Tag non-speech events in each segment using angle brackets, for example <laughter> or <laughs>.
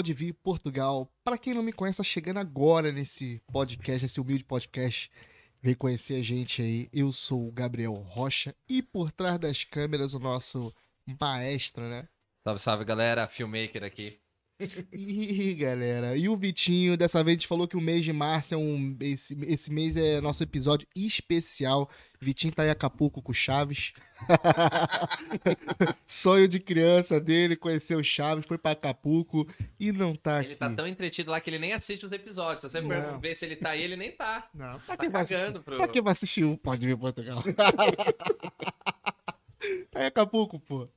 Pode vir Portugal. Para quem não me conhece, tá chegando agora nesse podcast, nesse humilde podcast, vem conhecer a gente aí. Eu sou o Gabriel Rocha e por trás das câmeras o nosso maestro, né? Salve, salve, galera. Filmmaker aqui. Ih, galera. E o Vitinho, dessa vez a gente falou que o mês de março é um. Esse, esse mês é nosso episódio especial. Vitinho tá em Acapulco com o Chaves. <laughs> Sonho de criança dele, conhecer o Chaves, foi pra Acapulco e não tá aqui. Ele tá tão entretido lá que ele nem assiste os episódios. Se você ver se ele tá aí, ele nem tá. Não, pra Tá quem vai assistir? cagando pro... Pra quem vai assistir um Pode Vir Portugal? <laughs> tá em Acapulco, pô.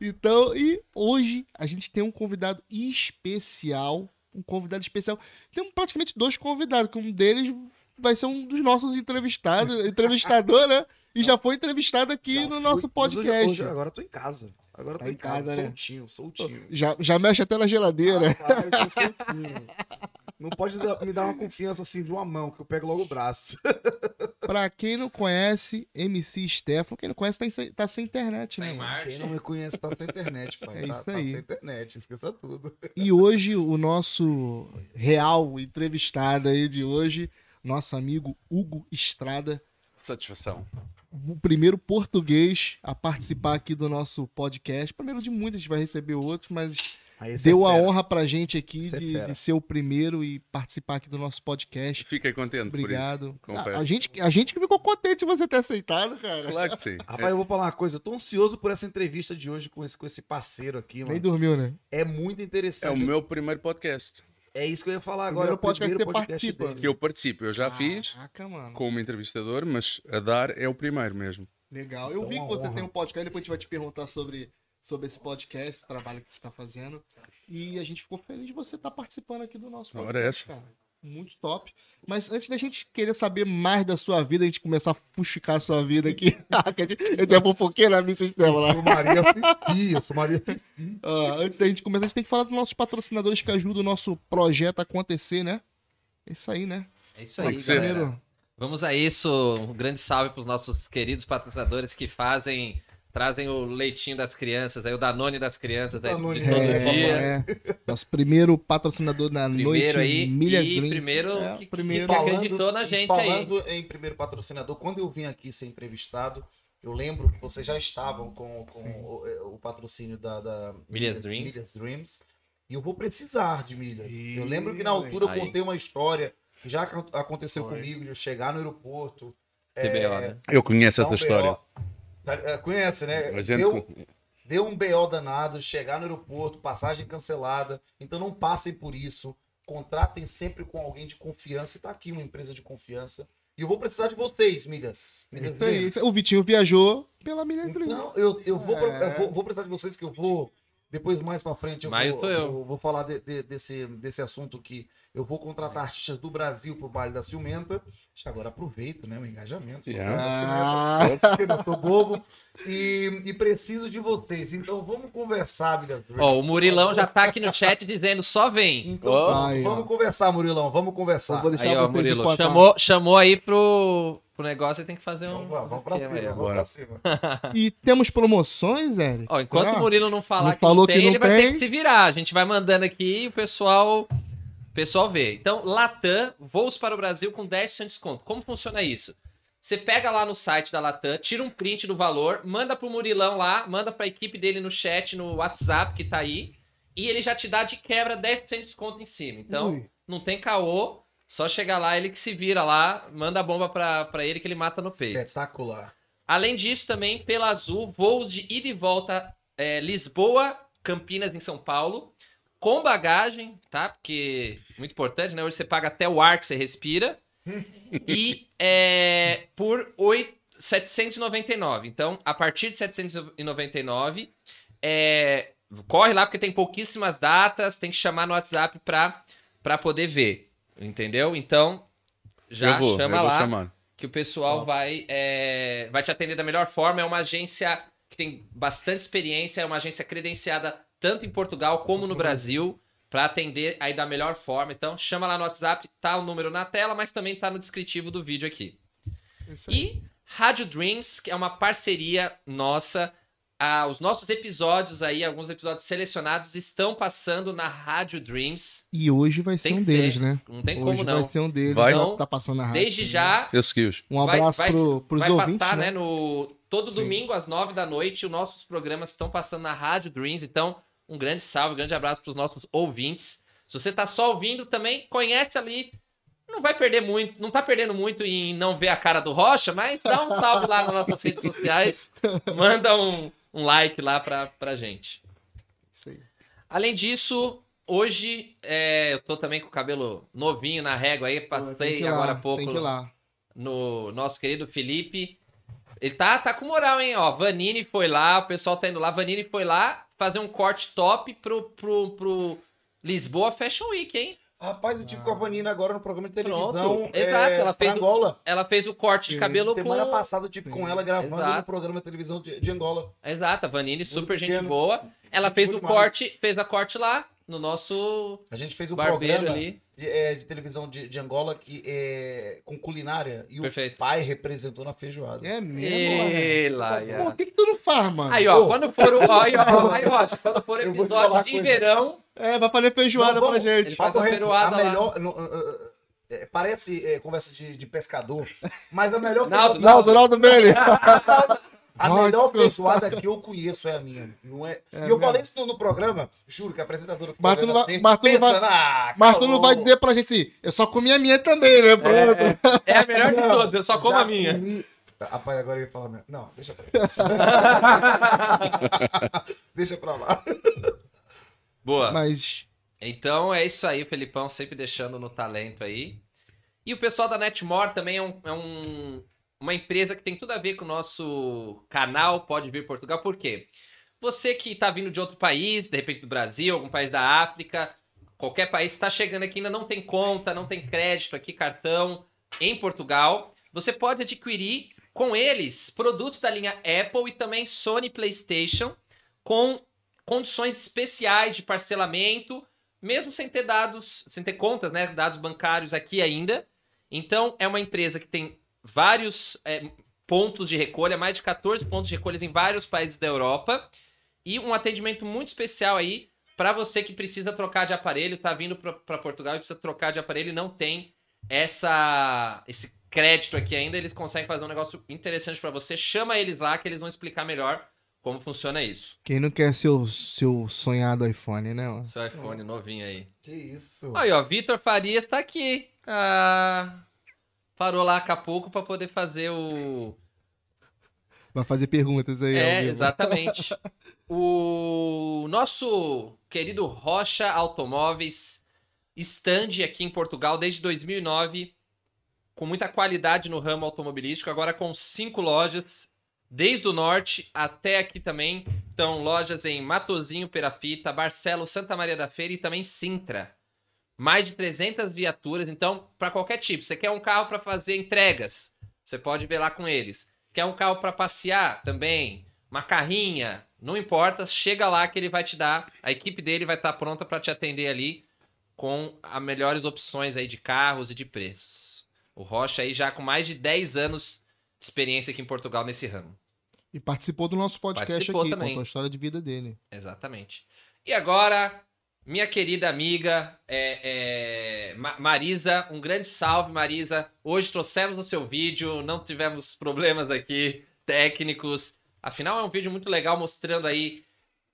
Então, e hoje a gente tem um convidado especial. Um convidado especial. Tem praticamente dois convidados, que um deles vai ser um dos nossos entrevistados, <laughs> entrevistador, né? E já foi entrevistado aqui Já no nosso mas hoje- podcast. hoje- agora eu tô em casa. Agora eu Tá tô em casa, casa, né? soltinho, soltinho. Já, já mexe até na geladeira. Eu tô soltinho. <laughs> Não pode me dar uma confiança assim de uma mão, que eu pego logo o braço. <laughs> pra quem não conhece, MC Stefano, quem não conhece tá, sem- tá sem internet, Tá né, mano? Quem não me conhece tá sem internet, pai. É tá, isso tá aí. sem internet, esqueça tudo. E hoje, o nosso real entrevistado aí de hoje, nosso amigo Hugo Estrada, Satisfação. o primeiro português a participar aqui do nosso podcast. Primeiro de muitos, a gente vai receber outros, mas Aí deu é a honra pra gente aqui é de, de ser o primeiro e participar aqui do nosso podcast. Fiquei contente Obrigado. A, a gente, a gente que ficou contente de você ter aceitado, cara. Claro que sim. Rapaz, eu vou falar uma coisa, eu tô ansioso por essa entrevista de hoje com esse, com esse parceiro aqui, Nem mano. dormiu, né? É muito É, interessante. o meu primeiro podcast É isso que eu ia falar Primeiro agora. podcast que você podcast participa. dele. que eu participo. Eu já fiz Caraca, mano. como entrevistador, mas a dar é o primeiro mesmo. Legal. Eu Então, vi que você honra. tem um podcast, depois a gente vai te perguntar sobre, sobre esse podcast, esse trabalho que você está fazendo. E a gente ficou feliz de você estar participando aqui do nosso podcast, essa. cara. Muito top. Mas antes da gente querer saber mais da sua vida, a gente começar a fuxicar a sua vida aqui. <laughs> Eu já fofoquei na minha sistema lá. Eu sou Maria Fifi, eu sou Maria Fifi. <laughs> Antes da gente começar, a gente tem que falar dos nossos patrocinadores que ajudam o nosso projeto a acontecer, né? É isso aí, né? É isso aí, galera. Primeiro, Vamos a isso. Um grande salve pros nossos queridos patrocinadores que fazem, trazem o leitinho das crianças, aí o Danone das crianças aí Danone, de todo é, dia. é. Nosso primeiro patrocinador na Primeiro noite aí, Milhas e primeiro É, que- primeiro. que acreditou na gente aí. falando em primeiro patrocinador, quando eu vim aqui ser entrevistado, eu lembro que vocês já estavam com, com o, o patrocínio da, da Milhas Dreams. Milhas Dreams. E eu vou precisar de milhas. Ih, eu lembro que na altura eu aí. contei uma história que já ac- aconteceu Foi. comigo, de eu chegar no aeroporto. TBO, né? Eu conheço essa história. BO. Tá, é, Conhece, né? A gente Deu, deu um BO danado, chegar no aeroporto, passagem cancelada. Então não passem por isso. Contratem sempre com alguém de confiança. E tá aqui uma empresa de confiança. E eu vou precisar de vocês, milhas. É milhas isso aí. Dreams. O Vitinho viajou pela Drinks. Então, eu, eu, vou, É. eu vou, vou precisar de vocês que eu vou. Depois, mais pra frente, eu Mais vou, eu. vou falar de- de- desse, desse assunto que eu vou contratar artistas do Brasil pro baile da Ciumenta. Agora aproveito, né? O engajamento. Yeah. Ah, Porque eu não sou bobo. E, e preciso de vocês. Então vamos conversar. Ó, o Murilão já tá aqui no chat dizendo só vem. Então Ó. vamos, vamos conversar, Murilão. Vamos conversar. Eu vou deixar Aí, ó, vocês Murilo, chamou, chamou aí pro, pro negócio e tem que fazer um. Vamos, lá, vamos pra cima, aí, vamos pra cima. <laughs> E temos promoções, Eric? Ó, enquanto Será? o Murilo não falar Não que falou não que tem, não ele vai tem. ter que se virar. A gente vai mandando aqui e o pessoal, o pessoal vê. Então, Latam, voos para o Brasil com 10% de desconto. Como funciona isso? Você pega lá no site da Latam, tira um print do valor, manda pro Murilão lá, manda pra equipe dele no chat, no WhatsApp que tá aí, e ele já te dá de quebra 10% de desconto em cima. Então, Ui. não tem caô, só chegar lá, ele que se vira lá, manda a bomba pra, pra ele que ele mata no peito. Espetacular. Além disso, também, pela Azul, voos de ida e volta é, Lisboa, Campinas em São Paulo, com bagagem, tá? Porque, muito importante, né? Hoje você paga até o ar que você respira. <laughs> e é, por 8, 799. Então, a partir de 799, é, corre lá porque tem pouquíssimas datas, tem que chamar no WhatsApp pra, pra poder ver. Entendeu? Então, já vou, chama lá chamar. que o pessoal vai, é, vai te atender da melhor forma. É uma agência que tem bastante experiência, é uma agência credenciada tanto em Portugal como no Brasil para atender aí da melhor forma. Então, chama lá no WhatsApp, tá o número na tela, mas também tá no descritivo do vídeo aqui. E Rádio Dreams, que é uma parceria nossa. Ah, os nossos episódios aí, alguns episódios selecionados, estão passando na Rádio Dreams. E hoje vai ser Tem um deles, ser. né? Não tem hoje como não. vai ser um deles. Vai. Então, tá passando na rádio. Desde já, Eu segui-os. Um Vai- abraço vai- pro, pros vai ouvintes, passar, né? né? No todo Sim. domingo às nove da noite, os nossos programas estão passando na Rádio Dreams. Então, um grande salve, um grande abraço para os nossos ouvintes. Se você tá só ouvindo também, conhece ali. Não vai perder muito, não tá perdendo muito em não ver a cara do Rocha, mas dá um salve lá nas nossas redes <laughs> sociais. Manda um, um like lá pra, pra gente. Aí. Além disso, hoje é, eu tô também com o cabelo novinho na régua aí, passei agora há pouco no nosso querido Felipe. Ele tá, tá com moral, hein? Ó, Vanini foi lá, o pessoal tá indo lá. Vanini foi lá fazer um corte top pro, pro, pro Lisboa Fashion Week, hein? Rapaz, eu tive com a Vanina agora no programa de televisão. Pronto. é, Exato, ela pra fez o- Angola. Ela fez o corte de Sim, cabelo Semana com. passada eu tive Sim, com ela gravando exato. no programa de televisão de, de Angola. Exato, a Vanini, super gente pequeno. boa. Ela Gente fez o demais. corte, fez a corte lá no nosso A gente fez um barbeiro programa ali. De, é, de televisão de, de Angola que, é, com culinária e Perfeito. o pai representou na feijoada. É mesmo, Pô, o que que tu não faz, mano? Aí, ó, Ô. quando for o. Aí, ó, aí, ó, quando for episódio de coisa. verão, É, vai fazer feijoada Não, pra gente. Ele faz uma reto, peruada a lá. melhor, no- uh, uh, é, parece é, conversa de, de pescador, mas a melhor Naldo, Naldo, Naldo Bene. <laughs> A melhor feijoada que eu conheço é a minha. Não é? É e eu mesmo. falei isso no, programa, juro que a apresentadora ficou Mas tu não vai- assim, mas tu não vai- pensando, "Ah, Mas tu não vai calou." dizer pra gente assim, eu só comi a minha também, né? Pronto. é a melhor de todas, eu só como a minha. comi- Rapaz, agora falar. mesmo. Não, deixa pra lá. <laughs> deixa pra lá. Boa. Mas Então é isso aí, o Felipão sempre deixando no talento aí. E o pessoal da Netmore também é, um- é um- uma empresa que tem tudo a ver com o nosso canal Pode Vir Portugal. Por quê? Você que tá vindo de outro país, de repente do Brasil, algum país da África, qualquer país, está chegando aqui ainda não tem conta, não tem crédito aqui, cartão em Portugal, você pode adquirir com eles produtos da linha Apple e também Sony PlayStation com condições especiais de parcelamento, mesmo sem ter dados, sem ter contas, né, dados bancários aqui ainda. Então, é uma empresa que tem vários é, pontos de recolha, mais de 14 pontos de recolha em vários países da Europa e um atendimento muito especial aí para você que precisa trocar de aparelho, tá vindo para Portugal e precisa trocar de aparelho e não tem essa esse crédito aqui ainda, eles conseguem fazer um negócio interessante para você. Chama eles lá que eles vão explicar melhor como funciona isso. quem não quer seu, seu sonhado iPhone, né? Seu iPhone novinho aí. Que isso. Aí, ó, Vitor Farias tá aqui. Ah, parou lá a pouco para poder fazer o Vai fazer perguntas aí. É, exatamente. <laughs> o nosso querido Rocha Automóveis, stand aqui em Portugal desde 2009, com muita qualidade no ramo automobilístico, agora com cinco lojas, desde o norte até aqui também. Então, lojas em Matozinho, Perafita, Barcelos, Santa Maria da Feira e também Sintra. Mais de 300 viaturas, então, para qualquer tipo. Você quer um carro para fazer entregas, você pode ver lá com eles. Quer um carro para passear também, uma carrinha, não importa, chega lá que ele vai te dar, a equipe dele vai estar pronta para te atender ali com as melhores opções aí de carros e de preços. O Rocha aí já com mais de 10 anos de experiência aqui em Portugal nesse ramo. E participou do nosso podcast Participou aqui, também. contou a história de vida dele. Exatamente. E agora, minha querida amiga é, é, Ma- Marisa, um grande salve, Marisa. Hoje trouxemos no seu vídeo, não tivemos problemas aqui técnicos. Afinal, é um vídeo muito legal mostrando aí,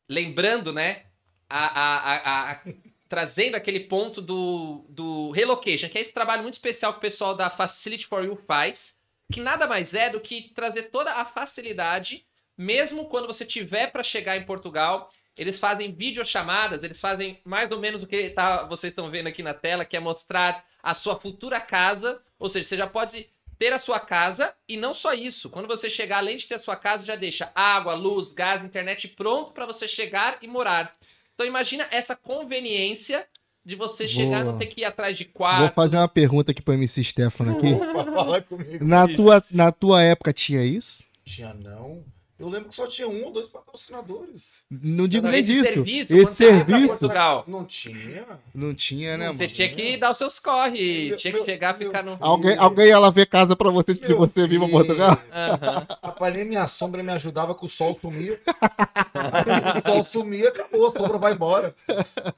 lembrando, né, a, a, a, a trazendo aquele ponto do, do relocation, que é esse trabalho muito especial que o pessoal da Facility for You faz, que nada mais é do que trazer toda a facilidade, mesmo quando você tiver para chegar em Portugal. Eles fazem videochamadas, eles fazem mais ou menos o que tá, vocês estão vendo aqui na tela, que é mostrar a sua futura casa. Ou seja, você já pode ter a sua casa e não só isso. Quando você chegar, além de ter a sua casa, já deixa água, luz, gás, internet pronto para você chegar e morar. Então imagina essa conveniência de você chegar e não ter que ir atrás de Vou quarto. fazer uma pergunta aqui pro MC Stefano aqui. Opa, <laughs> fala comigo. Na tua, na tua época tinha isso? Tinha não. Eu lembro que só tinha um ou dois patrocinadores. Não digo Não, nem esse disso. serviço, Esse serviço Portugal, Não tinha. não tinha, né, você tinha que dar os seus corre, Meu- tinha que meu- chegar, meu- ficar no. Alguém, alguém ia lá ver casa pra você de Meu você vir pra. Portugal? Aham. Rapaz, nem minha sombra me ajudava que o sol sumia. <laughs> o sol sumia, acabou, a sombra vai embora.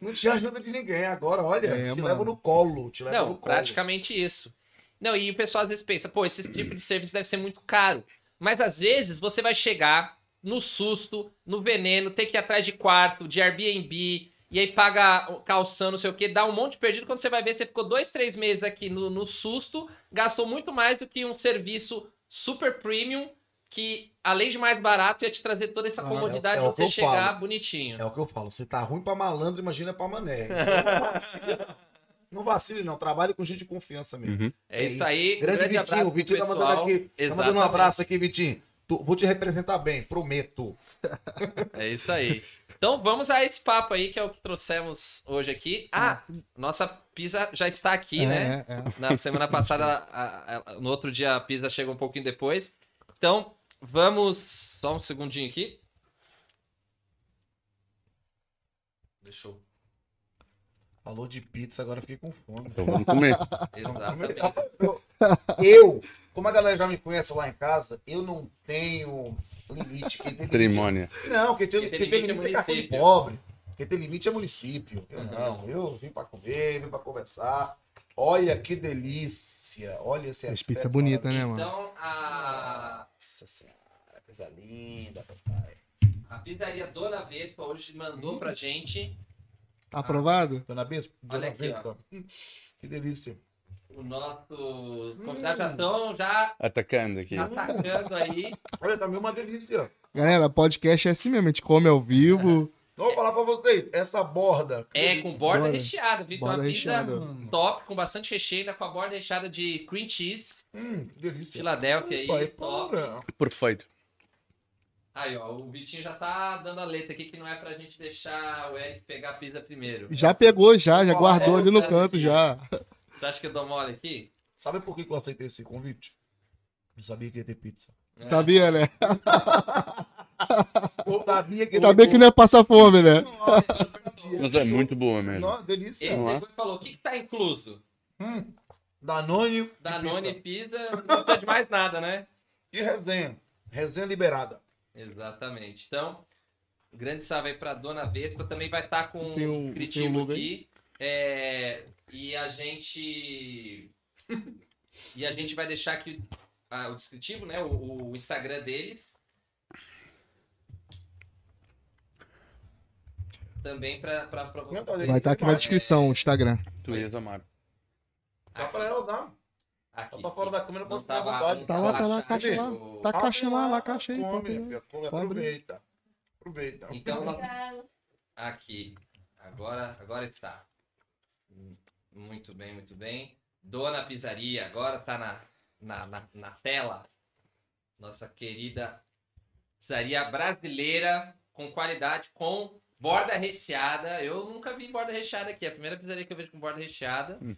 Não tinha ajuda de ninguém. Agora, olha, É, te mano. levo no colo. Te levo Não, no colo. praticamente isso. Não, e o pessoal às vezes pensa, pô, esse tipo de serviço deve ser muito caro. Mas às vezes você vai chegar no susto, no veneno, ter que ir atrás de quarto, de Airbnb, e aí paga calção, não sei o que, dá um monte de perdido. Quando você vai ver, você ficou dois, três meses aqui no, no susto, gastou muito mais do que um serviço super premium, que além de mais barato, ia te trazer toda essa Ah, comodidade é- é de que você chegar falo. bonitinho. É o que eu falo. Se tá ruim pra malandro, imagina pra mané. <laughs> Não vacile, não. Trabalhe com gente de confiança mesmo. Uhum. É isso aí. Grande, grande Vitinho. Vitinho tá mandando pessoal. aqui. Tá mandando um Exatamente. abraço aqui, Vitinho. Tu- vou te representar bem, prometo. <laughs> É isso aí. Então vamos a esse papo aí que é o que trouxemos hoje aqui. Ah, nossa pizza já está aqui, né? É, é. Na semana passada, <laughs> a- a- no outro dia a pizza chegou um pouquinho depois. Então vamos. Só um segundinho aqui. Deixa eu. Falou de pizza, agora fiquei com fome. Então vamos comer. <laughs> Exatamente. Eu, como a galera já me conhece lá em casa, eu não tenho limite. Quem tem limite, Cerimônia. não, quem tem, Quem tem quem tem limite é limite é município. pobre. Quem tem limite é município. Eu Uhum. não, eu vim pra comer, vim pra conversar. Olha que delícia. Olha esse Essa aspecto pizza é bonita, né, mano? Então a, Nossa senhora, coisa linda, papai. a pizzaria Dona Vespa hoje mandou pra gente Tá aprovado? Dona Bispo, Dona Olha aqui, ó. Bispo. Que delícia. o nosso convidados já estão já Atacando aqui. atacando aí. Olha, tá meio uma delícia. Galera, podcast é assim mesmo, a gente come ao vivo. Não vou falar pra vocês, essa borda. É, com borda Borda. recheada, Vitor. Uma pizza recheada. top, com bastante recheio, ainda com a borda recheada de cream cheese, Hum, que delícia. Philadelphia aí, Pai, top. para. Perfeito. Aí, ó, o Vitinho já tá dando a letra aqui que não é pra gente deixar o Eric pegar a pizza primeiro. Já pegou, já, já guardou é, ali no sabe canto já. Você acha que eu dou mole aqui? Sabe por que eu aceitei esse convite? Eu sabia que ia ter pizza. É. Sabia, né? <laughs> Eu sabia que ia Sabia que não ia passar fome, né? Mas é muito boa mesmo. Nossa, delícia. Ele é? pegou e falou: o que, que tá incluso? Hum, Danone e Danone, pizza. pizza, não precisa de mais nada, né? e resenha. Resenha liberada. Exatamente. Então, grande salve aí pra Dona Vespa. Também vai estar com Tem um- tem um aqui. É, e a gente. <laughs> e a gente vai deixar aqui ah, o descritivo, né? O, o Instagram deles. Também pra. pra, pra Vai estar Vai estar aqui na descrição o Instagram. Tu ias amar. Dá pra ela dar. Aqui, tá fora da câmera, Não pode ficar à vontade. Tá lá, tá lá, caixa lá. Tá a caixa lá, lá caixa aí. Come, aproveita. Aproveita. Então, nós... aqui. Agora, agora está. Muito bem, muito bem. Dona Pizzaria, agora tá na, na, na, na tela. Nossa querida pizzaria brasileira, com qualidade, com borda recheada. Eu nunca vi borda recheada aqui. É a primeira pizzaria que eu vejo com borda recheada. Hum.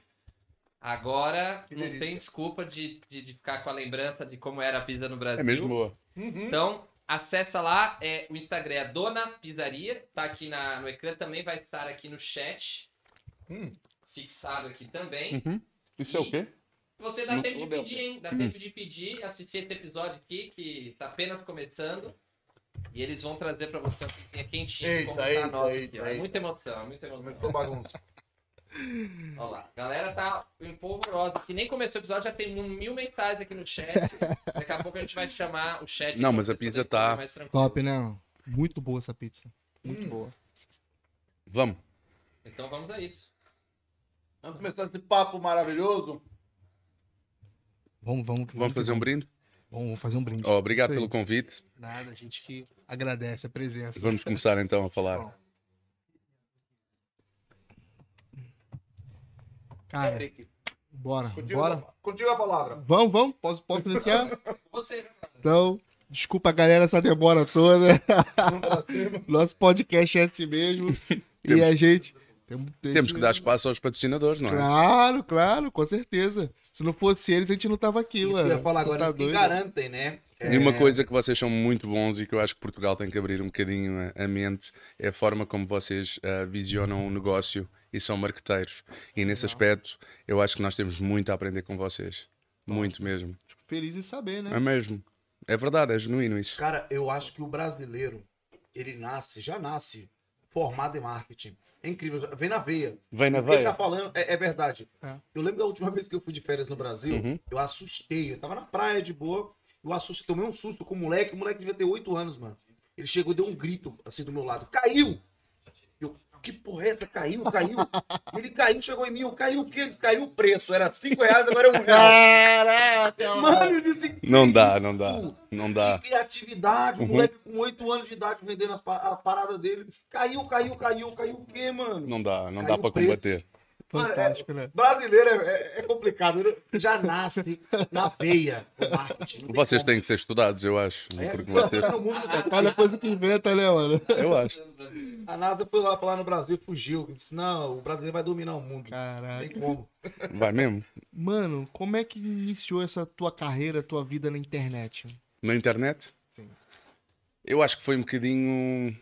Agora, Que não delícia. tem desculpa de, de, de ficar com a lembrança de como era a pizza no Brasil. É mesmo boa. Uhum. Então, acessa lá, é, o Instagram é Dona Pizzaria, tá aqui na, no ecrã, também vai estar aqui no chat, Hum. fixado aqui também. Uhum. Isso é o quê? Você dá Não tempo de pedir, hein? Dá Hum. tempo de pedir, assistir esse episódio aqui, que tá apenas começando. E eles vão trazer pra você uma pizzinha quentinha, Eita, como tá eita, a nossa aqui, eita. É eita. muita emoção, é muita emoção. Começou bagunça. <laughs> Olha lá, a galera tá empolvorosa, que nem começou o episódio, já tem mil mensagens aqui no chat. Daqui a pouco a gente vai chamar o chat. Não, mas a pizza tá. Top, né? Muito boa essa pizza. Muito Hum. boa. Vamos. Então vamos a isso. Vamos começar esse papo maravilhoso. Vamos, vamos. Vamos fazer um brinde? Vamos fazer um brinde. Oh, obrigado pelo convite. Nada, a gente que agradece a presença. Vamos começar então a falar. Bom. Cara, Eric, bora, contigo, bora. contigo a palavra. Vamos, vamos? Posso, posso iniciar? <laughs> Você. Então, desculpa, galera, essa demora toda. <laughs> Nosso podcast é assim mesmo. e a gente. Temos, Temos que dar espaço aos patrocinadores, não é? Claro, claro, com certeza. Se não fosse eles, a gente não tava aqui, que eu ia falar agora, Tá eles que garantem, né? E uma coisa que vocês são muito bons e que eu acho que Portugal tem que abrir um bocadinho a, a mente é a forma como vocês ah, visionam o negócio e são marqueteiros. E nesse aspecto, eu acho que nós temos muito a aprender com vocês. Muito mesmo. Fico feliz em saber, né? É mesmo. É verdade, é genuíno isso. Cara, eu acho que o brasileiro, ele nasce, já nasce formado em marketing. É incrível, vem na veia. Vem na O que ele tá veia. falando é, é verdade. É. Eu lembro da última vez que eu fui de férias no Brasil, Uhum. eu assustei. Eu tava na praia de boa, eu assustei, tomei um susto com o moleque. O moleque devia ter 8 anos, mano. Ele chegou e deu um grito assim do meu lado: caiu! Que porra é essa? Caiu, caiu. Ele caiu, chegou em mim. Eu, caiu o quê? Caiu o preço. Era 5 reais, agora é um real. Caraca, Mano, eu disse: Não dá, não dá. Não dá. Que criatividade, o Uhum. moleque com 8 anos de idade vendendo as a parada dele. Caiu, caiu, caiu, caiu o quê, mano? Não dá, não Caiu dá o para preço. combater. Fantástico, né? Brasileiro é, é- é complicado, né? já nasce na veia o marketing. Vocês como. têm que ser estudados, eu acho. É, Porque você vocês... tá no mundo, você- Cada coisa que inventa, né, mano? Eu acho. A NASA foi lá falar no Brasil, fugiu. Disse, não, o brasileiro vai dominar o mundo. Caraca. tem como. Vai mesmo? Mano, como é que iniciou essa tua carreira, tua vida na internet? Na internet? Sim. Eu acho que foi um bocadinho.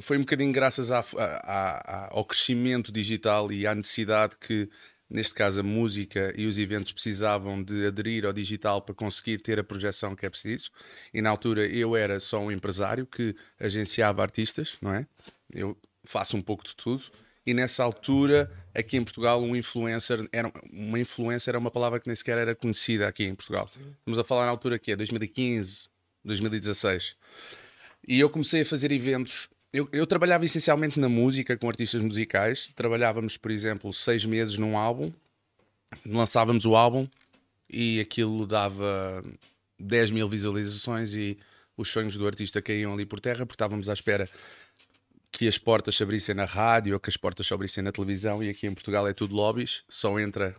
Foi um bocadinho graças à- à- ao crescimento digital e à necessidade que, neste caso, a música e os eventos precisavam de aderir ao digital para conseguir ter a projeção que é preciso. E na altura eu era só um empresário que agenciava artistas, não é? Eu faço um pouco de tudo. E nessa altura, aqui em Portugal, um influencer era uma influencer era uma palavra que nem sequer era conhecida aqui em Portugal. Estamos a falar na altura que é 2015, 2016. E eu comecei a fazer eventos. Eu, eu trabalhava essencialmente na música, com artistas musicais. Trabalhávamos, por exemplo, seis meses num álbum, lançávamos o álbum e aquilo dava 10 mil visualizações e os sonhos do artista caíam ali por terra, porque estávamos à espera que as portas se abrissem na rádio ou que as portas se abrissem na televisão. E aqui em Portugal é tudo lobbies, só entra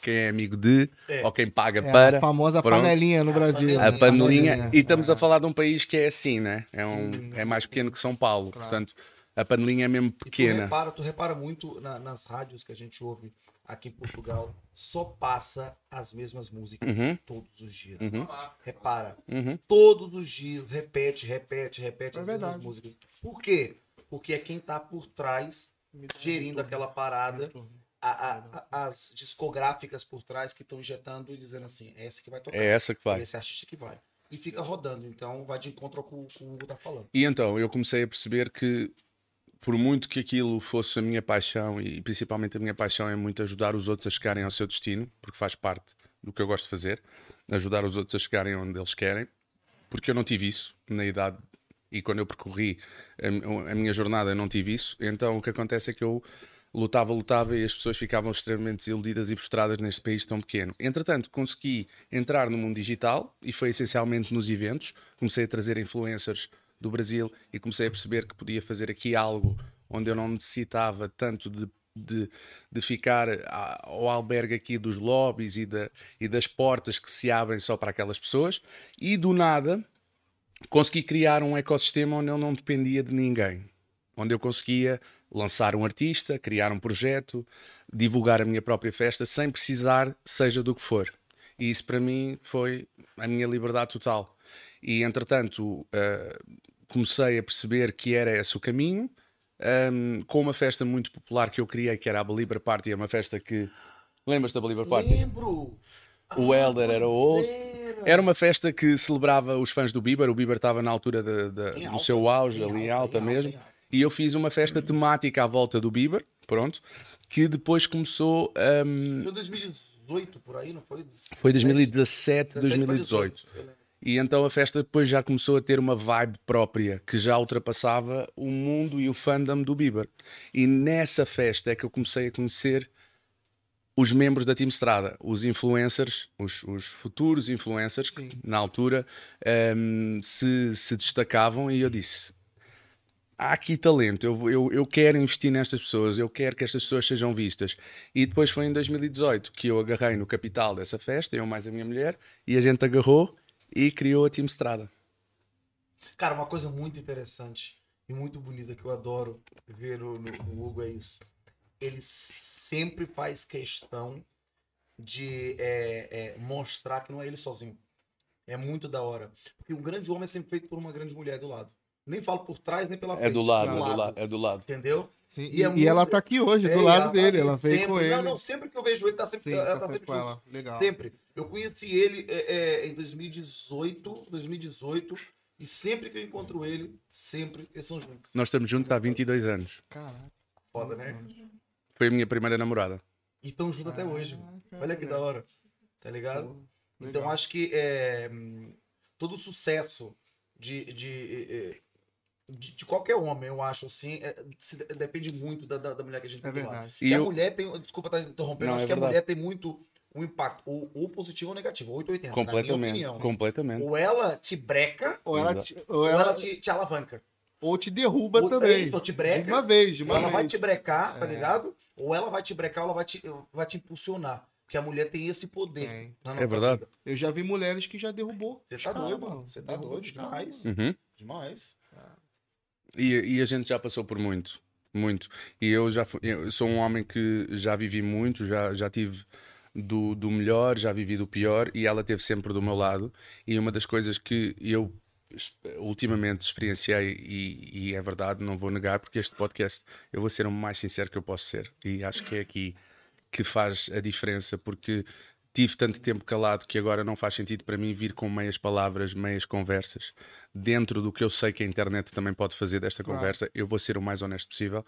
quem é amigo de É. ou quem paga É para. a famosa Pronto. panelinha no Brasil. A né? panelinha, e estamos a falar de um país que é assim, né? É, um, é mais pequeno que São Paulo, portanto, a panelinha é mesmo E tu pequena. repara, tu repara muito na- nas rádios que a gente ouve aqui em Portugal, só passa as mesmas músicas Uhum. todos os dias. Uhum. Repara, Uhum. todos os dias, repete, repete, repete É as mesmas verdade. músicas. Por quê? Porque é quem tá por trás, gerindo aquela parada, a- a- as discográficas por trás que estão injetando e dizendo assim, é essa que vai tocar, É essa que é vai. esse artista que vai. E fica rodando, então vai de encontro ao que o, que o Hugo tá falando. E então eu comecei a perceber que, por muito que aquilo fosse a minha paixão, e principalmente a minha paixão é muito ajudar os outros a chegarem ao seu destino, porque faz parte do que eu gosto de fazer, ajudar os outros a chegarem onde eles querem, porque eu não tive isso na idade e quando eu percorri a, a minha jornada eu não tive isso, então o que acontece é que eu lutava, lutava e as pessoas ficavam extremamente desiludidas e frustradas neste país tão pequeno. Entretanto, consegui entrar no mundo digital e foi essencialmente nos eventos. Comecei a trazer influencers do Brasil e comecei a perceber que podia fazer aqui algo onde eu não necessitava tanto de, de, de ficar ao albergue aqui dos lobbies e, e das portas que se abrem só para aquelas pessoas. E do nada consegui criar um ecossistema onde eu não dependia de ninguém. Onde eu conseguia lançar um artista, criar um projeto, divulgar a minha própria festa sem precisar, seja do que for. E isso para mim foi a minha liberdade total. E entretanto eh, comecei a perceber que era esse o caminho, ehm, com uma festa muito popular que eu criei, que era a Belieber Party, é uma festa que. Lembras da Belieber Party? Lembro! O Elder era o host. Era. Uma festa que celebrava os fãs do Bieber. O Bieber estava na altura Em do alta, seu auge, ali em alta, alta mesmo. alta. E eu fiz uma festa temática à volta do Bieber, pronto, que depois começou. hum, Foi 2018 por aí, não foi? foi 2017, 17 pra 2018. eu lembro. E então a festa depois já começou a ter uma vibe própria que já ultrapassava o mundo e o fandom do Bieber. E nessa festa é que eu comecei a conhecer os membros da Team Strada, os influencers, os, os futuros influencers que na altura ehm, se, se destacavam. E eu disse: há aqui talento, eu, eu, eu quero investir nestas pessoas, eu quero que estas pessoas sejam vistas. E depois foi em 2018 que eu agarrei no capital dessa festa, eu mais a minha mulher, e a gente agarrou e criou a Team Strada. Cara, uma coisa muito interessante e muito bonita que eu adoro ver no Hugo é isso. Ele sempre faz questão de é, é, mostrar que não é ele sozinho. É muito da hora. Porque um grande homem é sempre feito por uma grande mulher do lado. Nem falo por trás, nem pela frente. É do lado, é do lado, é do lado. Entendeu? Sim, E e, é e muito- ela tá aqui hoje, É, do lado ela dele. tá Ela veio sempre, com ele. Não, não, sempre que eu vejo ele, tá sempre, Sim, ela tá tá sempre sempre com junto. ela. Legal. Sempre. Eu conheci ele é, é, em 2018, 2018, e sempre que eu encontro ele, sempre eles são juntos. Nós estamos juntos há 22 anos. Caraca. Foda, né? Foi a minha primeira namorada. E estão juntos até hoje. Olha que da hora. Tá ligado? Pô, Então acho que é, hum, todo o sucesso de, de, eh, de, de qualquer homem, eu acho assim, é, se- depende muito da, da, da mulher que a gente É tem verdade. E E a eu- mulher tem. Desculpa estar interrompendo, Não, acho é que a verdade. mulher tem muito um impacto, ou, ou positivo ou negativo, 880. Na minha Completamente. opinião. Completamente. Ou ela te breca, Ou ela, te, ou ou ela, ela te, te alavanca. ou te derruba Ou, é também. isso, ou te De breca, uma vez, de ou uma ela vai vez. te brecar, tá É. ligado? Ou ela vai te brecar, ou ela vai te, vai te impulsionar. Porque a mulher tem esse poder. É verdade. vida. Eu já vi mulheres que já derrubou. Você tá doido, mano. Você tá Derrubou doido demais. Uhum. Demais. E, e a gente já passou por muito, muito. E eu já fui- eu sou um homem que já vivi muito, já, já tive do, do melhor, já vivi do pior e ela esteve sempre do meu lado. E uma das coisas que eu ultimamente experienciei, e, e é verdade, não vou negar, porque este podcast eu vou ser o mais sincero que eu posso ser. E acho que é aqui que faz a diferença, porque tive tanto tempo calado que agora não faz sentido para mim vir com meias palavras, meias conversas. Dentro do que eu sei que a internet também pode fazer desta Claro. conversa, eu vou ser o mais honesto possível.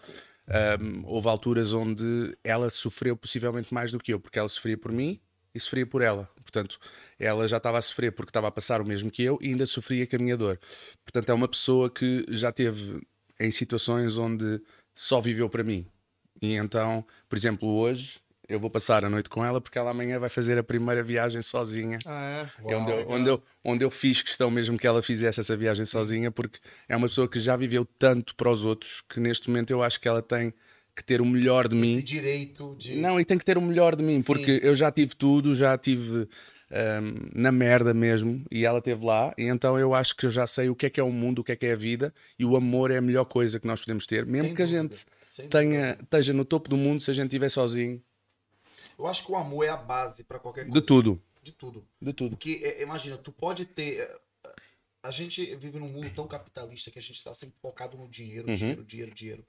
Um, houve alturas onde ela sofreu possivelmente mais do que eu, porque ela sofria por mim e sofria por ela. Portanto, ela já estava a sofrer porque estava a passar o mesmo que eu e ainda sofria com a minha dor. Portanto, é uma pessoa que já teve em situações onde só viveu para mim. E então, por exemplo, hoje eu vou passar a noite com ela porque ela amanhã vai fazer a primeira viagem sozinha. Ah, é? É onde, eu, Uau. onde, eu, onde eu fiz questão mesmo que ela fizesse essa viagem sozinha, porque é uma pessoa que já viveu tanto para os outros que neste momento eu acho que ela tem que ter o melhor de mim. Esse direito de. Não, e tem que ter o melhor de mim, porque eu já tive tudo, já tive hum, na merda mesmo, e ela esteve lá, e então eu acho que eu já sei o que é que é o mundo, o que é que é a vida, e o amor é a melhor coisa que nós podemos ter, mesmo Sem que a dúvida, gente sem tenha, dúvida. esteja no topo do mundo, se a gente estiver sozinho, Eu acho que o amor é a base pra qualquer de coisa. tudo, De tudo. de tudo. Porque, é, imagina, tu pode ter. é, A gente vive num mundo tão capitalista que a gente tá sempre focado no dinheiro, Uhum. dinheiro, dinheiro, dinheiro.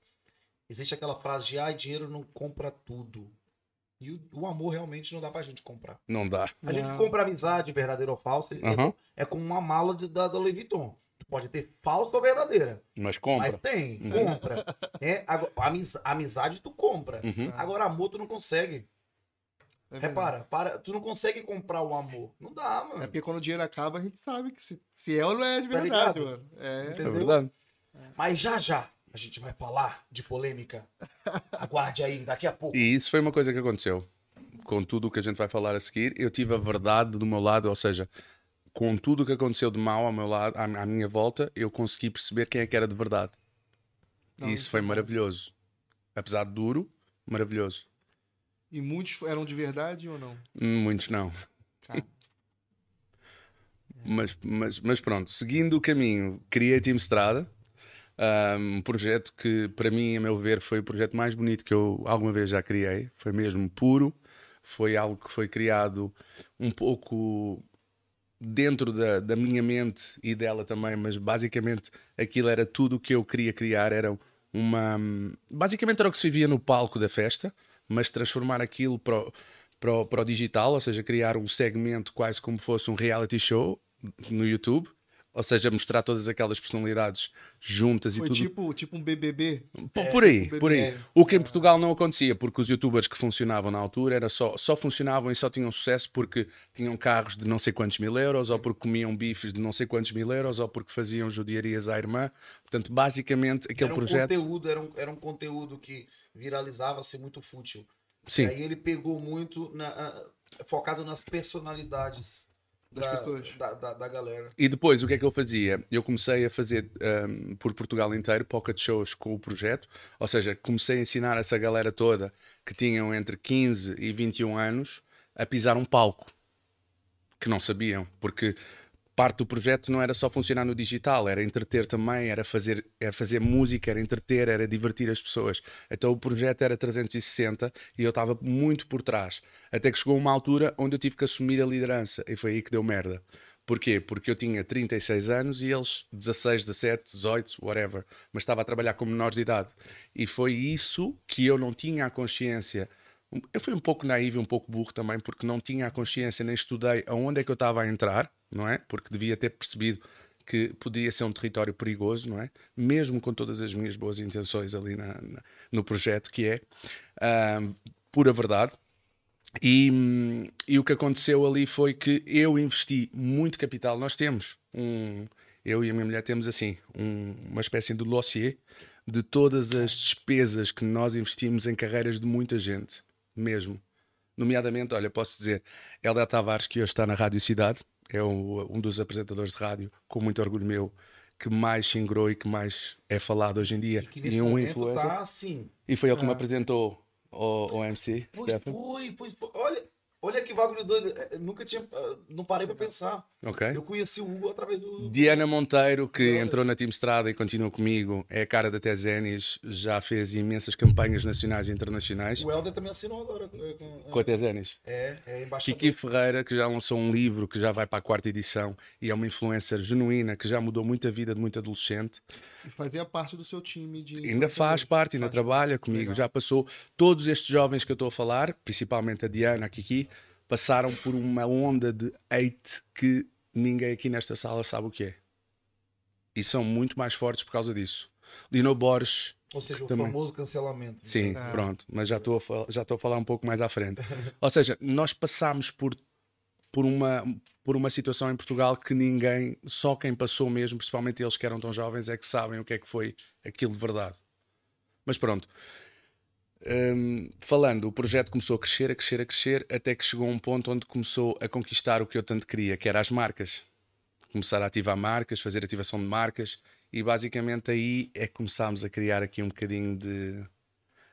Existe aquela frase de, ah, dinheiro não compra tudo. E o, o amor realmente não dá pra gente comprar. Não dá. A gente Não. compra amizade, verdadeira ou falsa, é- Aham. é, como uma mala de, da, da Louis Vuitton. Tu pode ter falsa ou verdadeira. Mas compra. Mas tem, Uhum. compra. É, agora, amiz- amizade tu compra. Uhum. Agora amor tu não consegue. É. Repara, para, tu não consegue comprar o amor. Não dá, mano. É porque quando o dinheiro acaba, a gente sabe que se, se é ou não é de Tá verdade, ligado? mano. É. É Entendeu? verdade. Mas já já a gente vai falar de polêmica. <laughs> Aguarde aí, daqui a pouco. E isso foi uma coisa que aconteceu. Com tudo o que a gente vai falar a seguir, eu tive a verdade do meu lado, ou seja, com tudo o que aconteceu de mal ao meu lado, à, à minha volta, eu consegui perceber quem é que era de verdade. Não, e isso isso foi é maravilhoso. Apesar de duro, maravilhoso. E muitos eram de verdade ou não? Muitos não. Cara. <laughs> Mas, mas, mas pronto, seguindo o caminho, criei Team Strada, um projeto que, para mim, a meu ver, foi o projeto mais bonito que eu alguma vez já criei. Foi mesmo puro, foi algo que foi criado um pouco dentro da, da minha mente e dela também, mas basicamente aquilo era tudo o que eu queria criar. Era uma. Basicamente era o que se vivia no palco da festa, mas transformar aquilo para o, para o, para o digital, ou seja, criar um segmento quase como fosse um reality show no YouTube, Ou seja, mostrar todas aquelas personalidades juntas Foi e tudo. tipo, tipo um BBB. Por aí, tipo por aí. BBB. O que em Portugal não acontecia, porque os youtubers que funcionavam na altura era só, só funcionavam e só tinham sucesso porque tinham carros de não sei quantos mil euros, ou porque comiam bifes de não sei quantos mil euros, ou porque faziam judiarias à irmã. Portanto, basicamente, aquele Era um projeto. conteúdo, era um, era um conteúdo que viralizava-se muito fútil. Sim, E aí ele pegou muito na- focado nas personalidades Das da, pessoas. da, da, da galera. E depois, o que é que eu fazia? Eu comecei a fazer ahm, por Portugal inteiro pocket shows com o projeto, ou seja, comecei a ensinar essa galera toda que tinham entre 15 e 21 anos a pisar um palco, que não sabiam, porque parte do projeto não era só funcionar no digital, era entreter também, era fazer, era fazer música, era entreter, era divertir as pessoas. Então o projeto era 360 e eu estava muito por trás. Até que chegou uma altura onde eu tive que assumir a liderança e foi aí que deu merda. Porquê? Porque eu tinha 36 anos e eles 16, 17, 18, whatever. Mas estava a trabalhar com menores de idade. E foi isso que eu não tinha a consciência. Eu fui um pouco naivo um pouco burro também, porque não tinha a consciência, nem estudei aonde é que eu estava a entrar, não é? Porque devia ter percebido que podia ser um território perigoso, não é? Mesmo com todas as minhas boas intenções ali na- na- no projeto, que é ah, pura verdade. E, e o que aconteceu ali foi que eu investi muito capital. Nós temos um, eu e a minha mulher temos assim, um- uma espécie de dossiê de todas as despesas que nós investimos em carreiras de muita gente, mesmo. Nomeadamente, olha, posso dizer, Helder Tavares, que hoje está na Rádio Cidade, é o- um dos apresentadores de rádio, com muito orgulho meu, que mais se ingrou e que mais é falado hoje em dia. E que nesse e um influencer. tá assim. E foi ele que me Ah. apresentou ao, ao MC. Pois foi, pois foi. Olha, olha que bagulho doido. Eu nunca tinha. ah, Não parei pra pensar. Ok. Eu conheci o Hugo através do. Diana Monteiro, que entrou na Team Estrada e continua comigo, é a cara da Tezenis, já fez imensas campanhas nacionais e internacionais. O Helder também assinou agora. Com, com- Com a Tezenis. é, é embaixador. Kiki Ferreira, que já lançou um livro que já vai para a quarta edição e é uma influencer genuína que já mudou muito a vida de muito adolescente. E fazia parte do seu time de. Ainda faz parte, ainda Faz. trabalha comigo, Legal. já passou. Todos estes jovens que eu estou a falar, principalmente a Diana, a Kiki, passaram por uma onda de hate que ninguém aqui nesta sala sabe o que é. E são muito mais fortes por causa disso. Lino Borges, Ou seja, o também. famoso cancelamento. sim, Ah. pronto, mas já estou a, fal- já estou a falar um pouco mais à frente. <laughs> Ou seja, nós passámos por, por, uma, por uma situação em Portugal que ninguém, só quem passou mesmo, principalmente eles que eram tão jovens, é que sabem o que é que foi aquilo de verdade. Mas pronto. Hum, falando, o projeto começou a crescer, a crescer, a crescer, até que chegou a um ponto onde começou a conquistar o que eu tanto queria, que era as marcas. Começar a ativar marcas, fazer ativação de marcas, e basicamente aí é que começámos a criar aqui um bocadinho de,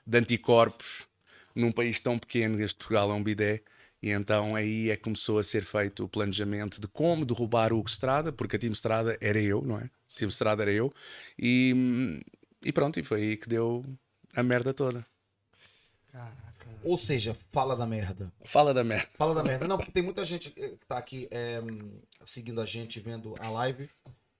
de anticorpos num país tão pequeno, este Portugal é um bidé, e então aí é que começou a ser feito o planejamento de como derrubar o Hugo Strada, porque a Team Strada era eu, não é? A Team Strada era eu, e, e pronto, e foi aí que deu a merda toda. Caraca. Ou seja, fala da merda. Fala da merda. Fala da merda. Não, porque tem muita gente que tá aqui eh, seguindo a gente, vendo a live,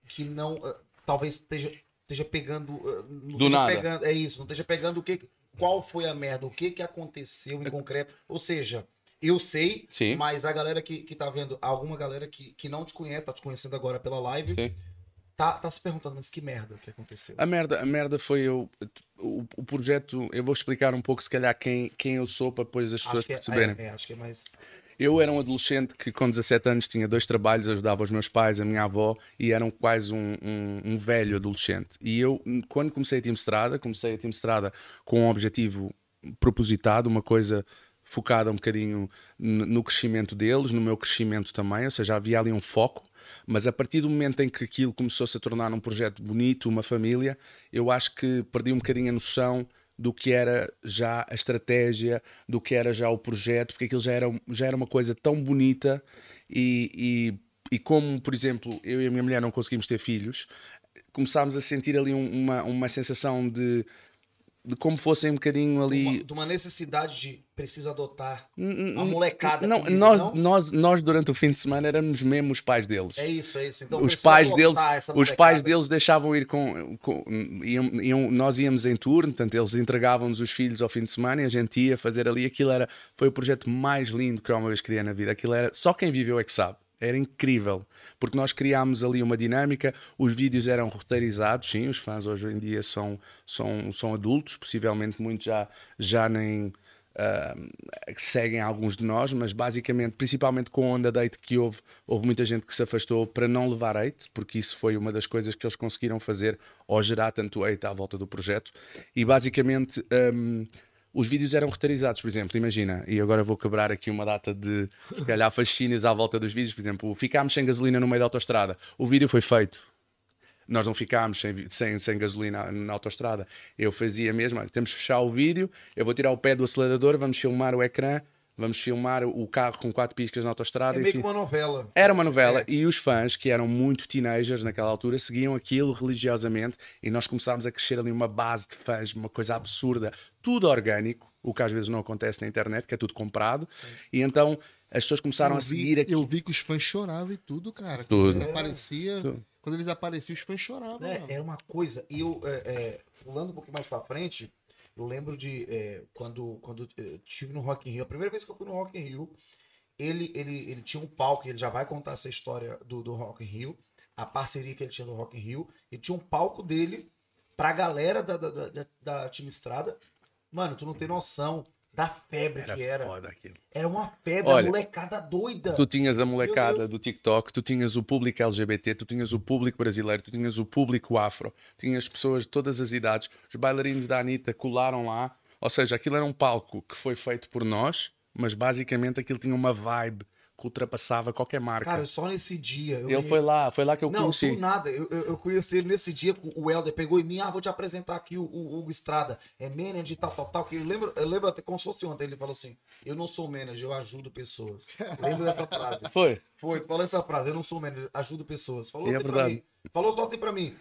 que não. eh, talvez esteja, esteja pegando. eh, esteja nada. Pegando, é isso, não esteja pegando o que. Qual foi a merda? O que, que aconteceu em concreto? Ou seja, eu sei, Sim. mas a galera que, que tá vendo, alguma galera que, que não te conhece, tá te conhecendo agora pela live, Sim. tá, tá se perguntando, mas que merda que aconteceu? A merda, a merda foi eu. O, o projeto, eu vou explicar um pouco, se calhar, quem, quem eu sou para depois as pessoas é, perceberem. é, é, acho que é mais. Eu era um adolescente que com 17 anos tinha dois trabalhos, ajudava os meus pais, a minha avó e era quase um, um- um velho adolescente. E eu, quando comecei a Team Estrada, comecei a Team Estrada com um objetivo propositado, uma coisa focada um bocadinho no crescimento deles, no meu crescimento também, ou seja, havia ali um foco. Mas a partir do momento em que aquilo começou-se a tornar um projeto bonito, uma família, eu acho que perdi um bocadinho a noção do que era já a estratégia, do que era já o projeto, porque aquilo já era, já era uma coisa tão bonita e, e, e como, por exemplo, eu e a minha mulher não conseguimos ter filhos, começámos a sentir ali um- uma, uma sensação de, de como fossem um bocadinho ali... Uma, de uma necessidade de preciso adotar N- a n- molecada. não, nós, não? Nós, nós, durante o fim de semana, éramos mesmo os pais deles. É isso, é isso. Então, os pais deles, os pais deles deixavam ir com, com- iam- iam- nós íamos em turno, portanto eles entregavam-nos os filhos ao fim de semana e a gente ia fazer ali, aquilo era, foi o projeto mais lindo que eu uma vez criei na vida, aquilo era, só quem viveu é que sabe, Era incrível, porque nós criámos ali uma dinâmica, os vídeos eram roteirizados, sim, os fãs hoje em dia são, são, são adultos, possivelmente muitos já, já nem uh, seguem alguns de nós, mas basicamente, principalmente com a onda de hate que houve, houve muita gente que se afastou para não levar hate, porque isso foi uma das coisas que eles conseguiram fazer ao gerar tanto hate à volta do projeto, e basicamente... Um, os vídeos eram reterizados, por exemplo, imagina, e agora vou quebrar aqui uma data de se calhar <laughs> fascínios à volta dos vídeos, por exemplo, ficámos sem gasolina no meio da autostrada, o vídeo foi feito. Nós não ficámos sem, sem, sem gasolina na autostrada. Eu fazia mesmo, temos que fechar o vídeo, eu vou tirar o pé do acelerador, vamos filmar o ecrã, vamos filmar o carro com quatro piscas na autostrada. É meio que uma novela. Era uma novela é. e os fãs, que eram muito teenagers naquela altura, seguiam aquilo religiosamente e nós começámos a crescer ali uma base de fãs, uma coisa absurda, tudo orgânico, o que às vezes não acontece na internet, que é tudo comprado. Sim. E então as pessoas começaram vi, a seguir aqui. Eu vi que os fãs choravam e tudo, cara. Tudo. Quando eles apareciam, quando eles apareciam, os fãs choravam. É, era uma coisa. E eu, é, é, pulando um pouquinho mais pra frente, eu lembro de é, quando, quando eu estive no Rock in Rio, a primeira vez que eu fui no Rock in Rio, ele, ele, ele tinha um palco, ele já vai contar essa história do, do Rock in Rio, a parceria que ele tinha no Rock in Rio, e tinha um palco dele pra galera da, da, da, da Time Estrada. Mano, tu não tem noção da febre era que era. Foda aquilo. Era uma febre, Olha, a molecada doida. Tu tinhas a molecada do TikTok, tu tinhas o público LGBT, tu tinhas o público brasileiro, tu tinhas o público afro, tinhas pessoas de todas as idades. Os bailarinos da Anitta colaram lá. Ou seja, aquilo era um palco que foi feito por nós, mas basicamente aquilo tinha uma vibe que ultrapassava qualquer marca. Cara, só nesse dia. Eu ele me... foi lá, foi lá que eu não, conheci. Não, nada. Eu, eu, eu, conheci ele nesse dia. O Helder pegou em mim, ah, vou te apresentar aqui o, o Hugo Estrada. É manager tal, tal, tal. Que eu lembro, eu lembro até como se fosse ontem. Ele falou assim: Eu não sou manager, eu ajudo pessoas. <laughs> Lembro dessa frase. Foi? Foi, tu falou essa frase: Eu não sou manager, ajudo pessoas. Falou é assim pra mim. Falou assim pra mim: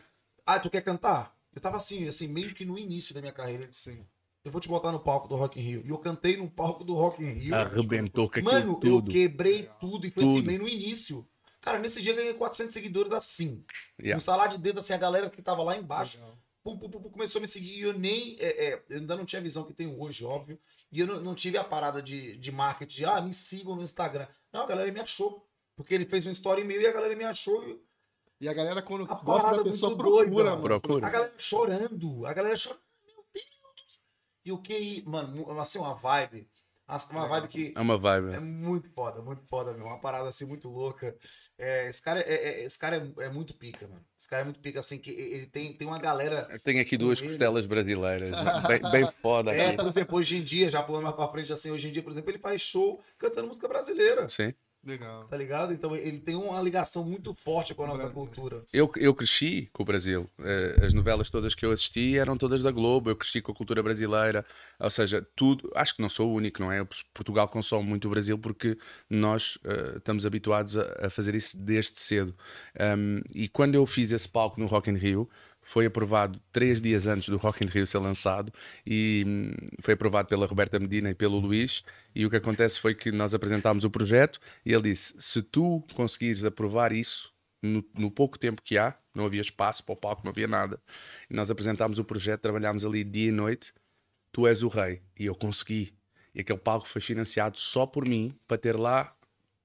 Ah, tu quer cantar? Eu tava assim, assim, meio que no início da minha carreira. Ele disse assim, eu vou te botar no palco do Rock in Rio. E eu cantei no palco do Rock in Rio. Arrebentou com aquilo Mano, tudo. eu quebrei tudo e foi Tudo. assim, no início. Cara, nesse dia eu ganhei 400 seguidores assim. Yeah. No salário de dedo, assim, a galera que tava lá embaixo. Pum, pum, pum, pum, começou a me seguir e eu nem. é, é, eu ainda não tinha a visão que tenho hoje, óbvio. E eu não, não tive a parada de, de marketing, de ah, me sigam no Instagram. Não, a galera me achou. Porque ele fez uma história e meio e a galera me achou. e E a galera, quando A gosta da pessoa, procura, doida, mano. Procura. A galera chorando. A galera chorando. E o que. Mano, assim, uma vibe. Uma vibe que. É uma vibe. É muito foda, muito foda, meu. Uma parada assim muito louca. É, esse cara, é, é- esse cara é, é muito pica, mano. Esse cara é muito pica, assim, que ele tem, tem uma galera. Eu tenho aqui duas ele. costelas brasileiras. <laughs> bem, bem foda É, aqui. por exemplo, hoje em dia, já pulando mais pra frente, assim, hoje em dia, por exemplo, ele faz show cantando música brasileira, Sim. Legal. tá ligado? Então ele tem uma ligação muito forte com a nossa cultura. Eu, eu cresci com o Brasil. Eh, As novelas todas que eu assisti eram todas da Globo. Eu cresci com a cultura brasileira. Ou seja, tudo. Acho que não sou o único, não é? Portugal consome muito o Brasil porque nós eh, estamos habituados a, a fazer isso desde cedo. Um, e quando eu fiz esse palco no Rock in Rio, foi aprovado três dias antes do Rock in Rio ser lançado e hum, foi aprovado pela Roberta Medina e pelo Luís. E o que acontece foi que nós apresentámos o projeto e ele disse: se tu conseguires aprovar isso no, no pouco tempo que há, não havia espaço para o palco, não havia nada. E nós apresentámos o projeto, trabalhámos ali dia e noite. Tu és o rei. E eu consegui. E aquele palco foi financiado só por mim para ter lá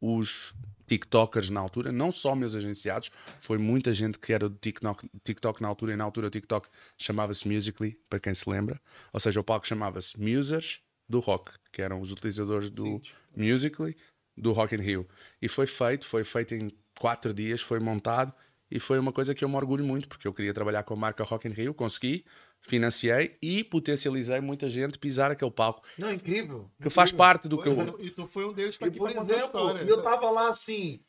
os TikTokers na altura, não só meus agenciados, foi muita gente que era do TikTok, TikTok na altura, e na altura o TikTok chamava-se Musically, para quem se lembra. Ou seja, o palco chamava-se Musers do Rock, que eram os utilizadores do Musically do Rock in Rio. E foi feito, foi feito em quatro dias, foi montado e foi uma coisa que eu me orgulho muito, porque eu queria trabalhar com a marca Rock in Rio, consegui, financiei e potencializei muita gente pisar aquele palco, Não, incrível. que faz incrível. parte do que eu... E tu foi um deles que E aqui por exemplo, eu tava lá assim,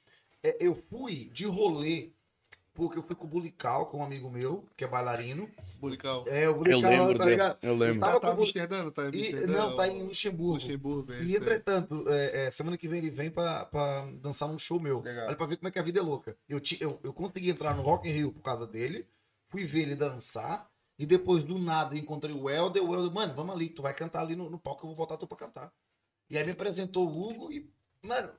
é, eu fui de rolê, porque eu fui com o Bulical, com um amigo meu, que é bailarino. Bulical. É, o Eu Bulical, lembro tá ligado? eu lembro. Tava Tá, tá com Amsterdã, tá em Amsterdã. não, tá em Luxemburgo. Luxemburgo. é E entretanto, é, é, semana que vem ele vem pra, pra dançar num show meu. Legal. Olha pra ver como é que a vida é louca. Eu, ti- eu, eu consegui entrar no Rock in Rio por causa dele, fui ver ele dançar, e depois do nada encontrei o Helder. O Helder, mano, vamos ali, tu vai cantar ali no, no palco, eu vou botar tu pra cantar. E aí me apresentou o Hugo e, mano,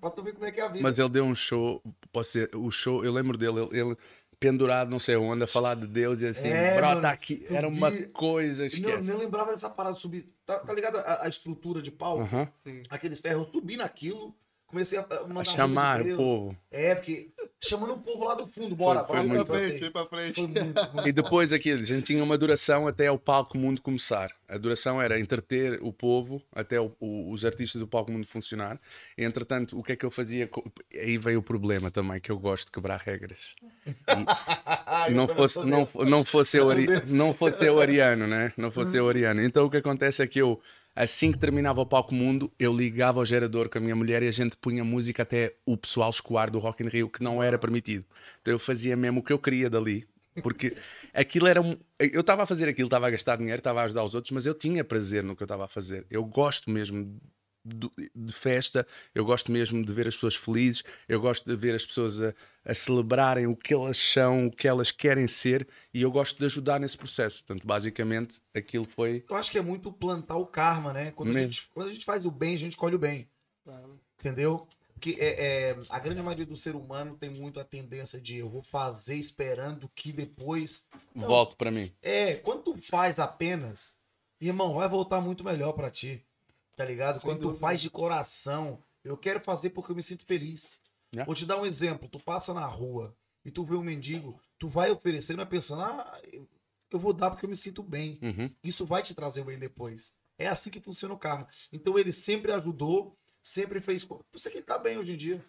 pra tu ver como é que é a vida. Mas ele deu um show, posso dizer, o show, eu lembro dele, ele, ele pendurado não sei onde, a falar de Deus e assim, É, bro, mano, tá aqui, era uma coisa, Eu não, esquece. nem lembrava dessa parada de subir. Tá, tá ligado a, a estrutura de palco? Sim. Aqueles ferros, eu subi naquilo, Comecei a mandar A chamar o povo. É, porque chamando o povo lá do fundo, bora, Foi- foi bora, muito Pra frente, pra frente. Foi muito, muito E depois aquilo, a gente tinha uma duração até o Palco Mundo começar. A duração era entreter o povo até o- o- os artistas do Palco Mundo funcionar. E, entretanto, o que é que eu fazia? Aí veio o problema também, que eu gosto de quebrar regras. <laughs> Eu não fosse, não, não fosse eu, não fosse eu ariano, né? Não fosse eu ariano. Então o que acontece é que eu, assim que terminava o palco mundo, eu ligava ao gerador com a minha mulher e a gente punha música até o pessoal escoar do Rock in Rio, que não era permitido. Então eu fazia mesmo o que eu queria dali. Porque <laughs> aquilo era. um- Eu estava a fazer aquilo, estava a gastar dinheiro, estava a ajudar os outros, mas eu tinha prazer no que eu estava a fazer. Eu gosto mesmo de festa, eu gosto mesmo de ver as pessoas felizes, eu gosto de ver as pessoas a, a celebrarem o que elas são, o que elas querem ser e eu gosto de ajudar nesse processo. Portanto, basicamente, aquilo foi. Eu acho que é muito plantar o karma, né? Quando a, gente, quando a gente faz o bem, a gente colhe o bem. Entendeu? Porque é, é, a grande maioria do ser humano tem muito a tendência de eu vou fazer esperando que depois. Volto para mim. É, quando tu faz apenas, irmão, vai voltar muito melhor pra ti. Tá ligado? Sem quando tu dúvida. faz de coração, eu quero fazer porque eu me sinto feliz. É. Vou te dar um exemplo. Tu passa na rua e tu vê um mendigo, tu vai oferecer, não é pensando, ah, eu- vou dar porque eu me sinto bem. Uhum. Isso vai te trazer bem depois. É assim que funciona o karma. Então ele sempre ajudou, sempre fez. Por isso é que ele tá bem hoje em dia.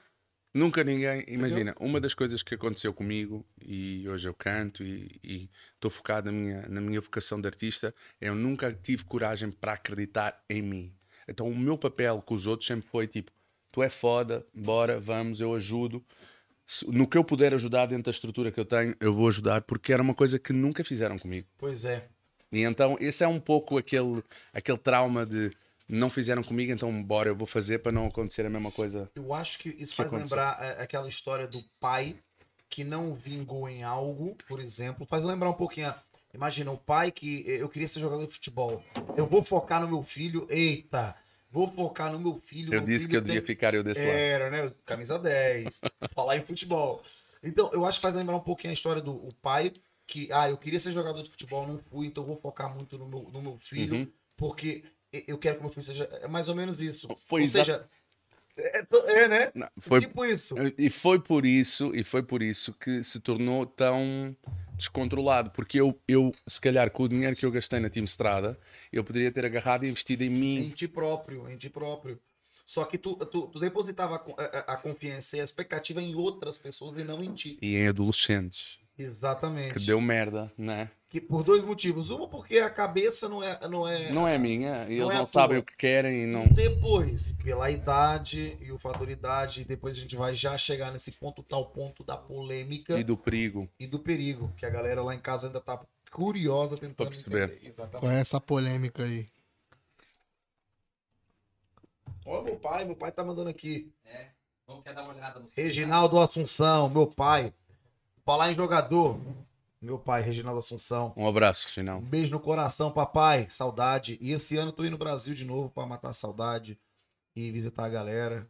Nunca ninguém. Imagina, uma das coisas que aconteceu comigo, e hoje eu canto e estou focado na minha, na minha vocação de artista, eu nunca tive coragem para acreditar em mim. Então o meu papel com os outros sempre foi tipo: tu é foda, bora, vamos, eu ajudo. No que eu puder ajudar dentro da estrutura que eu tenho, eu vou ajudar, porque era uma coisa que nunca fizeram comigo. Pois é. E então esse é um pouco aquele, aquele trauma de não fizeram comigo, então bora, eu vou fazer para não acontecer a mesma coisa. Eu acho que isso Que faz aconteceu? lembrar é, aquela história do pai que não vingou em algo, por exemplo. Faz lembrar um pouquinho. a- Imagina, o pai que eh, eu queria ser jogador de futebol. Eu vou focar no meu filho. Eita! Vou focar no meu filho. Eu meu disse filho que eu tem- devia ficar eu desse lado. Era, né? Camisa 10. <laughs> falar em futebol. Então, eu acho que faz lembrar um pouquinho a história do o pai que, ah, eu queria ser jogador de futebol, não fui, então vou focar muito no meu, no meu filho, Uhum. porque eu quero que meu filho seja. É mais ou menos isso. Foi ou seja, é, é, né? Não, foi, Tipo isso. E foi por isso, e foi por isso que se tornou tão descontrolado, porque eu, eu se calhar com o dinheiro que eu gastei na Team Strada, eu poderia ter agarrado e investido em Em mim. ti próprio, em ti próprio. Só que tu, tu, tu depositava a, a- a confiança e a expectativa em outras pessoas e não em ti. E em adolescentes, Exatamente. que deu merda, né? Que por dois motivos. Uma, porque a cabeça não é. Não é, Não é minha, e Não eles é não sabem o que querem e não. E depois, pela idade e o fator idade, e depois a gente vai já chegar nesse ponto, tal ponto da polêmica E do perigo. e do perigo, que a galera lá em casa ainda tá curiosa tentando entender. Exatamente. Qual é essa polêmica aí? Ó, meu pai, meu pai tá mandando aqui. Vamos quer dar uma olhada no Reginaldo Assunção, meu pai. Falar em jogador. Meu pai, Reginaldo Assunção. Um abraço, Um Reginaldo. beijo no coração, papai. Saudade. E esse ano eu tô indo no Brasil de novo pra matar a saudade e visitar a galera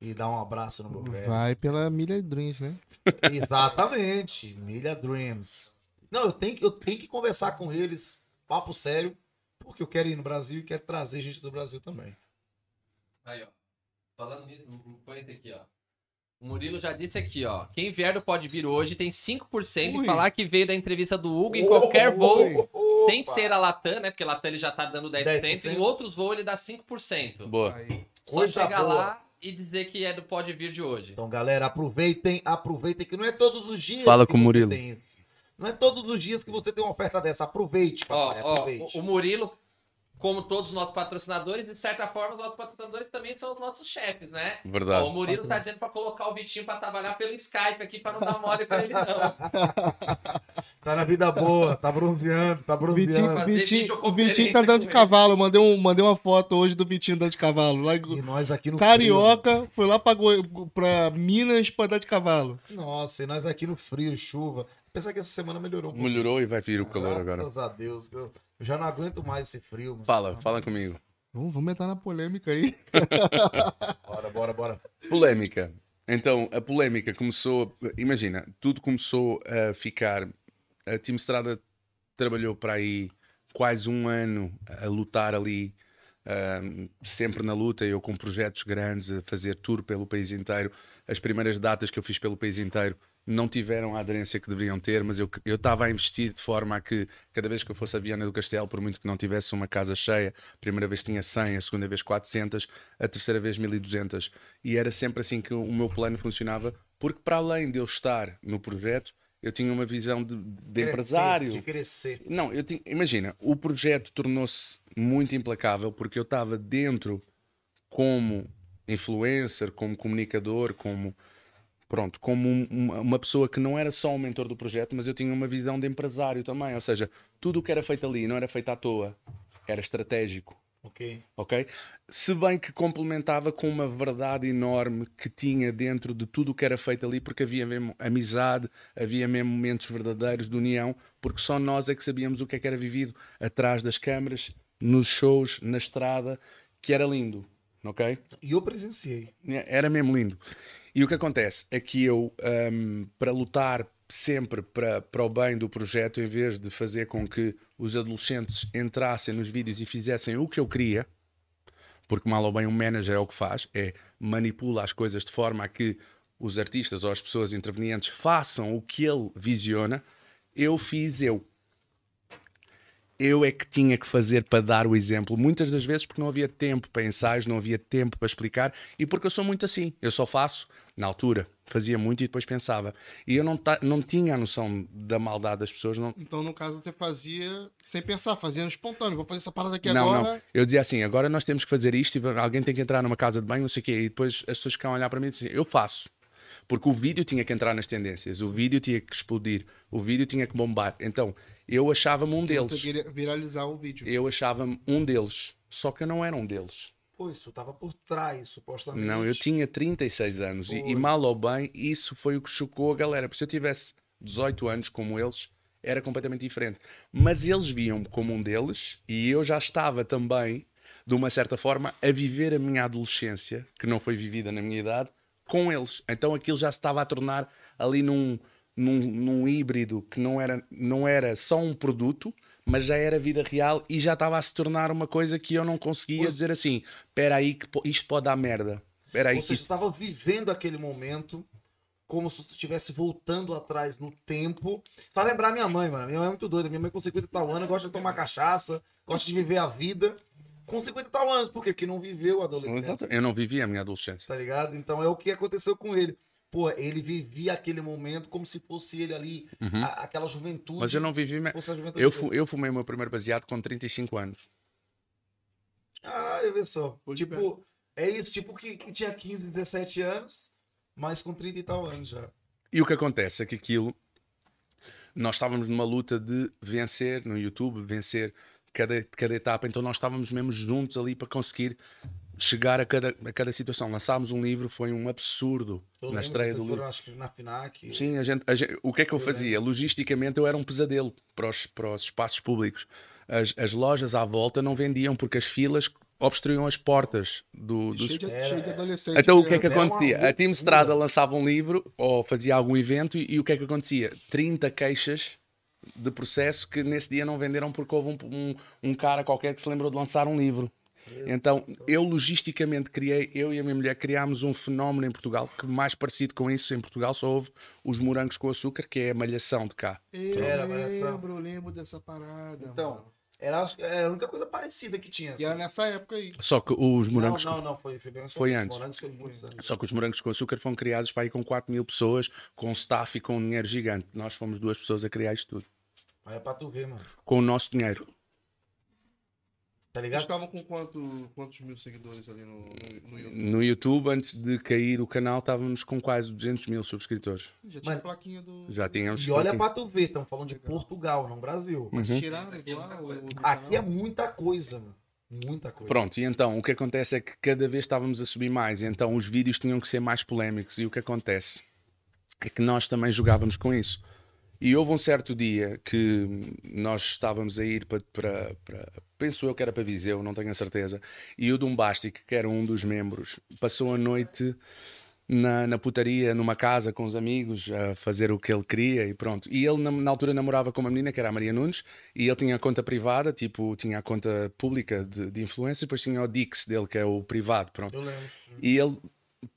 e dar um abraço no meu velho. Vai pela Milha Dreams, né? <laughs> Exatamente. Milha Dreams. Não, eu tenho, que- eu tenho que conversar com eles, papo sério, porque eu quero ir no Brasil e quero trazer gente do Brasil também. Aí, ó. Falando nisso, põe esse aqui, ó. O Murilo já disse aqui, ó. Quem vier do Pode Vir hoje tem 5% Ui. e falar que veio da entrevista do Hugo em qualquer voo. Sem ser a Latam, né? Porque a Latam ele já tá dando 10%. 10%. Em outros voos ele dá 5%. Boa. Aí. Só Coisa chegar boa. lá e dizer que é do Pode Vir de hoje. Então, galera, aproveitem, aproveitem, que não é todos os dias Fala que com o você Murilo. tem isso. Não é todos os dias que você tem uma oferta dessa. Aproveite, Ó, papai, ó, aproveite. o, o Murilo, como todos os nossos patrocinadores, de certa forma, os nossos patrocinadores também são os nossos chefes, né? Ó, Verdade. o Murilo tá dizendo pra colocar o Vitinho pra trabalhar pelo Skype aqui, pra não dar mole pra ele, não. <laughs> Tá na vida boa, tá bronzeando, tá Vitinho, bronzeando. fazer Vitinho, o Vitinho tá andando de cavalo. Mandei, um, mandei uma foto hoje do Vitinho andando de cavalo. Lá, em- E nós aqui no Carioca, foi lá pra, Goi- pra Minas pra andar de cavalo. frio. Nossa, e nós aqui no frio, chuva. Apesar que essa semana melhorou um pouco. Melhorou e vai vir o calor agora. Graças a Deus. Eu, eu já não aguento mais esse frio. mano. Fala, fala comigo. Vamos, vamos entrar na polêmica aí. <laughs> Bora, bora, bora. Polémica. Então, a polémica começou. Imagina, tudo começou a ficar. A Team Strada trabalhou para aí quase um ano a lutar ali ahm, sempre na luta, eu com projetos grandes, a fazer tour pelo país inteiro. As primeiras datas que eu fiz pelo país inteiro não tiveram a aderência que deveriam ter, mas eu eu estava a investir de forma a que cada vez que eu fosse a Viana do Castelo, por muito que não tivesse uma casa cheia, a primeira vez tinha 100, a segunda vez 400, a terceira vez 1200. E era sempre assim que o meu plano funcionava, porque para além de eu estar no projeto, eu tinha uma visão de, de empresário. De crescer. Não, eu tinha, imagina, o projeto tornou-se muito implacável porque eu estava dentro como influencer, como comunicador, como pronto, como um- uma, pessoa que não era só um mentor do projeto, mas eu tinha uma visão de empresário também, ou seja, tudo o que era feito ali não era feito à toa, era estratégico Ok. ok? Se bem que complementava com uma verdade enorme que tinha dentro de tudo o que era feito ali, porque havia mesmo amizade, havia mesmo momentos verdadeiros de união, porque só nós é que sabíamos o que é que era vivido atrás das câmaras, nos shows, na estrada, que era lindo, ok? E eu presenciei. Era mesmo lindo. E o que acontece é que eu, hum, para lutar sempre para, para o bem do projeto, em vez de fazer com que os adolescentes entrassem nos vídeos e fizessem o que eu queria, porque mal ou bem um manager é o que faz, é manipula as coisas de forma a que os artistas ou as pessoas intervenientes façam o que ele visiona, eu fiz eu. Eu é que tinha que fazer para dar o exemplo, muitas das vezes porque não havia tempo para ensaios, não havia tempo para explicar e porque eu sou muito assim. Eu só faço na altura, fazia muito e depois pensava. E eu não, não tinha a noção da maldade das pessoas, não, Então, no caso, você fazia sem pensar, fazia no espontâneo. Vou fazer essa parada aqui não, agora. não. Eu dizia assim: agora nós temos que fazer isto e alguém tem que entrar numa casa de banho, não sei o quê. E depois as pessoas ficavam a olhar para mim e diziam: Eu faço. Porque o vídeo tinha que entrar nas tendências, o vídeo tinha que explodir, o vídeo tinha que bombar. Então eu achava-me um deles. viralizar o vídeo. Eu achava-me um deles. Só que eu não era um deles. Pô, isso tava por trás, supostamente. Não, eu tinha 36 anos e, e mal ou bem, isso foi o que chocou a galera. Porque se eu tivesse 18 anos como eles, era completamente diferente. Mas eles viam-me como um deles e eu já estava também, de uma certa forma, a viver a minha adolescência, que não foi vivida na minha idade, com eles. Então aquilo já se estava a tornar ali num, num, num híbrido que não era, não era só um produto, mas já era vida real e já estava a se tornar uma coisa que eu não conseguia dizer assim: espera aí, que isto pode dar merda. Espera aí, Ou seja, isto tu tava vivendo aquele momento como se tu estivesse voltando atrás no tempo. Pra lembrar minha mãe, mano. Minha mãe é muito doida. Minha mãe com 50 e tal anos gosta de tomar cachaça, gosta de viver a vida. Com 50 e tal anos, por quê? Porque não viveu a adolescência. Eu não vivi a minha adolescência. Tá ligado? Então é o que aconteceu com ele. Pô, ele vivia aquele momento como se fosse ele ali, a- aquela juventude. Uhum. Mas eu não vivi. me- Eu, fu- eu fumei o meu primeiro baseado com 35 anos. Caralho, vê só. Pô, tipo, é isso, tipo que, que tinha 15, 17 anos, mas com 30 e tal anos já. E o que acontece é que aquilo. Nós estávamos numa luta de vencer no YouTube, vencer cada, cada etapa, então nós estávamos mesmo juntos ali para conseguir chegar a cada, a cada situação. Lançámos um livro, foi um absurdo Eu na estreia do livro. acho que na FINAC. Sim, a gente, a gente- o que é que eu, Eu fazia? Logisticamente eu era um pesadelo para os, para os espaços públicos. As, as lojas à volta não vendiam porque as filas obstruíam as portas do, dos Cheio de, cheio. Então o que é que Era uma acontecia? A Team loucura. Strada lançava um livro ou fazia algum evento e, e o que é que acontecia? 30 queixas de processo que nesse dia não venderam porque houve um, um, um cara qualquer que se lembrou de lançar um livro. Então eu logisticamente criei, eu e a minha mulher criámos um fenómeno em Portugal que mais parecido com isso em Portugal só houve os morangos com açúcar, que é a malhação de cá. Eu Era, malhação. lembro, eu lembro dessa parada. Então, mano. era, era a única coisa parecida que tinha. E era assim. nessa época aí. Só que os Não, morangos não, não, foi, foi bem Foi antes. Morangos foi anos. Só que os morangos com açúcar foram criados para aí com 4 mil pessoas, com staff e com um dinheiro gigante. Nós fomos duas pessoas a criar isto tudo. Olha pra tu ver, mano. Com o nosso dinheiro. Tá Vocês ligado? estavam com quanto, quantos mil seguidores ali no, no, no YouTube? No YouTube, antes de cair o canal, estávamos com quase 200 mil subscritores. Já tinha Mano, plaquinha do. Já tínhamos. E olha pra tu ver, estamos falando de Portugal, não Brasil. Mas Uhum. tiraram Aqui é Aqui é canal. muita coisa, mano. Muita coisa. Pronto, e então o que acontece é que cada vez estávamos a subir mais, e então os vídeos tinham que ser mais polémicos. E o que acontece é que nós também jogávamos com isso. E houve um certo dia que nós estávamos a ir para, para, para- penso eu que era para Viseu, não tenho a certeza, e o Dumbastic, que era um dos membros, passou a noite na, na putaria, numa casa com os amigos, a fazer o que ele queria e pronto. E ele, na, na altura, namorava com uma menina que era a Maria Nunes e ele tinha a conta privada, tipo, tinha a conta pública de, de influência, depois tinha o Dix dele, que é o privado, pronto. Eu lembro. E ele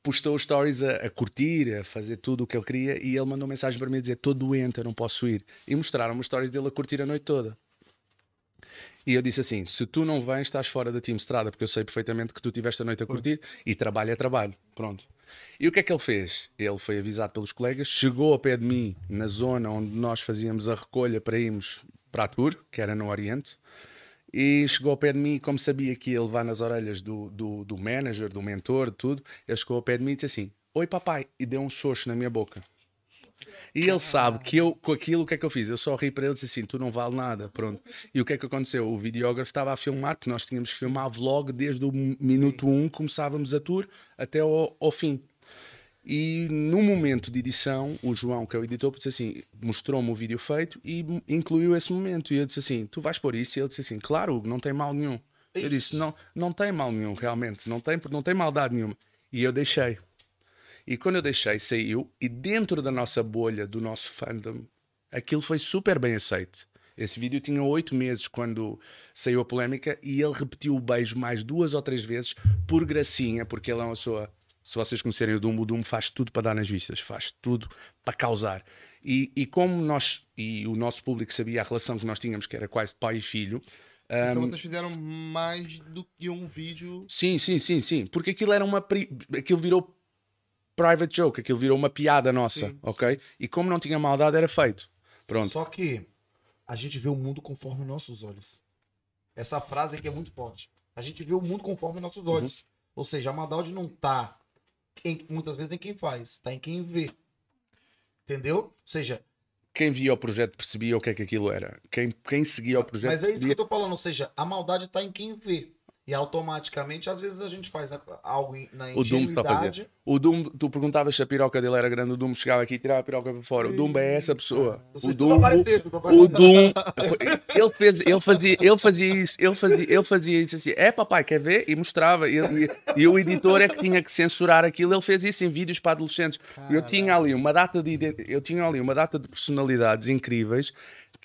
postou stories a, a curtir, a fazer tudo o que ele queria e ele mandou mensagem para mim a dizer: Estou doente, eu não posso ir. E mostraram-me stories dele a curtir a noite toda. E eu disse assim: Se tu não vens, estás fora da Team Strada, porque eu sei perfeitamente que tu tiveste a noite a curtir e trabalho é trabalho. Pronto. E o que é que ele fez? Ele foi avisado pelos colegas, chegou ao pé de mim na zona onde nós fazíamos a recolha para irmos para a tour, que era no Oriente, e chegou ao pé de mim, como sabia que ia levar nas orelhas do, do, do manager, do mentor, tudo, ele chegou ao pé de mim e disse assim: Oi papai, e deu um xoxo na minha boca. E ele sabe que eu, com aquilo, o que é que eu fiz? Eu só ri para ele e disse assim: Tu não vale nada, pronto. E o que é que aconteceu? O videógrafo estava a filmar, porque nós tínhamos que filmar vlog desde o minuto 1, um, começávamos a tour até ao, ao fim. E no momento de edição, o João, que é o editor, disse assim, mostrou-me o vídeo feito e incluiu esse momento. E eu disse assim: Tu vais pôr isso? E ele disse assim: Claro, não tem mal nenhum. Eu disse: Não, não tem mal nenhum, realmente, não tem, não tem maldade nenhuma. E eu deixei. E quando eu deixei, saiu, e dentro da nossa bolha, do nosso fandom, aquilo foi super bem aceito. Esse vídeo tinha oito meses quando saiu a polémica e ele repetiu o beijo mais duas ou três vezes por gracinha, porque ele é uma pessoa. Se vocês conhecerem o Dumbo, o Dumbo faz tudo para dar nas vistas, faz tudo para causar. E, e como nós e o nosso público sabia a relação que nós tínhamos, que era quase pai e filho, Então um, vocês fizeram mais do que um vídeo. Sim, sim, sim, sim. Porque aquilo era uma. Aquilo virou private joke, aquilo virou uma piada nossa, Sim, ok? E como não tinha maldade, era feito. Pronto. Só que a gente vê o mundo conforme nossos olhos. Essa frase aqui é muito forte. A gente vê o mundo conforme nossos olhos. Ou seja, a maldade não tá em- muitas vezes em quem faz, tá em quem vê. Entendeu? Ou seja, Quem via o projeto percebia o que é que aquilo era. Quem, quem seguia o projeto mas é isso que percebia. eu tô falando. Ou seja, a maldade tá em quem vê. E automaticamente, às vezes, a gente faz algo na O Dumbo está a fazer. ingenuidade. O Dumbo, tu perguntavas se a piroca dele era grande, o Dumbo chegava aqui e tirava a piroca para fora. O Dumbo é essa pessoa. Vocês O tudo Dumbo, o. Dumbo, ele, fez, ele, fazia, ele fazia isso, ele fazia, ele fazia isso assim, é papai, quer ver? E mostrava. E, e- e o editor é que tinha que censurar aquilo, ele fez isso em vídeos para adolescentes. Eu tinha ali uma data de eu tinha ali uma data de personalidades incríveis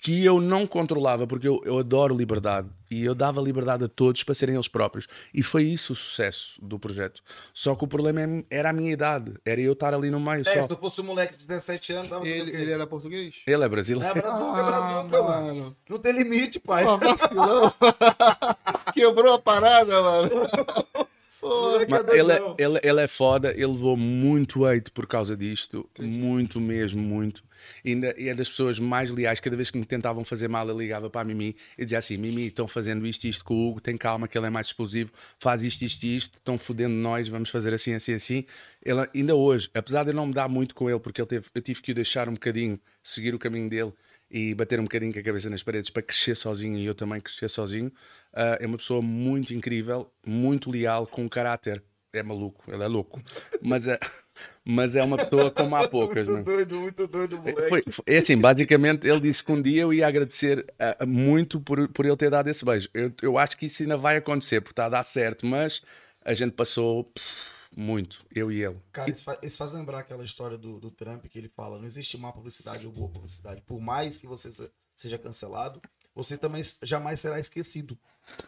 que eu não controlava, porque eu, eu adoro liberdade e eu dava liberdade a todos para serem eles próprios. E foi isso o sucesso do projeto. Só que o problema é- era a minha idade, era eu estar ali no meio É, só. se tu fosse um moleque de 17 anos, tava Ele, ele era português? Ele é brasileiro. É Brasil, é Brasil, mano. mano. Não tem limite, pai. Pô, vacilão. <laughs> Quebrou a parada, mano. <laughs> Mas é ele, é, ele, ele é foda, ele levou muito hate por causa disto, muito mesmo, muito. E ainda e é das pessoas mais leais, cada vez que me tentavam fazer mal, eu ligava para a Mimi e dizia assim: Mimi, estão fazendo isto e isto com o Hugo, tem calma que ele é mais explosivo, faz isto, isto e isto, estão fodendo nós, vamos fazer assim, assim, assim. Ele, ainda hoje, apesar de eu não me dar muito com ele, porque ele teve, eu tive que o deixar um bocadinho, seguir o caminho dele e bater um bocadinho com a cabeça nas paredes para crescer sozinho e eu também crescer sozinho. Ah, é uma pessoa muito incrível, muito leal, com um caráter. É maluco, ele é louco. Mas é, <laughs> mas é uma pessoa como há <laughs> poucas. Muito não é? doido, muito doido, moleque. Foi, foi- é assim, basicamente ele disse que um dia eu ia agradecer ah, muito por, por ele ter dado esse beijo. Eu, eu acho que isso ainda vai acontecer, porque está a dar certo, mas a gente passou pff, muito, eu e ele. Cara, isso faz, isso faz lembrar aquela história do, do Trump que ele fala: não existe má publicidade ou boa publicidade. Por mais que você se- seja cancelado, você também jamais será esquecido.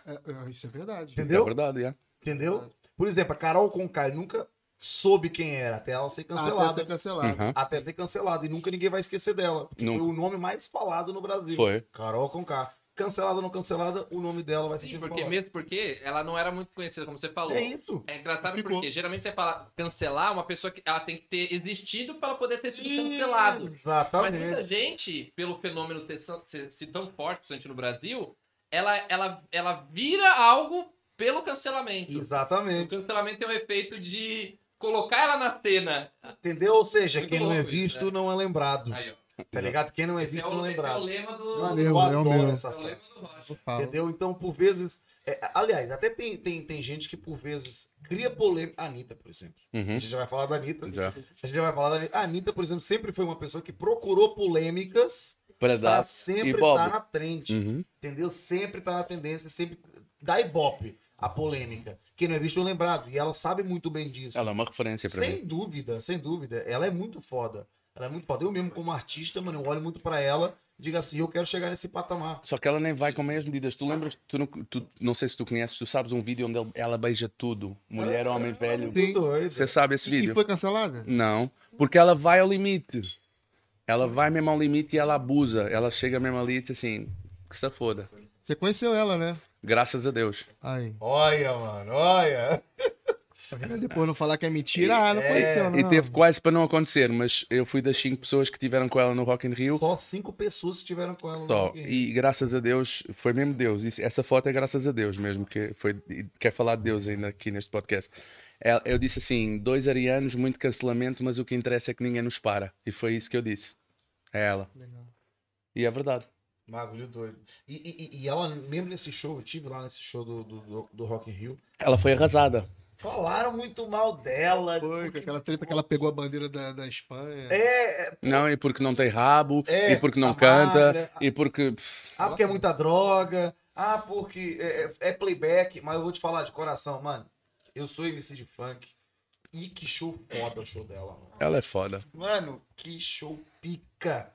é, é, isso é verdade. É Entendeu? verdade, é. Entendeu? Por exemplo, a Carol Conká nunca soube quem era até ela ser Até cancelada. ser cancelado. Uhum. Até ser cancelada. E nunca ninguém vai esquecer dela. Porque Nunca. foi o nome mais falado no Brasil. Foi. Carol Conká. Cancelada ou não cancelada, o nome dela vai ser Sim, porque mesmo porque ela não era muito conhecida, como você falou. É isso. É engraçado Ficou. porque geralmente você fala cancelar uma pessoa que ela tem que ter existido para ela poder ter sido cancelado. Mas Exatamente. muita gente, pelo fenômeno ter ser, ser- ser tão forte, principalmente no Brasil, ela, ela, ela vira algo pelo cancelamento. O Exatamente. cancelamento tem um efeito de colocar ela na cena. Entendeu? Ou seja, Muito quem não é louco isso, visto né? não é lembrado. Aí, ó. Tá ligado? Quem não é Esse é, visto não o, é esse é o lema do. Valeu. Eu é o adoro meu. essa é o lema do Rocha. Eu. Entendeu? Então, por vezes. é, aliás, até tem, tem, tem gente que por vezes cria polêmica. A Anitta, por exemplo. A Uhum. gente já vai falar da Anitta. Já. A gente já vai falar da Anitta. A Anitta, por exemplo, sempre foi uma pessoa que procurou polêmicas Para pra dar. sempre Ibope. estar na trend. Uhum. Entendeu? Sempre tá na tendência, sempre dá ibope. a polêmica. Quem não é visto é lembrado. E ela sabe muito bem disso. Ela é uma referência para mim. Sem dúvida, sem dúvida. Ela é muito foda. Ela é muito foda. Eu mesmo, como artista, mano, eu olho muito pra ela e digo assim, eu quero chegar nesse patamar. Só que ela nem vai com meias medidas. Tu lembras, tu não, tu- não sei se tu conheces, tu sabes um vídeo onde ela beija tudo. Mulher, homem, velho. Muito doido. Você sabe esse E vídeo? foi cancelada? Não, porque ela vai ao limite. Ela vai mesmo ao limite e ela abusa. Ela chega mesmo ali e diz assim, que se foda. Você conheceu ela, né? Graças a Deus. Aí. Olha, mano, olha. <laughs> Depois não falar que é mentira, ah, não conheceu, não. E teve quase para não acontecer, mas eu fui das cinco pessoas que tiveram com ela no Rock in Rio. Só cinco pessoas estiveram com ela. no Só. Rock in Rio. E graças a Deus, foi mesmo Deus. Isso- essa foto é graças a Deus mesmo, que foi, quer falar de Deus ainda aqui neste podcast. Ela- Eu disse assim: dois arianos, muito cancelamento, mas o que interessa é que ninguém nos para. E foi isso que eu disse. É ela. E é verdade. Bagulho doido. E, e- e ela, mesmo nesse show, eu tive lá nesse show do, do, do, do Rock in Rio, Ela foi arrasada. Falaram muito mal dela. Foi, com porque- aquela treta que ela pegou a bandeira da, da Espanha. É, Não, e porque não tem rabo, É, e porque não canta, magra, e porque. ah, porque é muita droga. Ah, porque é, é- é playback. Mas eu vou te falar de coração, mano. Eu sou MC de funk. E que show foda o show dela, mano. ela é foda. Mano, que show pica.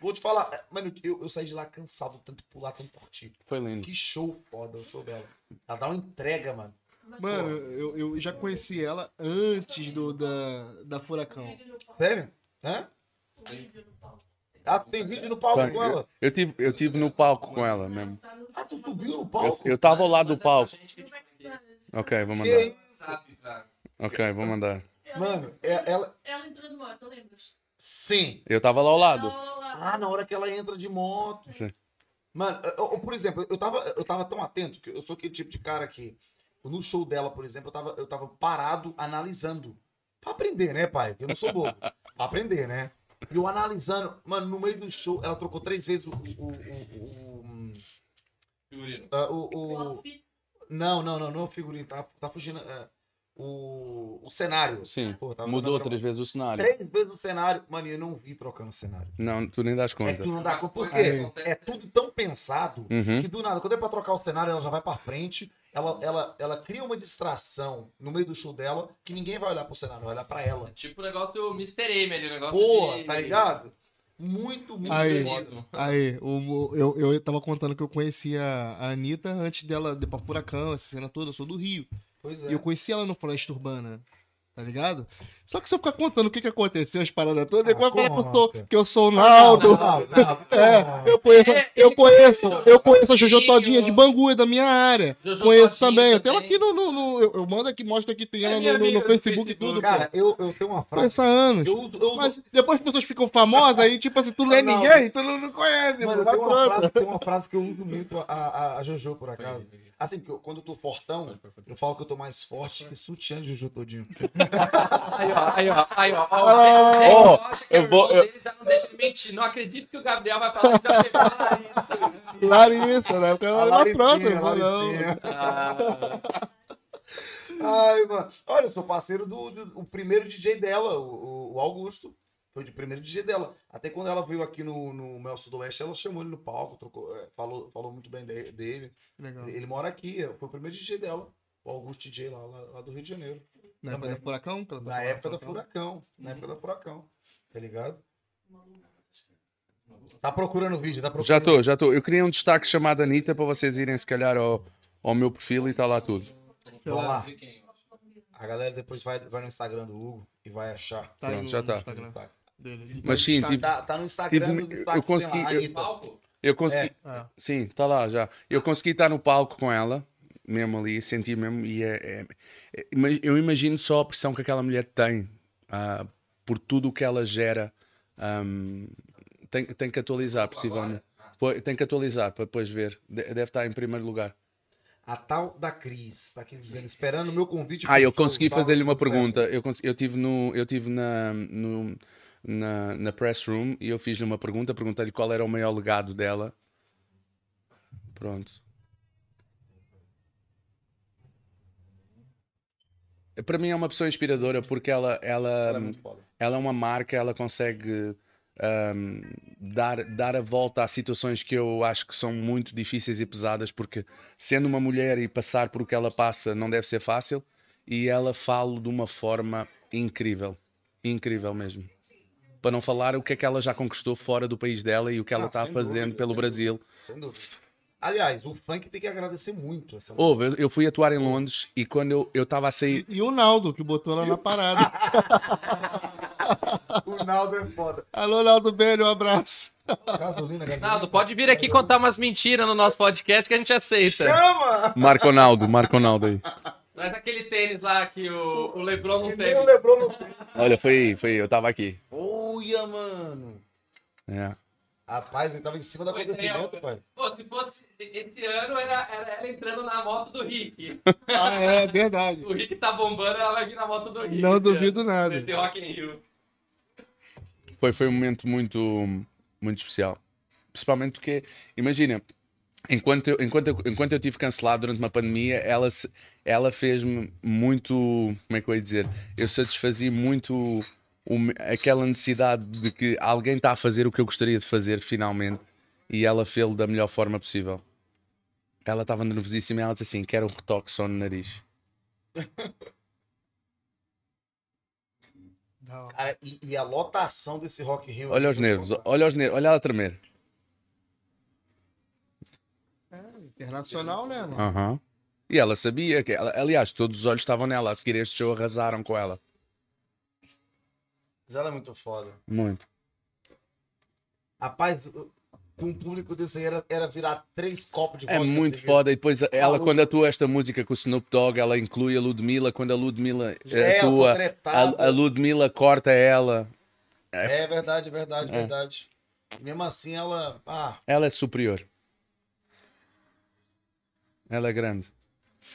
Vou te falar, mano, eu, eu saí de lá cansado, tanto pular, tanto curtir. Foi lindo. Que show foda o show dela. Ela dá uma entrega, mano. Mano, eu, eu já conheci ela antes do, da, da Furacão. Sério? Hã? Ah, tu tem vídeo no palco com Eu, ela? eu tive, eu tive no palco com ela mesmo. Ah, tu subiu no Eu, palco? eu tava ao lado do palco. Gente, Ok, vou mandar. Ok, vou mandar. Mano, é- ela. Ela entrou de moto, lembras? Sim. Eu tava lá ao lado. Ah, na hora que ela entra de moto. Sim. Mano, eu- eu- por exemplo, eu tava, eu tava tão atento que eu sou aquele tipo de cara que no show dela, por exemplo, eu tava, eu tava parado analisando. Pra aprender, né, pai? Que eu não sou bobo. pra aprender, né? E eu analisando, mano, no meio do show, ela trocou três vezes o. o, o, o, Figurino. ah, o- O o- não, não, não, não é o figurino, tá, tá fugindo. é, o, o cenário. Sim. Pô, tava Mudou três vezes o cenário. Três vezes o cenário. Mano, eu não vi trocando cenário. Não, tu nem das É que conta. tu não dá conta. que acontece- é tudo tão pensado Uhum. que do nada, quando é pra trocar o cenário, ela já vai pra frente. Ela, ela, ela cria uma distração no meio do show dela que ninguém vai olhar pro cenário, vai olhar pra ela. Tipo o negócio do Mr. M ali, o negócio Pô, de... tá ligado? Muito, muito Aí. foda. Aí, o, eu, eu tava contando que eu conhecia a Anitta antes dela ir pra Furacão, essa cena toda, eu sou do Rio. Pois E é. eu conheci ela no Floresta Urbana, tá ligado? Só que se eu ficar contando o que que aconteceu, as paradas todas, depois vai falar que eu sou, conta. que eu sou o Naldo. Não, não, É, eu conheço, É, eu ele conheço, eu conheço a Jojo. Todinha de Bangu, é da minha área. Jojo Conheço também. Eu tenho ela também. aqui no. no, no- eu, eu mando aqui, mostra aqui, tem É ela no, no- no Facebook e tudo. Cara, pô. eu, eu tenho uma frase. Conheço há anos. Eu uso, eu uso, Mas depois as pessoas ficam famosas, aí tipo assim, tu não é ninguém, tu não, não conhece, Mano, Vai tenho uma, frase, tem uma frase que eu uso muito a, a, a Jojo, por acaso. Assim, quando eu tô fortão, eu falo que eu tô mais forte que sutiã de Jojo todinho. <laughs> Aí, ó, aí, ó, aí, ó. ó, Ah, o é eu vou- eu- já não deixa ele mentir. Não acredito que o Gabriel vai falar que já pegou <laughs> a Larissa. Larissa, né? Porque ela vai Laricinha, pronto, a não vou não. Laricinha. Ah, Ai, mano. Olha, eu sou parceiro do, do- o primeiro DJ dela, o, o Augusto. Foi o primeiro DJ dela. Até quando ela veio aqui no, no Mel Sudoeste, ela chamou ele no palco, trocou, é, falou, falou muito bem de- dele. Legal. Ele, ele mora aqui, é, foi o primeiro DJ dela. O Augusto DJ lá, lá, lá do Rio de Janeiro. Na época da Furacão? tá Na época da Furacão. Na época da Furacão. Tá ligado? Tá procurando o vídeo, tá procurando. Já estou, já estou. Eu queria um destaque chamado Anitta para vocês irem se calhar ao, ao meu perfil e está lá tudo. Vamos lá. A galera depois vai, vai no Instagram do Hugo e vai achar. Tá Pronto, no- já no tá. Dele. Mas sim, Tá- tipo- Tá, tá no Instagram. Tive- nos eu consegui- lá, eu- palco? Eu consegui. Ah, Sim, está lá já. Eu consegui estar no palco com ela, mesmo ali, senti mesmo. E é, é- é- eu imagino só a pressão que aquela mulher tem ah, por tudo o que ela gera. ahm, tem, tem que atualizar, possivelmente. Tem que atualizar para depois ver. De- Deve estar em primeiro lugar. A tal da Cris, tá aqui dizendo, esperando o meu convite. Ah, eu consegui fazer-lhe uma pergunta. Eu, cons- eu tive, no, eu tive na, no- na, na press room e eu fiz-lhe uma pergunta. Perguntei-lhe qual era o maior legado dela. Pronto. Para mim é uma pessoa inspiradora porque ela, ela, Ela é muito foda. ela é uma marca, ela consegue ahm, dar, dar a volta a situações que eu acho que são muito difíceis e pesadas, porque sendo uma mulher e passar por o que ela passa não deve ser fácil, e ela fala de uma forma incrível, incrível mesmo. Para não falar o que é que ela já conquistou fora do país dela e o que ela Ah, está fazendo dúvida, pelo Brasil. Sem dúvida. Aliás, o funk tem que agradecer muito essa Houve, eu- eu fui atuar em Londres e quando eu eu estava a sair. E o Naldo, que botou ela na parada. <laughs> O Naldo é foda. Alô, Naldo Belli, um abraço. Gasolina, gasolina. Naldo, pode vir aqui contar umas mentiras no nosso podcast que a gente aceita. Chama! Marco Ronaldo, Marco Ronaldo aí. Traz aquele tênis lá que o, o Lebron não Nem o teve. Lebron não tem. Olha, foi aí, foi eu estava aqui. Olha, mano. É. Rapaz, ele tava em cima é, acontecimento, ó. pai. Pô, se fosse esse ano, era, era ela entrando na moto do Rick. <laughs> Ah, é verdade. O Rick tá bombando, ela vai vir na moto do Rick. Não duvido ano, nada. Nesse Rock in Rio. Foi, foi um momento muito, muito especial. Principalmente porque, imagina, enquanto eu, enquanto, eu, enquanto eu tive cancelado durante uma pandemia, ela, se- ela fez-me muito. Como é que eu ia dizer? Eu satisfazia muito aquela necessidade de que alguém está a fazer o que eu gostaria de fazer finalmente e ela fez-lo da melhor forma possível. Ela estava nervosíssima e ela disse assim: Quero um retoque só no nariz. Cara, e, e a lotação desse Rock Rio. Olha os nervos, olha os nervos, olha ela tremer. É, internacional, né, mano? Aham. E ela sabia que, ela- aliás, todos os olhos estavam nela. A seguir este show arrasaram com ela. Mas ela é muito foda. Muito. Rapaz, com um público desse aí era, era virar três copos de É vodka muito cerveja. foda. E depois ela, Maluco. quando atua esta música com o Snoop Dogg, ela inclui a Ludmilla. Quando a Ludmilla É, eh, tô atua, a, a Ludmilla corta ela. É verdade, verdade, É. verdade. Mesmo assim, ela. Ah, Ela é superior. Ela é grande.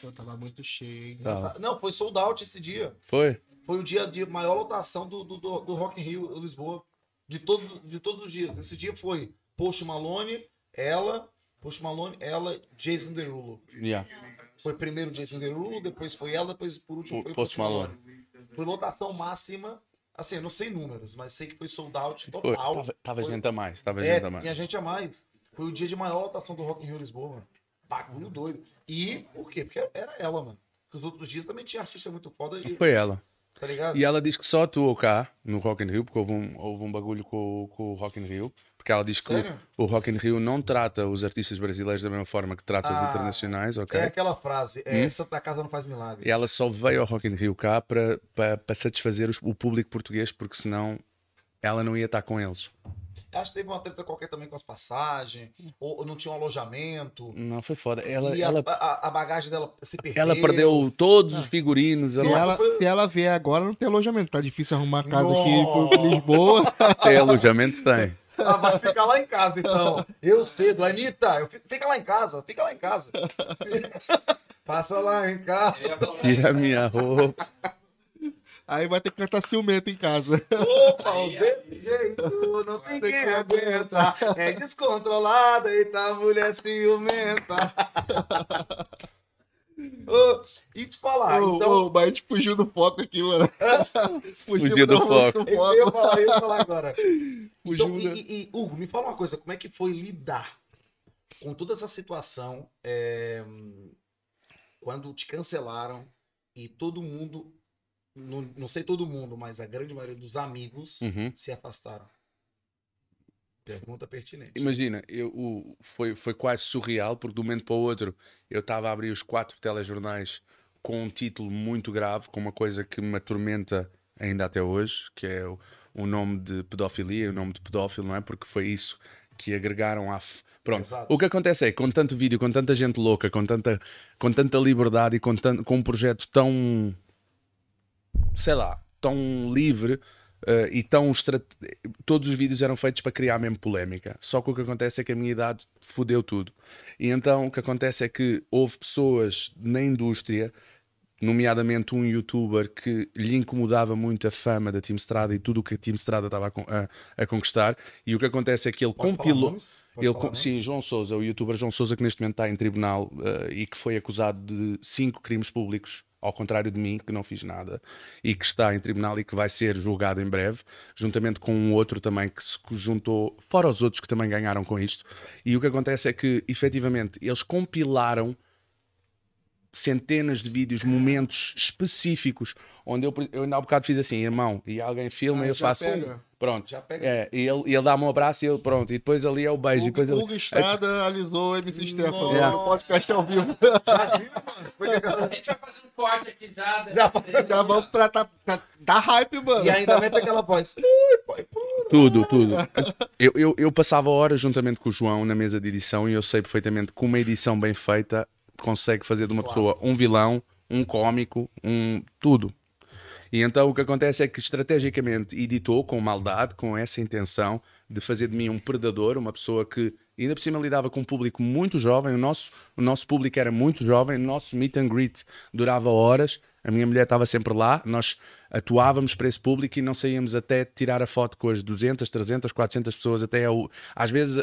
Pô, tava muito cheio, hein? Tá- não, foi sold out esse dia. Foi? Foi o dia de maior lotação do, do, do, Rock in Rio Lisboa. De todos, de todos os dias. Esse dia foi Post Malone, ela, Post Malone, ela, Jason Derulo. Yeah. Foi primeiro Jason Derulo, depois foi ela, depois por último O foi Post Malone. Foi lotação máxima. Assim, eu não sei números, mas sei que foi sold out Foi. total. Tava, tava Foi- gente a mais. Tava É, gente a mais. tinha gente a mais. Foi o dia de maior lotação do Rock in Rio Lisboa, mano. Bagulho doido. E por quê? Porque era ela, mano. Porque os outros dias também tinha artista muito foda, e, Foi ela. Tá ligado? E ela diz que só atuou cá, no Rock in Rio, porque houve um, houve um bagulho com, o- com o Rock in Rio. Porque ela diz que o, Sério? o Rock in Rio não trata os artistas brasileiros da mesma forma que trata os Ah, internacionais, ok? É aquela frase, é, Hum? Santa Casa não faz milagre. E ela só veio ao Rock in Rio cá para satisfazer os- o público português, porque senão ela não ia estar com eles. Acho que teve uma treta qualquer também com as passagens, ou, ou não tinha um alojamento. Não, foi foda. Ela, e ela, a, a bagagem dela se perdeu. ela perdeu todos os figurinos. Se Ela ela, foi- se ela vier agora, não tem alojamento. Tá difícil arrumar casa aqui em Lisboa. <laughs> tem alojamento, tem. Ah, vai ficar lá em casa, então. Eu cedo. Anitta, eu fico- fica lá em casa, fica lá em casa. <laughs> Passa lá em casa. Tira a minha roupa. Aí vai ter que cantar ciumento em casa. Opa, desse jeito não tem quem aguenta. É descontrolada e tá mulher ciumenta. Ô, e te falar, Ô, então. ô, mas a gente fugiu do foco aqui, mano. <laughs> Fugiu do foco. Esse eu ia falar, eu ia falar agora. Fugiu, Então, né? e, e- e, Hugo, me fala uma coisa, como é que foi lidar com toda essa situação é, quando te cancelaram e todo mundo, não, não sei todo mundo, mas a grande maioria dos amigos Uhum. se afastaram? Pergunta pertinente. Imagina, eu, o- foi, foi quase surreal, porque de um momento para o outro eu estava a abrir os quatro telejornais com um título muito grave, com uma coisa que me atormenta ainda até hoje, que é o, o nome de pedofilia, o nome de pedófilo, não é? Porque foi isso que agregaram à. f- Pronto. Exato. O que acontece é com tanto vídeo, com tanta gente louca, com tanta, com tanta liberdade e com, tan- com um projeto tão. Sei lá, tão livre. eh, e tão estra- todos os vídeos eram feitos para criar mesmo polémica. Só que o que acontece é que a minha idade fodeu tudo. E então o que acontece é que houve pessoas na indústria, nomeadamente um youtuber que lhe incomodava muito a fama da Team Strada e tudo o que a Team Strada estava a, a- a conquistar. E o que acontece é que ele Pode compilou. Ele, com- sim, João Souza, o youtuber João Souza, que neste momento está em tribunal eh, e que foi acusado de cinco crimes públicos ao contrário de mim, que não fiz nada e que está em tribunal e que vai ser julgado em breve, juntamente com um outro também que se juntou, fora os outros que também ganharam com isto. E o que acontece é que, efetivamente, eles compilaram centenas de vídeos, momentos específicos, onde eu, eu ainda há bocado fiz assim, irmão, e alguém filma Ah, e eu faço. pega. Pronto. Já pega. É, e ele, e ele dá-me um abraço e eu, pronto, e depois ali é o beijo. e depois Hugo, ali... Hugo Estrada alisou o MC Stefano. Nossa. No podcast ao vivo. Já viu, mano? Foi legal. <laughs> A gente vai fazer um corte aqui já. Já Já vamos tratar. Tá, tá hype, mano. E ainda mete aquela voz. Tudo, tudo. Eu, eu, eu passava horas juntamente com o João na mesa de edição e eu sei perfeitamente que uma edição bem feita consegue fazer de uma pessoa um vilão, um cómico, um tudo. E então o que acontece é que estrategicamente editou com maldade, com essa intenção de fazer de mim um predador, uma pessoa que ainda por cima lidava com um público muito jovem, o nosso, o nosso público era muito jovem, o nosso meet and greet durava horas, a minha mulher estava sempre lá, nós atuávamos para esse público e não saíamos até tirar a foto com as 200, 300, 400 pessoas, até ao, às vezes a-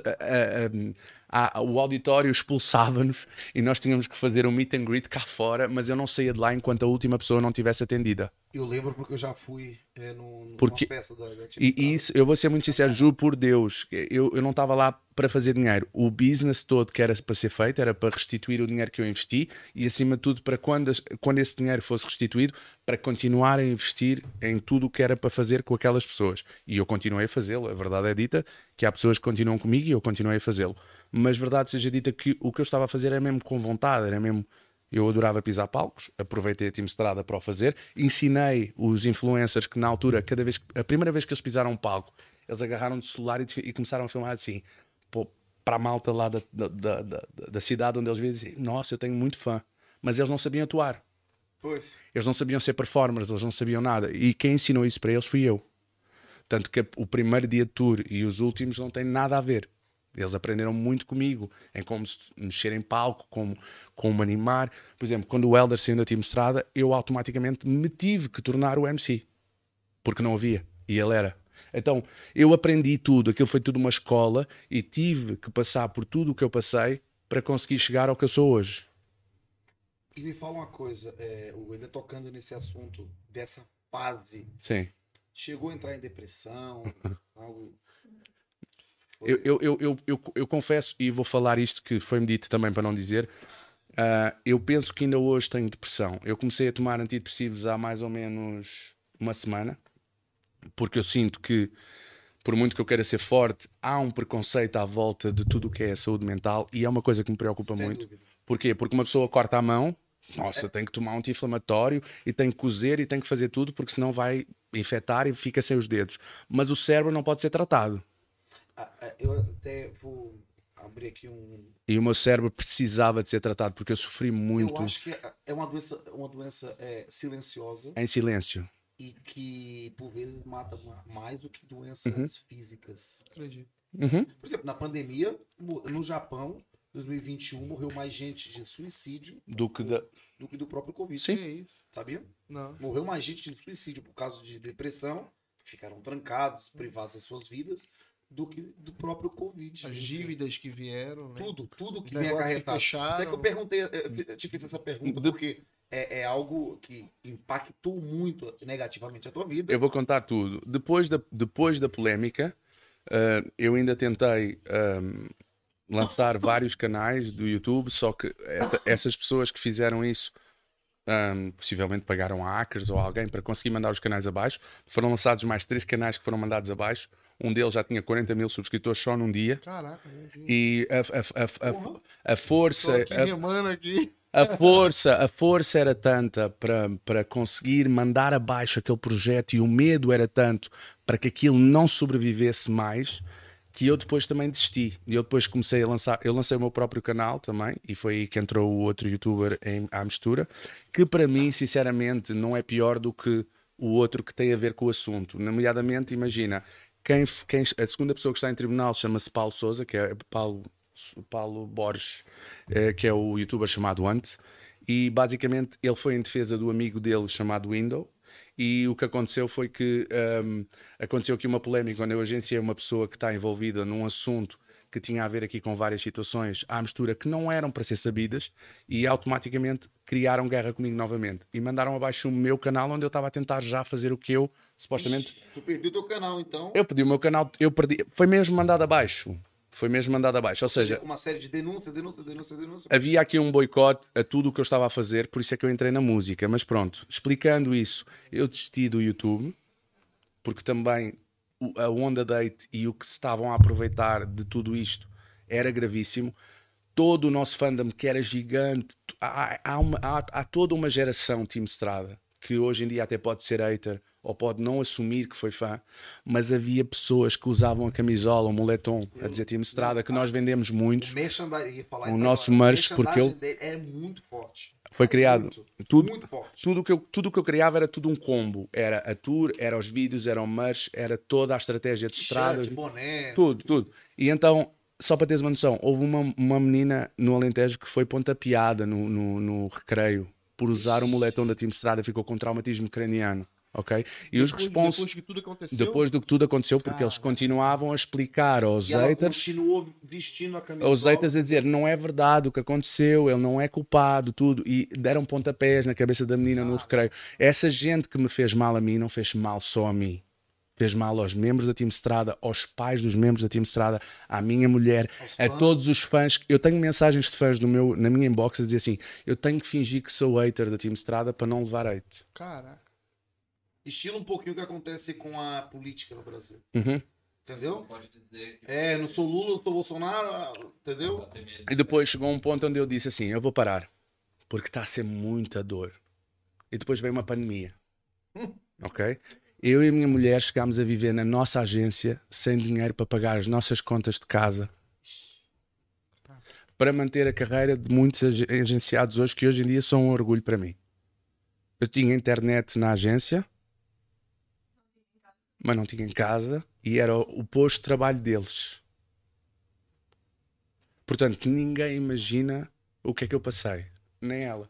a- a- o auditório expulsava-nos e nós tínhamos que fazer um meet and greet cá fora, mas eu não saía de lá enquanto a última pessoa não tivesse atendida. Eu lembro porque eu já fui é, no, numa Porque- festa da, da E, isso, eu vou ser muito sincero, juro por Deus, eu, eu não estava lá para fazer dinheiro. O business todo que era para ser feito era para restituir o dinheiro que eu investi e, acima de tudo, para quando, quando esse dinheiro fosse restituído, para continuar a investir em tudo o que era para fazer com aquelas pessoas. E eu continuei a fazê-lo. A verdade é dita que há pessoas que continuam comigo e eu continuei a fazê-lo. Mas verdade seja dita que o que eu estava a fazer era mesmo com vontade, era mesmo. Eu adorava pisar palcos, aproveitei a Team Estrada para o fazer, ensinei os influencers que na altura, cada vez a primeira vez que eles pisaram um palco, eles agarraram de celular e, e começaram a filmar assim, pô, para a malta lá da, da, da, da- da cidade onde eles vivem, assim, nossa, eu tenho muito fã. Mas eles não sabiam atuar, Pois. eles não sabiam ser performers, eles não sabiam nada. E quem ensinou isso para eles fui eu. Tanto que o primeiro dia de tour e os últimos não têm nada a ver. Eles aprenderam muito comigo em como se mexer em palco, como, como animar. Por exemplo, quando o Elder saiu da Team Estrada, eu automaticamente me tive que tornar o MC. Porque não havia. E ele era. Então, eu aprendi tudo. Aquilo foi tudo uma escola e tive que passar por tudo o que eu passei para conseguir chegar ao que eu sou hoje. E me fala uma coisa, é, o ainda tocando nesse assunto dessa fase, Sim. chegou a entrar em depressão, <laughs> algo. Eu, eu, eu, eu, eu, confesso, e vou falar isto que foi-me dito também para não dizer, ah, eu penso que ainda hoje tenho depressão. Eu comecei a tomar antidepressivos há mais ou menos uma semana, porque eu sinto que, por muito que eu queira ser forte, há um preconceito à volta de tudo o que é a saúde mental e é uma coisa que me preocupa Sem muito. dúvida. Porquê? Porque uma pessoa corta a mão, nossa, tem que tomar um anti-inflamatório e tem que cozer e tem que fazer tudo porque senão vai infectar e fica sem os dedos. Mas o cérebro não pode ser tratado. Ah, ah, Eu até vou abrir aqui um. E o meu cérebro precisava de ser tratado porque eu sofri muito Eu acho que é- é uma doença, uma doença é, silenciosa em silêncio. e que por vezes mata ma- mais do que doenças Uhum. físicas. Acredito. Uhum. Por exemplo, na pandemia, no Japão, 2021, morreu mais gente de suicídio Do que da... do que do próprio Covid. Sim. Que isso? Sabia? Não. Morreu mais gente de suicídio por causa de depressão, ficaram trancados, privados das suas vidas, do que do próprio Covid. As Enfim, dívidas que vieram, né? Tudo, tudo que vem que acarretado. fecharam. Até que eu perguntei, eu te fiz essa pergunta porque é, é algo que impactou muito negativamente a tua vida. Eu vou contar tudo. Depois da, depois da polémica, ah, eu ainda tentei ahm, lançar <laughs> vários canais do YouTube, só que esta- essas pessoas que fizeram isso ahm, possivelmente pagaram a hackers ou alguém para conseguir mandar os canais abaixo. Foram lançados mais três canais que foram mandados abaixo. Um deles já tinha 40 mil subscritores só num dia. Caraca? E a, a, a, a, força. Aqui a- a força, a força era tanta para, para conseguir mandar abaixo aquele projeto e o medo era tanto para que aquilo não sobrevivesse mais que eu depois também desisti. E eu depois comecei a lançar, eu lancei o meu próprio canal também e foi aí que entrou o outro youtuber em, à mistura, que para mim, sinceramente, não é pior do que o outro que tem a ver com o assunto. Nomeadamente, imagina, quem, quem, a segunda pessoa que está em tribunal chama-se Paulo Souza, que é Paulo, Paulo Borges, eh, que é o youtuber chamado Ant, e basicamente ele foi em defesa do amigo dele chamado Window. E o que aconteceu foi que hum, aconteceu aqui uma polémica onde eu agenciei uma pessoa que está envolvida num assunto que tinha a ver aqui com várias situações à mistura que não eram para ser sabidas e automaticamente criaram guerra comigo novamente e mandaram abaixo o meu canal onde eu estava a tentar já fazer o que eu supostamente Ixi, tu perdeu teu canal, então. eu pedi o meu canal eu perdi foi mesmo mandado abaixo foi mesmo mandado abaixo ou seja uma série de denúncias, denúncias, denúncias, havia aqui um boicote a tudo o que eu estava a fazer, por isso é que eu entrei na música. Mas pronto, explicando isso, eu desisti do YouTube, porque também o- a onda date e o que se estavam a aproveitar de tudo isto era gravíssimo. Todo o nosso fandom que era gigante, há, há, uma- há- há toda uma geração Team Strada que hoje em dia até pode ser hater ou pode não assumir que foi fã, mas havia pessoas que usavam a camisola, o moletom, a dizer Team Strada, que nós vendemos muitos. O nosso agora. merch, porque dele é muito forte. Foi criado. Muito, Tudo- muito forte. tudo que eu tudo que eu criava era tudo um combo era a tour era os vídeos era o merch era toda a estratégia de estradas T-shirt, boné. tudo tudo e então só para teres uma noção houve uma, uma menina no Alentejo que foi pontapeada no, no, no recreio por usar o moletom da Team Estrada ficou com traumatismo craniano ok e os Depois- responsos Depois que tudo aconteceu. depois do que tudo aconteceu porque eles continuavam a explicar aos haters continuou vestindo a camisa. os haters a dizer não é verdade o que aconteceu, ele não é culpado, tudo, e deram pontapés na cabeça da menina no recreio. Essa gente que me fez mal a mim não fez mal só a mim. Fez mal aos membros da Team Estrada, aos pais dos membros da Team Estrada, à minha mulher, Aos a todos os fãs. Eu tenho mensagens de fãs no meu, na minha inbox a dizer assim: eu tenho que fingir que sou hater da Team Estrada para não levar hate. Caraca. Estilo um pouquinho o que acontece com a política no Brasil. Uhum. Entendeu? Pode dizer que É, não sou Lula, não sou Bolsonaro, ah, entendeu? E depois chegou um ponto onde eu disse assim: eu vou parar, porque está a ser muita dor. E depois veio uma pandemia. <laughs> Ok? Eu e a minha mulher chegámos a viver na nossa agência sem dinheiro para pagar as nossas contas de casa. Para manter a carreira de muitos ag- agenciados hoje, que hoje em dia são um orgulho para mim. Eu tinha internet na agência, mas não tinha em casa, e era o posto de trabalho deles. Portanto, ninguém imagina o que é que eu passei, nem ela.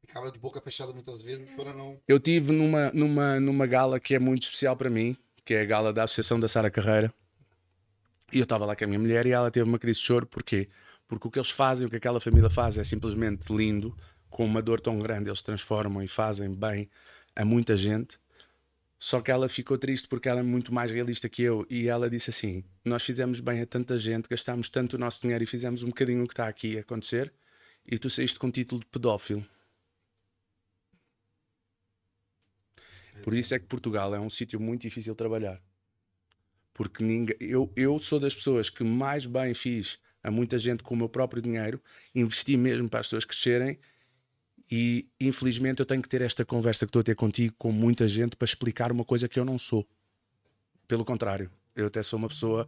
Ficava de boca fechada muitas vezes para não. Eu tive numa, numa, numa gala que é muito especial para mim, que é a gala da Associação da Sara Carreira. E eu estava lá com a minha mulher e ela teve uma crise de choro. Porquê? Porque o que eles fazem, o que aquela família faz é simplesmente lindo. Com uma dor tão grande, eles transformam e fazem bem a muita gente. Só que ela ficou triste porque ela é muito mais realista que eu. E ela disse assim: Nós fizemos bem a tanta gente, gastámos tanto o nosso dinheiro e fizemos um bocadinho o que está aqui a acontecer. E tu saíste com título de pedófilo. Por isso é que Portugal é um sítio muito difícil de trabalhar. Porque ninguém, eu, eu sou das pessoas que mais bem fiz a muita gente com o meu próprio dinheiro, investi mesmo para as pessoas crescerem e infelizmente eu tenho que ter esta conversa que estou a ter contigo com muita gente para explicar uma coisa que eu não sou. Pelo contrário, eu até sou uma pessoa,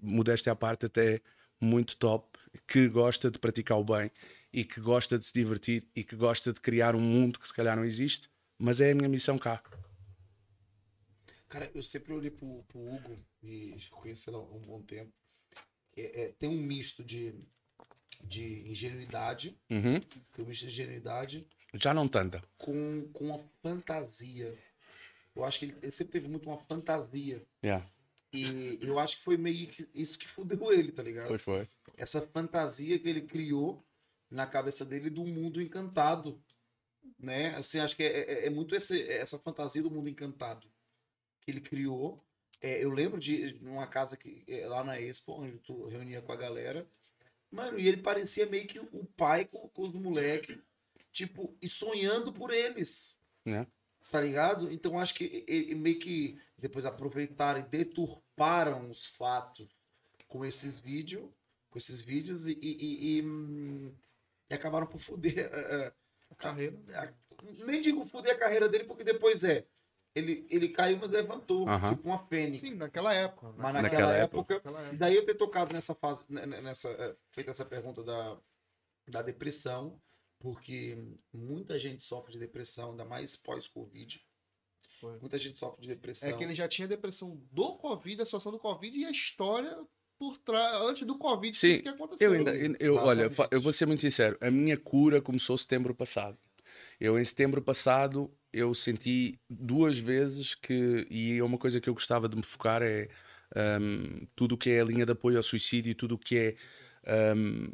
modéstia à parte, até muito top, que gosta de praticar o bem e que gosta de se divertir e que gosta de criar um mundo que se calhar não existe, mas é a minha missão cá. Cara, eu sempre olhei pro, pro Hugo e já conheço ele há um bom tempo. É, é, tem um misto de, de ingenuidade, Uhum. um misto de ingenuidade Já não tanta. com, com uma fantasia. Eu acho que ele, ele sempre teve muito uma fantasia. Yeah. E eu acho que foi meio que isso que fudeu ele, tá ligado? Pois foi. Essa fantasia que ele criou na cabeça dele do mundo encantado. Né? Assim, acho que é, é- é muito esse- essa fantasia do mundo encantado que ele criou. É, eu lembro de numa casa que, é, lá na Expo, onde tu reunia com a galera. Mano, e ele parecia meio que o pai com, com os moleques, tipo, e sonhando por eles. Né? Tá ligado? Então acho que ele meio que depois aproveitaram e deturparam os fatos com esses vídeos, com esses vídeos e, e- e- e, hum, e acabaram por fuder. eh, <laughs> A carreira. eh, a- nem digo fuder a carreira dele, porque depois é. Ele, ele caiu, mas levantou, tipo uma fênix. Sim, naquela época. né? Mas naquela, Naquela época, e época. daí eu ter tocado nessa fase, né, né, nessa, eh, feito essa pergunta da, da depressão, porque muita gente sofre de depressão, ainda mais pós-Covid. Muita gente sofre de depressão. É que ele já tinha depressão do Covid, a situação do Covid e a história por trás, antes do Covid, Sim, que aconteceu. Eu ainda, eu, eu- olha, eu vou ser muito sincero, a minha cura começou setembro passado. Eu em setembro passado eu senti duas vezes que e é uma coisa que eu gostava de me focar é um, tudo o que é a linha de apoio ao suicídio, tudo o que é um,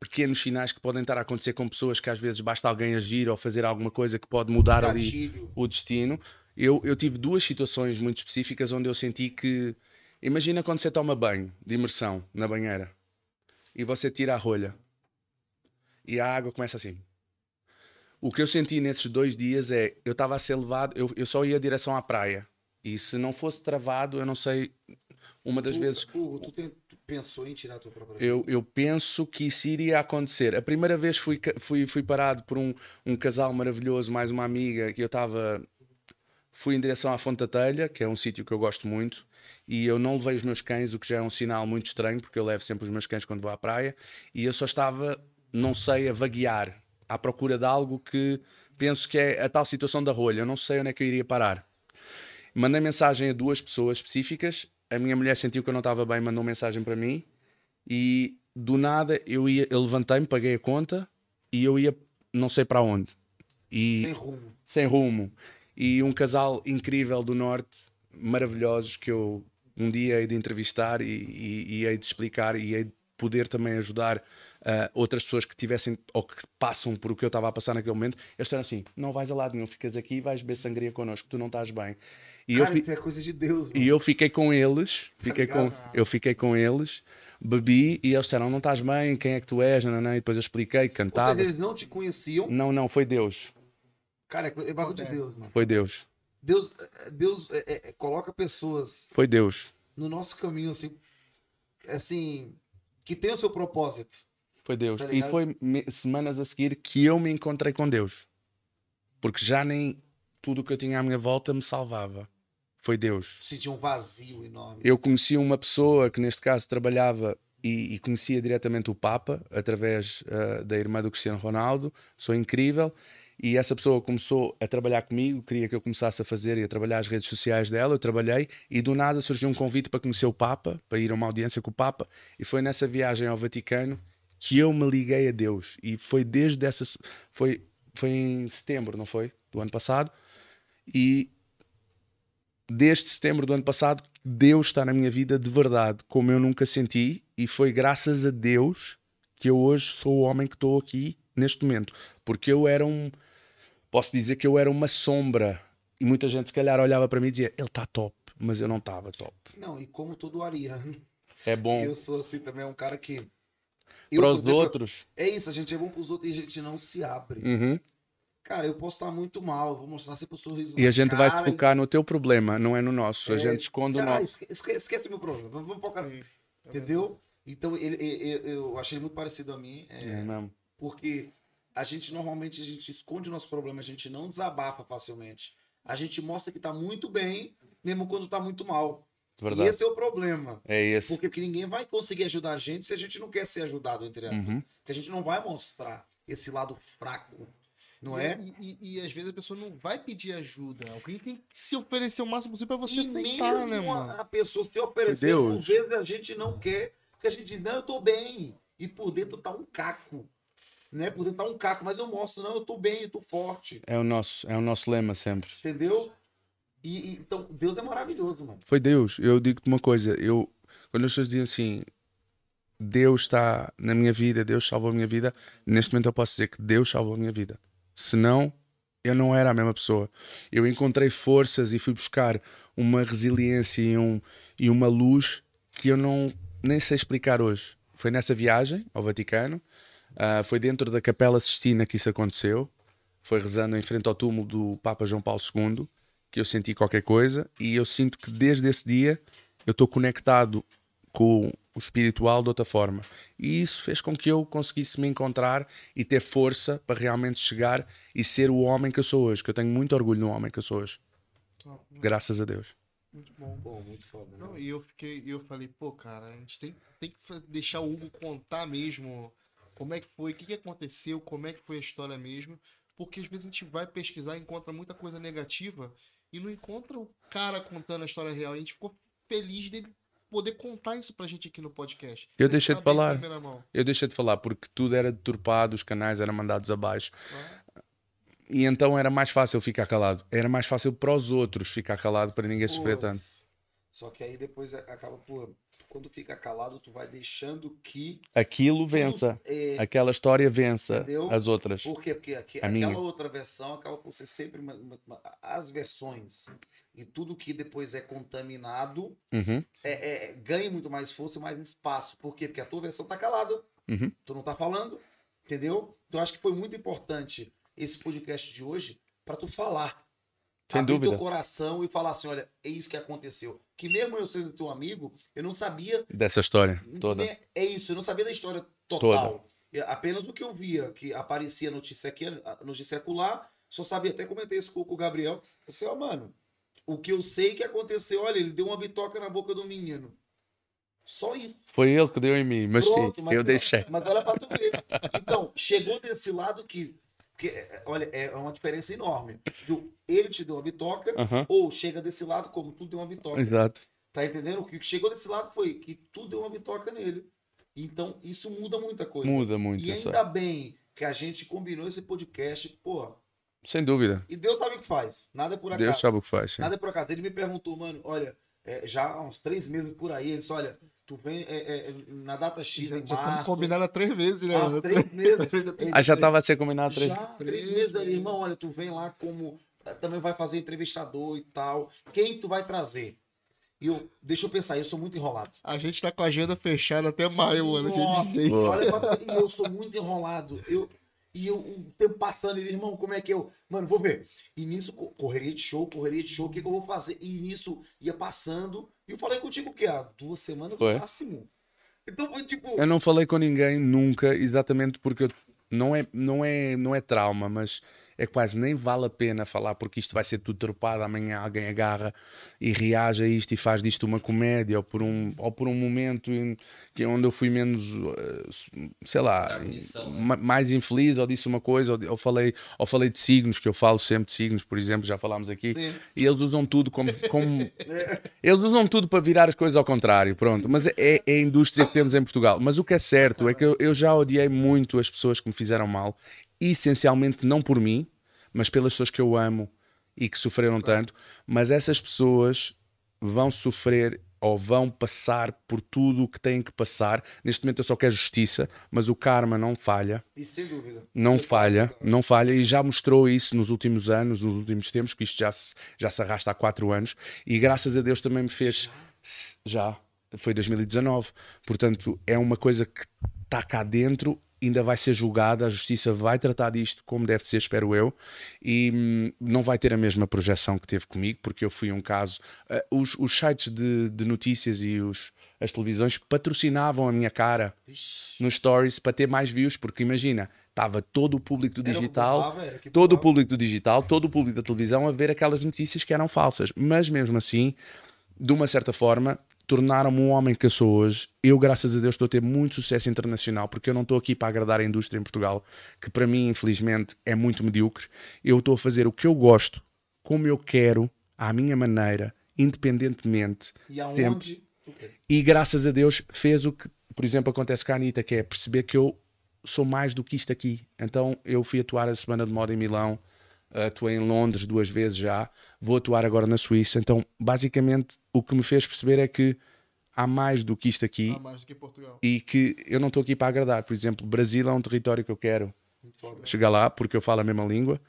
pequenos sinais que podem estar a acontecer com pessoas que às vezes basta alguém agir ou fazer alguma coisa que pode mudar ali o destino. Eu, eu tive duas situações muito específicas onde eu senti que. Imagina quando você toma banho de imersão na banheira e você tira a rolha e a água começa assim. O que eu senti nesses dois dias é eu estava a ser levado, eu, eu só ia em direção à praia. E se não fosse travado, eu não sei. Uma das Tu- vezes Hugo, tu, tem- tu pensou em tirar a tua própria eu, eu penso que isso iria acontecer. A primeira vez fui, fui, fui parado por um, um casal maravilhoso, mais uma amiga, que eu estava. Fui em direção à Fonte da Telha, que é um sítio que eu gosto muito, e eu não levei os meus cães, o que já é um sinal muito estranho, porque eu levo sempre os meus cães quando vou à praia, e eu só estava, não sei, a vaguear, à procura de algo que penso que é a tal situação da rolha. Eu não sei onde é que eu iria parar. Mandei mensagem a duas pessoas específicas. A minha mulher sentiu que eu não estava bem, mandou mensagem para mim. E do nada eu ia, eu levantei-me, paguei a conta e eu ia não sei para onde. E Sem rumo. sem rumo. E um casal incrível do Norte, maravilhosos, que eu um dia hei de entrevistar e, e, e hei de explicar e hei de poder também ajudar ah, outras pessoas que tivessem ou que passam por o que eu estava a passar naquele momento. Eles disseram assim: não vais a lado nenhum, ficas aqui e vais beber sangria connosco, tu não estás bem. E eu Cara, fi- isso é coisa de Deus, mano. e eu fiquei com eles, fiquei com, ligado? eu fiquei com eles, bebi e eles disseram: não estás bem, quem é que tu és? Não, não, E depois eu expliquei, Ou cantava. seja, eles não te conheciam. Não, não, foi Deus. Cara, é é bagulho de. Deus, mano. Foi Deus. Deus, Deus é- é- é- coloca pessoas Foi Deus. no nosso caminho, assim, assim, que tem o seu propósito. Foi Deus. Tá e foi semanas a seguir que eu me encontrei com Deus. Porque já nem tudo o que eu tinha à minha volta me salvava. Foi Deus. Sentir um vazio enorme. Eu conheci uma pessoa que, neste caso, trabalhava e, e conhecia diretamente o Papa, através ah, da irmã do Cristiano Ronaldo. Sou incrível. E essa pessoa começou a trabalhar comigo, queria que eu começasse a fazer e a trabalhar as redes sociais dela. Eu trabalhei e do nada surgiu um convite para conhecer o Papa, para ir a uma audiência com o Papa. E foi nessa viagem ao Vaticano que eu me liguei a Deus. E foi desde essa. Foi, foi em setembro, não foi? Do ano passado. E desde setembro do ano passado, Deus está na minha vida de verdade, como eu nunca senti, e foi graças a Deus que eu hoje sou o homem que estou aqui neste momento. Porque eu era um. Posso dizer que eu era uma sombra. E muita gente, se calhar, olhava para mim e dizia: ele está top, mas eu não estava top. Não, e como todo ariano, É bom eu sou assim também, um cara que. Para os outros. É isso, a gente é bom pros outros e a gente não se abre. Uhum. Cara, eu posso estar muito mal, vou mostrar sempre o sorriso E a gente vai cara, focar no teu problema, não é no nosso. A É, gente esconde o Já, nosso. esque- esque- esquece o meu problema, vamos focar nele. Entendeu? Então, ele, ele- eu, achei muito parecido a mim, é, É mesmo. porque a gente normalmente a gente esconde o nosso problema, a gente não desabafa facilmente. A gente mostra que tá muito bem, mesmo quando tá muito mal. E Verdade. esse é o problema. É esse. Porque, porque ninguém vai conseguir ajudar a gente se a gente não quer ser ajudado, entre aspas. Uhum. Porque a gente não vai mostrar esse lado fraco, não E- é? E, e- e às vezes a pessoa não vai pedir ajuda. Alguém tem que se oferecer o máximo possível pra você E mesmo né, a- mano? a pessoa se oferecer, às vezes a gente não quer, porque a gente diz, não, eu tô bem. E por dentro tá um caco. Né? Por dentro tá um caco, mas eu mostro, não, eu tô bem, eu tô forte. É o nosso, é o nosso lema sempre. Entendeu? E, então, Deus é maravilhoso, mano. Foi Deus. Eu digo-te uma coisa, eu quando as pessoas dizem assim, Deus está na minha vida, Deus salvou a minha vida, neste momento eu posso dizer que Deus salvou a minha vida. Senão, eu não era a mesma pessoa. Eu encontrei forças e fui buscar uma resiliência e, um, e uma luz que eu não nem sei explicar hoje. Foi nessa viagem ao Vaticano, ah, foi dentro da Capela Sistina que isso aconteceu, foi rezando em frente ao túmulo do Papa João Paulo II que eu senti qualquer coisa e eu sinto que desde esse dia eu estou conectado com o espiritual de outra forma. E isso fez com que eu conseguisse me encontrar e ter força para realmente chegar e ser o homem que eu sou hoje, que eu tenho muito orgulho no homem que eu sou hoje. Graças a Deus. Muito bom. Pô, muito foda, né? Não, e eu fiquei, eu falei, pô, cara, a gente tem, tem que deixar o Hugo contar mesmo como é que foi, o que, que aconteceu, como é que foi a história mesmo. Porque às vezes a gente vai pesquisar e encontra muita coisa negativa e não encontra o cara contando a história real. E a gente ficou feliz dele poder contar isso pra gente aqui no podcast. Eu deixei de falar. Eu deixei de falar porque tudo era deturpado, os canais eram mandados abaixo. Ah, E então era mais fácil ficar calado. Era mais fácil para os outros ficar calado para ninguém sofrer tanto. Só que aí depois acaba por. Quando fica calado, tu vai deixando que. Aquilo vença. é, Aquela história vença Entendeu? as outras. Por quê? Porque aqui- A aquela minha. outra versão acaba por ser sempre uma- uma- uma- as versões. E tudo que depois é contaminado Uhum, é, é- ganha muito mais força e mais espaço. Por quê? Porque a tua versão tá calada. uhum. Tu não tá falando. Entendeu? Então eu acho que foi muito importante esse podcast de hoje para tu falar. Sem abrir dúvida. teu coração e falar assim: olha, é isso que aconteceu. Que mesmo eu sendo teu amigo, eu não sabia Dessa história toda. é, é isso, eu não sabia da história total. É Apenas o que eu via, que aparecia notícia aqui, a notícia acolá, só sabia, até comentei isso com, com o Gabriel. Eu disse, ó, mano, o que eu sei que aconteceu, olha, ele deu uma bitoca na boca do menino. Só isso. Foi ele que deu em mim, mas Pronto, mas eu deixei. Mas olha pra tu ver. Então, chegou desse lado que. Porque, é, olha, é uma diferença enorme. Do, ele te deu uma bitoca, Aham, ou chega desse lado como tu deu uma bitoca. Exato. Tá entendendo? O que chegou desse lado foi que tu deu uma bitoca nele. Então, isso muda muita coisa. Muda muito. E isso ainda bem que a gente combinou esse podcast, porra. Sem dúvida. E Deus sabe o que faz. Nada é por acaso. Deus sabe o que faz. sim. Nada é por acaso. Ele me perguntou, mano, olha, é, já há uns três meses por aí, ele disse, olha, tu vem é, é, na data X Já, em já março. combinados há três meses, né? há três meses. Ah, já estava a ser combinado três. já, três meses ali, irmão, olha, tu vem lá como. eh, Também vai fazer entrevistador e tal. Quem tu vai trazer? E eu, deixa eu pensar, eu sou muito enrolado. A gente tá com a agenda fechada até maio, mano. Nossa, olha e eu sou muito enrolado. Eu, e eu, o tempo passando, ele, irmão, como é que eu. Mano, vou ver. E nisso, co- correria de show, correria de show, o que, que eu vou fazer? E nisso ia passando. E eu falei contigo o quê? Há duas semanas Foi. no máximo. Então foi tipo. Eu não falei com ninguém nunca, exatamente porque eu- não, é, não, é, não é trauma, mas é quase nem vale a pena falar porque isto vai ser tudo tropado. Amanhã alguém agarra e reage a isto e faz disto uma comédia ou por um, ou por um momento em, que onde eu fui menos, eh, sei lá, né? ma- mais infeliz ou disse uma coisa, ou, ou falei, ou falei de signos, que eu falo sempre de signos, por exemplo, já falámos aqui. Sim. E eles usam tudo como. como... <laughs> <laughs> eles usam tudo para virar as coisas ao contrário, pronto. Mas é, é a indústria que temos em Portugal. Mas o que é certo é que eu, eu já odiei muito as pessoas que me fizeram mal, essencialmente não por mim, mas pelas pessoas que eu amo e que sofreram tanto. Mas essas pessoas vão sofrer ou vão passar por tudo o que têm que passar. Neste momento eu só quero justiça, mas o karma não falha. E sem dúvida. não Eu falha, não falha. E já mostrou isso nos últimos anos, nos últimos tempos, que isto já se, já se arrasta há quatro anos. E graças a Deus também me fez S- já, foi 2019, portanto é uma coisa que está cá dentro, ainda vai ser julgada, a justiça vai tratar disto como deve ser, espero eu, e hum, não vai ter a mesma projeção que teve comigo, porque eu fui um caso. eh, os, os sites de, de notícias e os, as televisões patrocinavam a minha cara Vixe. nos stories para ter mais views, porque imagina, estava todo o público do digital, todo o público do digital, todo o público da televisão a ver aquelas notícias que eram falsas. Mas mesmo assim, de uma certa forma, tornaram-me um homem que eu sou hoje. Eu, graças a Deus, estou a ter muito sucesso internacional, porque eu não estou aqui para agradar a indústria em Portugal, que para mim, infelizmente, é muito medíocre. Eu estou a fazer o que eu gosto, como eu quero, à minha maneira, independentemente. E sempre. aonde? O quê? E graças a Deus fez o que, por exemplo, acontece com a Anitta, que é perceber que eu sou mais do que isto aqui. Então eu fui atuar a Semana de Moda em Milão, atuei em Londres duas vezes já, vou atuar agora na Suíça. Então, basicamente, o que me fez perceber é que há mais do que isto aqui Ah, mais do que Portugal. e que eu não estou aqui para agradar. Por exemplo, Brasil é um território que eu quero chegar lá, porque eu falo a mesma língua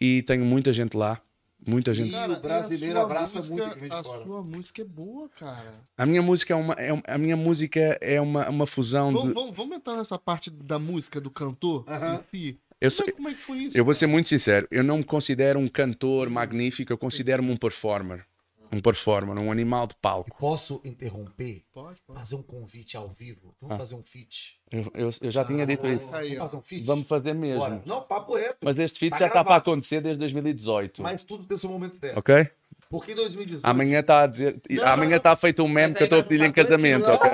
e tenho muita gente lá. Muita gente. E o brasileiro abraça música- muito de A fora. sua música é boa, cara. A minha música é uma, é um- a minha música é uma, uma fusão Vamos, de. vamos, vamos entrar nessa parte da música, do cantor Aham. em si. Eu Como, sou- é, como é que foi isso? Eu vou ser muito sincero, eu não me considero um cantor magnífico, eu considero-me um performer. Um performer, um animal de palco. Posso interromper? Pode, pode. Fazer um convite ao vivo? Vamos Ah. fazer um feat? Eu, eu- eu já tinha dito isso. Aí, Vamos fazer um feat? Vamos fazer mesmo. Bora. Não, papo reto. Mas este feat Tá já está para acontecer desde 2018. Mas tudo tem seu momento certo. Ok? Porque em 2018. Amanhã está a dizer. Não, amanhã está feito um meme que eu estou a pedir em casamento, ok?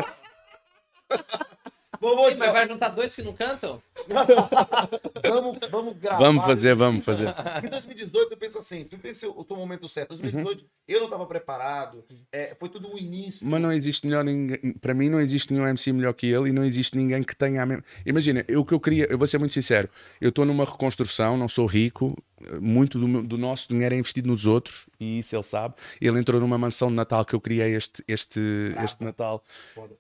<laughs> Vamos, Mas vai juntar dois que não cantam? <laughs> vamos, vamos gravar. Vamos fazer, vamos fazer. Em 2018, eu penso assim, tu tem seu, o seu momento certo. Em 2018, eu não estava preparado. é, foi tudo um início. Mas não existe melhor ninguém. Para mim, não existe nenhum MC melhor que ele e não existe ninguém que tenha a mesma. Imagina, eu, o que eu queria, eu vou ser muito sincero, eu estou numa reconstrução, não sou rico, muito do, do nosso dinheiro é investido nos outros e isso ele sabe. Ele entrou numa mansão de Natal que eu criei este, este, este Natal, Foda.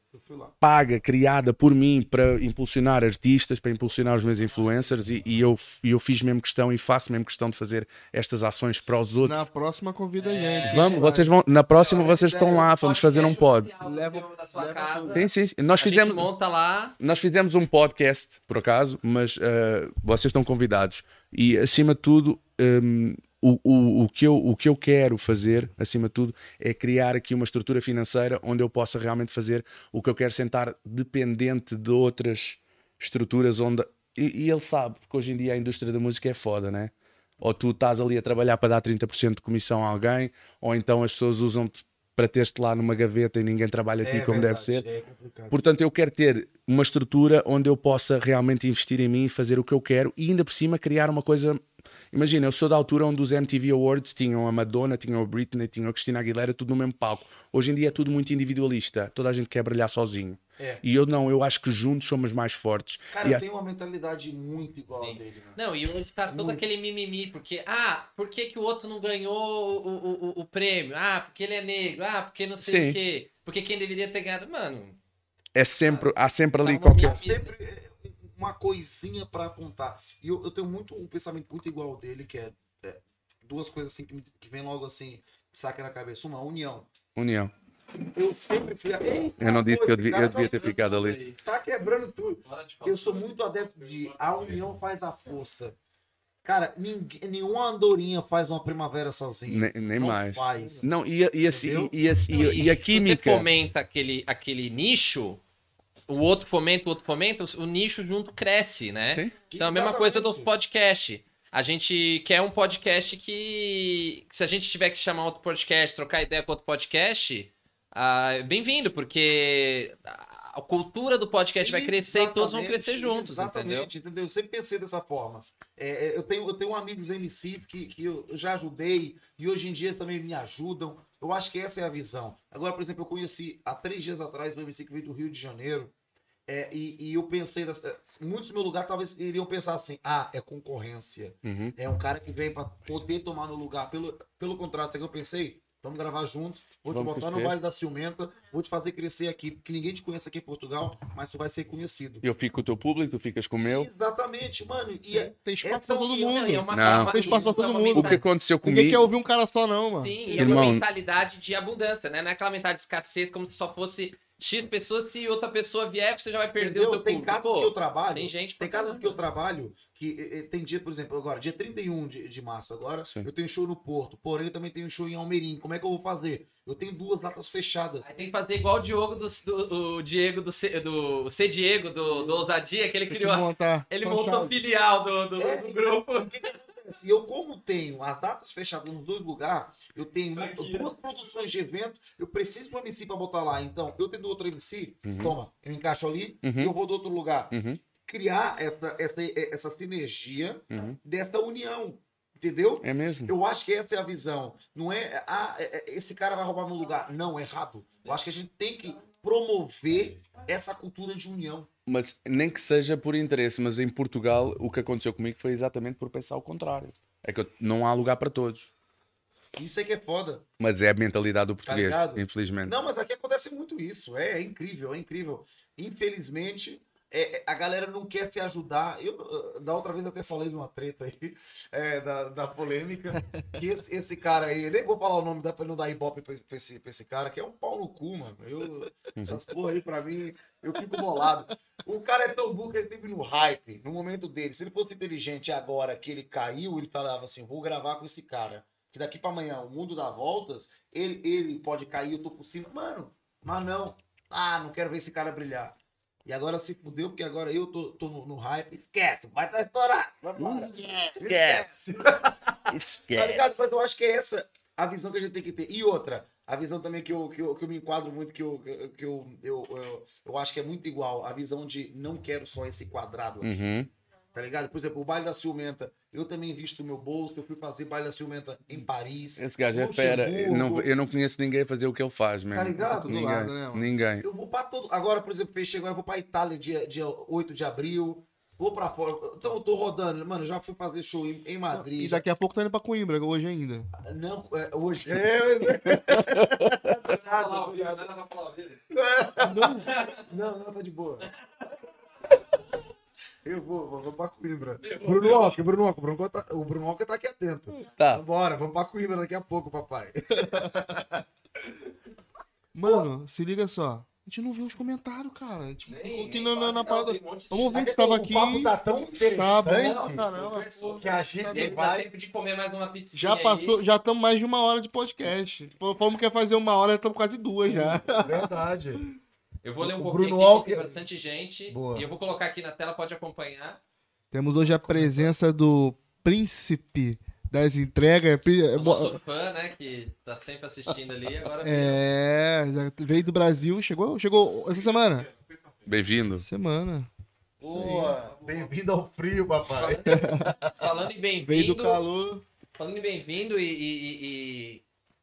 Paga, criada por mim para impulsionar artistas, para impulsionar os meus influencers e, e eu, e eu fiz mesmo questão e faço mesmo questão de fazer estas ações para os outros. Na próxima convida a gente. Vamos, vocês vão, na próxima vocês estão lá, vamos fazer um pod. Leva- da sua leva casa. Sim, sim, sim. Nós A fizemos, monta lá. nós fizemos um podcast, por acaso, mas eh, vocês estão convidados. E, acima de tudo, hum, o, o, o, que eu, o que eu quero fazer, acima de tudo, é criar aqui uma estrutura financeira onde eu possa realmente fazer o que eu quero, sentar dependente de outras estruturas onde. E, e ele sabe, porque hoje em dia a indústria da música é foda, né? Ou tu estás ali a trabalhar para dar 30% de comissão a alguém, ou então as pessoas usam-te para ter-te lá numa gaveta e ninguém trabalha a ti É como deve verdade, ser. É. Portanto, eu quero ter uma estrutura onde eu possa realmente investir em mim, fazer o que eu quero e ainda por cima criar uma coisa. Imagina, eu sou da altura onde os MTV Awards tinham a Madonna, tinham a Britney, tinham a Cristina Aguilera, tudo no mesmo palco. Hoje em dia é tudo muito individualista, toda a gente quer brilhar sozinho. É. E eu não, eu acho que juntos somos mais fortes. Cara, E eu a- tenho uma mentalidade muito igual Sim. a dele, mano. Não, e hoje tá todo Muito. aquele mimimi, porque, ah, por que, que o outro não ganhou o, o, o, prêmio? Ah, porque ele é negro, ah, porque não sei Sim. o quê. Porque quem deveria ter ganhado, mano. É sempre, há sempre ali Tá uma qualquer. Há sempre uma coisinha pra apontar. E eu, eu tenho muito um pensamento muito igual ao dele, que é, é, duas coisas assim que, me- que vem logo assim, saca na cabeça. Uma, união. União. Eu sempre fui. Eita, Eu não disse que eu devia, eu cara devia ter ficado ali. Tá quebrando tudo. Eu sou muito adepto de a união faz a força. Cara, ninguém, nenhuma andorinha faz uma primavera sozinha. Nem, nem Não mais. Faz. Não, e, e, assim, e, assim- e, e a Se química. você fomenta aquele, aquele nicho, o outro fomenta, o outro fomenta, o nicho junto cresce, né? Sim. Então a mesma coisa do Exatamente. podcast. A gente quer um podcast que, se a gente tiver que chamar outro podcast, trocar ideia com outro podcast, ah, bem-vindo, porque a cultura do podcast vai crescer e todos vão crescer Exatamente, juntos, entendeu? exatamente, entendeu? Eu sempre pensei dessa forma. É, é, eu, tenho, eu tenho amigos MCs que, que eu já ajudei e hoje em dia eles também me ajudam. Eu acho que essa é a visão. Agora, por exemplo, eu conheci há três dias atrás um MC que veio do Rio de Janeiro é, e, e eu pensei, é, muitos no meu lugar talvez iriam pensar assim: ah, é concorrência. Uhum. É um cara que vem pra poder tomar no lugar. Pelo, pelo contrário, sabe o que eu pensei? Vamos gravar junto. Vou te Vamos botar no. Vale da Ciumenta. Vou te fazer crescer aqui. Porque ninguém te conhece aqui em Portugal, mas tu vai ser conhecido. Eu fico com o teu público, tu ficas com o meu. Exatamente, mano. E é- Tem espaço pra todo união- mundo. Não, é uma- Não. Tem espaço pra é todo mundo. O que aconteceu Ninguém comigo. quer ouvir um cara só, não, mano. Sim, e é Irmão- uma mentalidade de abundância, né? Não é aquela mentalidade de escassez como se só fosse X pessoas, se outra pessoa vier, você já vai perder Entendeu? o teu Tem público. Pô, que eu trabalho. tem gente pra Tem casas caramba. que eu trabalho que tem dia, por exemplo, agora, dia 31 de, de março, agora, Sim. eu tenho show no Porto, porém eu também tenho show em Almerim. Como é que eu vou fazer? Eu tenho duas datas fechadas. Aí tem que fazer igual o Diogo do, do o Diego do C, do C Diego do, do Ousadia, que ele que criou. montar. Ele montou filial do, do, É, do grupo. O que, acontece? Eu, como tenho as datas fechadas nos dois lugares, eu tenho duas produções de evento, eu preciso de um MC pra botar lá. Então, eu tendo outro MC, Uhum. toma, eu encaixo ali, Uhum. eu vou do outro lugar. Uhum, Criar essa, essa, essa sinergia uhum. dessa união. Entendeu? É mesmo? Eu acho que essa é a visão. Não é, ah, é- é- esse cara vai roubar meu lugar. Não, é errado. Eu acho que a gente tem que promover essa cultura de união. Mas nem que seja por interesse, mas em Portugal o que aconteceu comigo foi exatamente por pensar o contrário. É que eu- não há lugar para todos. Isso é que é foda. Mas é a mentalidade do Tá português, ligado? infelizmente. Não, mas aqui acontece muito isso. É, é incrível, é incrível. Infelizmente, é, é, a galera não quer se ajudar. Eu, da outra vez eu até falei de uma treta aí, <laughs> é, da, da polêmica, que esse, esse cara aí, nem vou falar o nome, dá pra não dar ibope pra, pra esse, pra esse cara, que é um pau no cu, mano. Eu, essas porra aí, pra mim, eu fico bolado. O cara é tão burro que ele teve no hype, no momento dele. Se ele fosse inteligente agora que ele caiu, ele falava assim: vou gravar com esse cara. Que daqui pra amanhã o mundo dá voltas, ele, ele pode cair, eu tô por cima. Mano, mas não. Ah, não quero ver esse cara brilhar. E agora se fudeu, porque agora eu tô, tô no, no hype. Esquece, vai estourado. Vai embora. <laughs> Esquece. Tá Esquece. ligado? Mas eu acho que é essa a visão que a gente tem que ter. E outra, a visão também que eu, que eu, que eu me enquadro muito, que, eu, que eu, eu, eu, eu acho que é muito igual. A visão de não quero só esse quadrado aqui. Uhum. Tá ligado? Por exemplo, o baile da ciumenta, eu também visto o meu bolso, eu fui fazer baile da ciumenta em Paris. Esse gajo é fera. Eu não, eu não conheço ninguém a fazer o que ele faz, mesmo. Tá ligado? Ninguém. lado, né, mano? ninguém. Eu vou pra todo. Agora, por exemplo, fechei agora, eu vou pra Itália dia, dia 8 de abril. Vou pra fora. Então eu tô rodando. Mano, já fui fazer show em, em Madrid. E daqui a pouco tá indo pra Coimbra, hoje ainda. Não, é, hoje. É, vivo, nada vivo. não, não, tá de boa. Eu vou, vou, vou pra Coimbra. Bruno Walker, Bruno o Bruno Walker tá, o Bruno Walker tá aqui atento. Tá. Vambora, vamos pra Coimbra daqui a pouco, papai. <laughs> Mano, se liga só. A gente não viu os comentários, cara. A gente Nem- ficou aqui na, na, na parada. Vamos ver se tava o aqui. papo tá tão Tá bom pra caramba. Pô. que a gente vai... tempo de comer mais uma pizza. Já passou, já estamos mais de uma hora de podcast. Falamos que ia fazer uma hora, estamos quase duas já. Verdade. <laughs> Eu vou ler um O pouquinho Bruno aqui, Walker- tem bastante gente. Boa. E eu vou colocar aqui na tela, pode acompanhar. Temos hoje a presença do príncipe das entregas. O nosso fã, né, que tá sempre assistindo ali, agora É, veio do Brasil, chegou, chegou essa semana? Bem-vindo. Semana. Boa. Bem-vindo ao frio, papai. falando em Veio do bem-vindo, calor. falando em bem-vindo e- e- e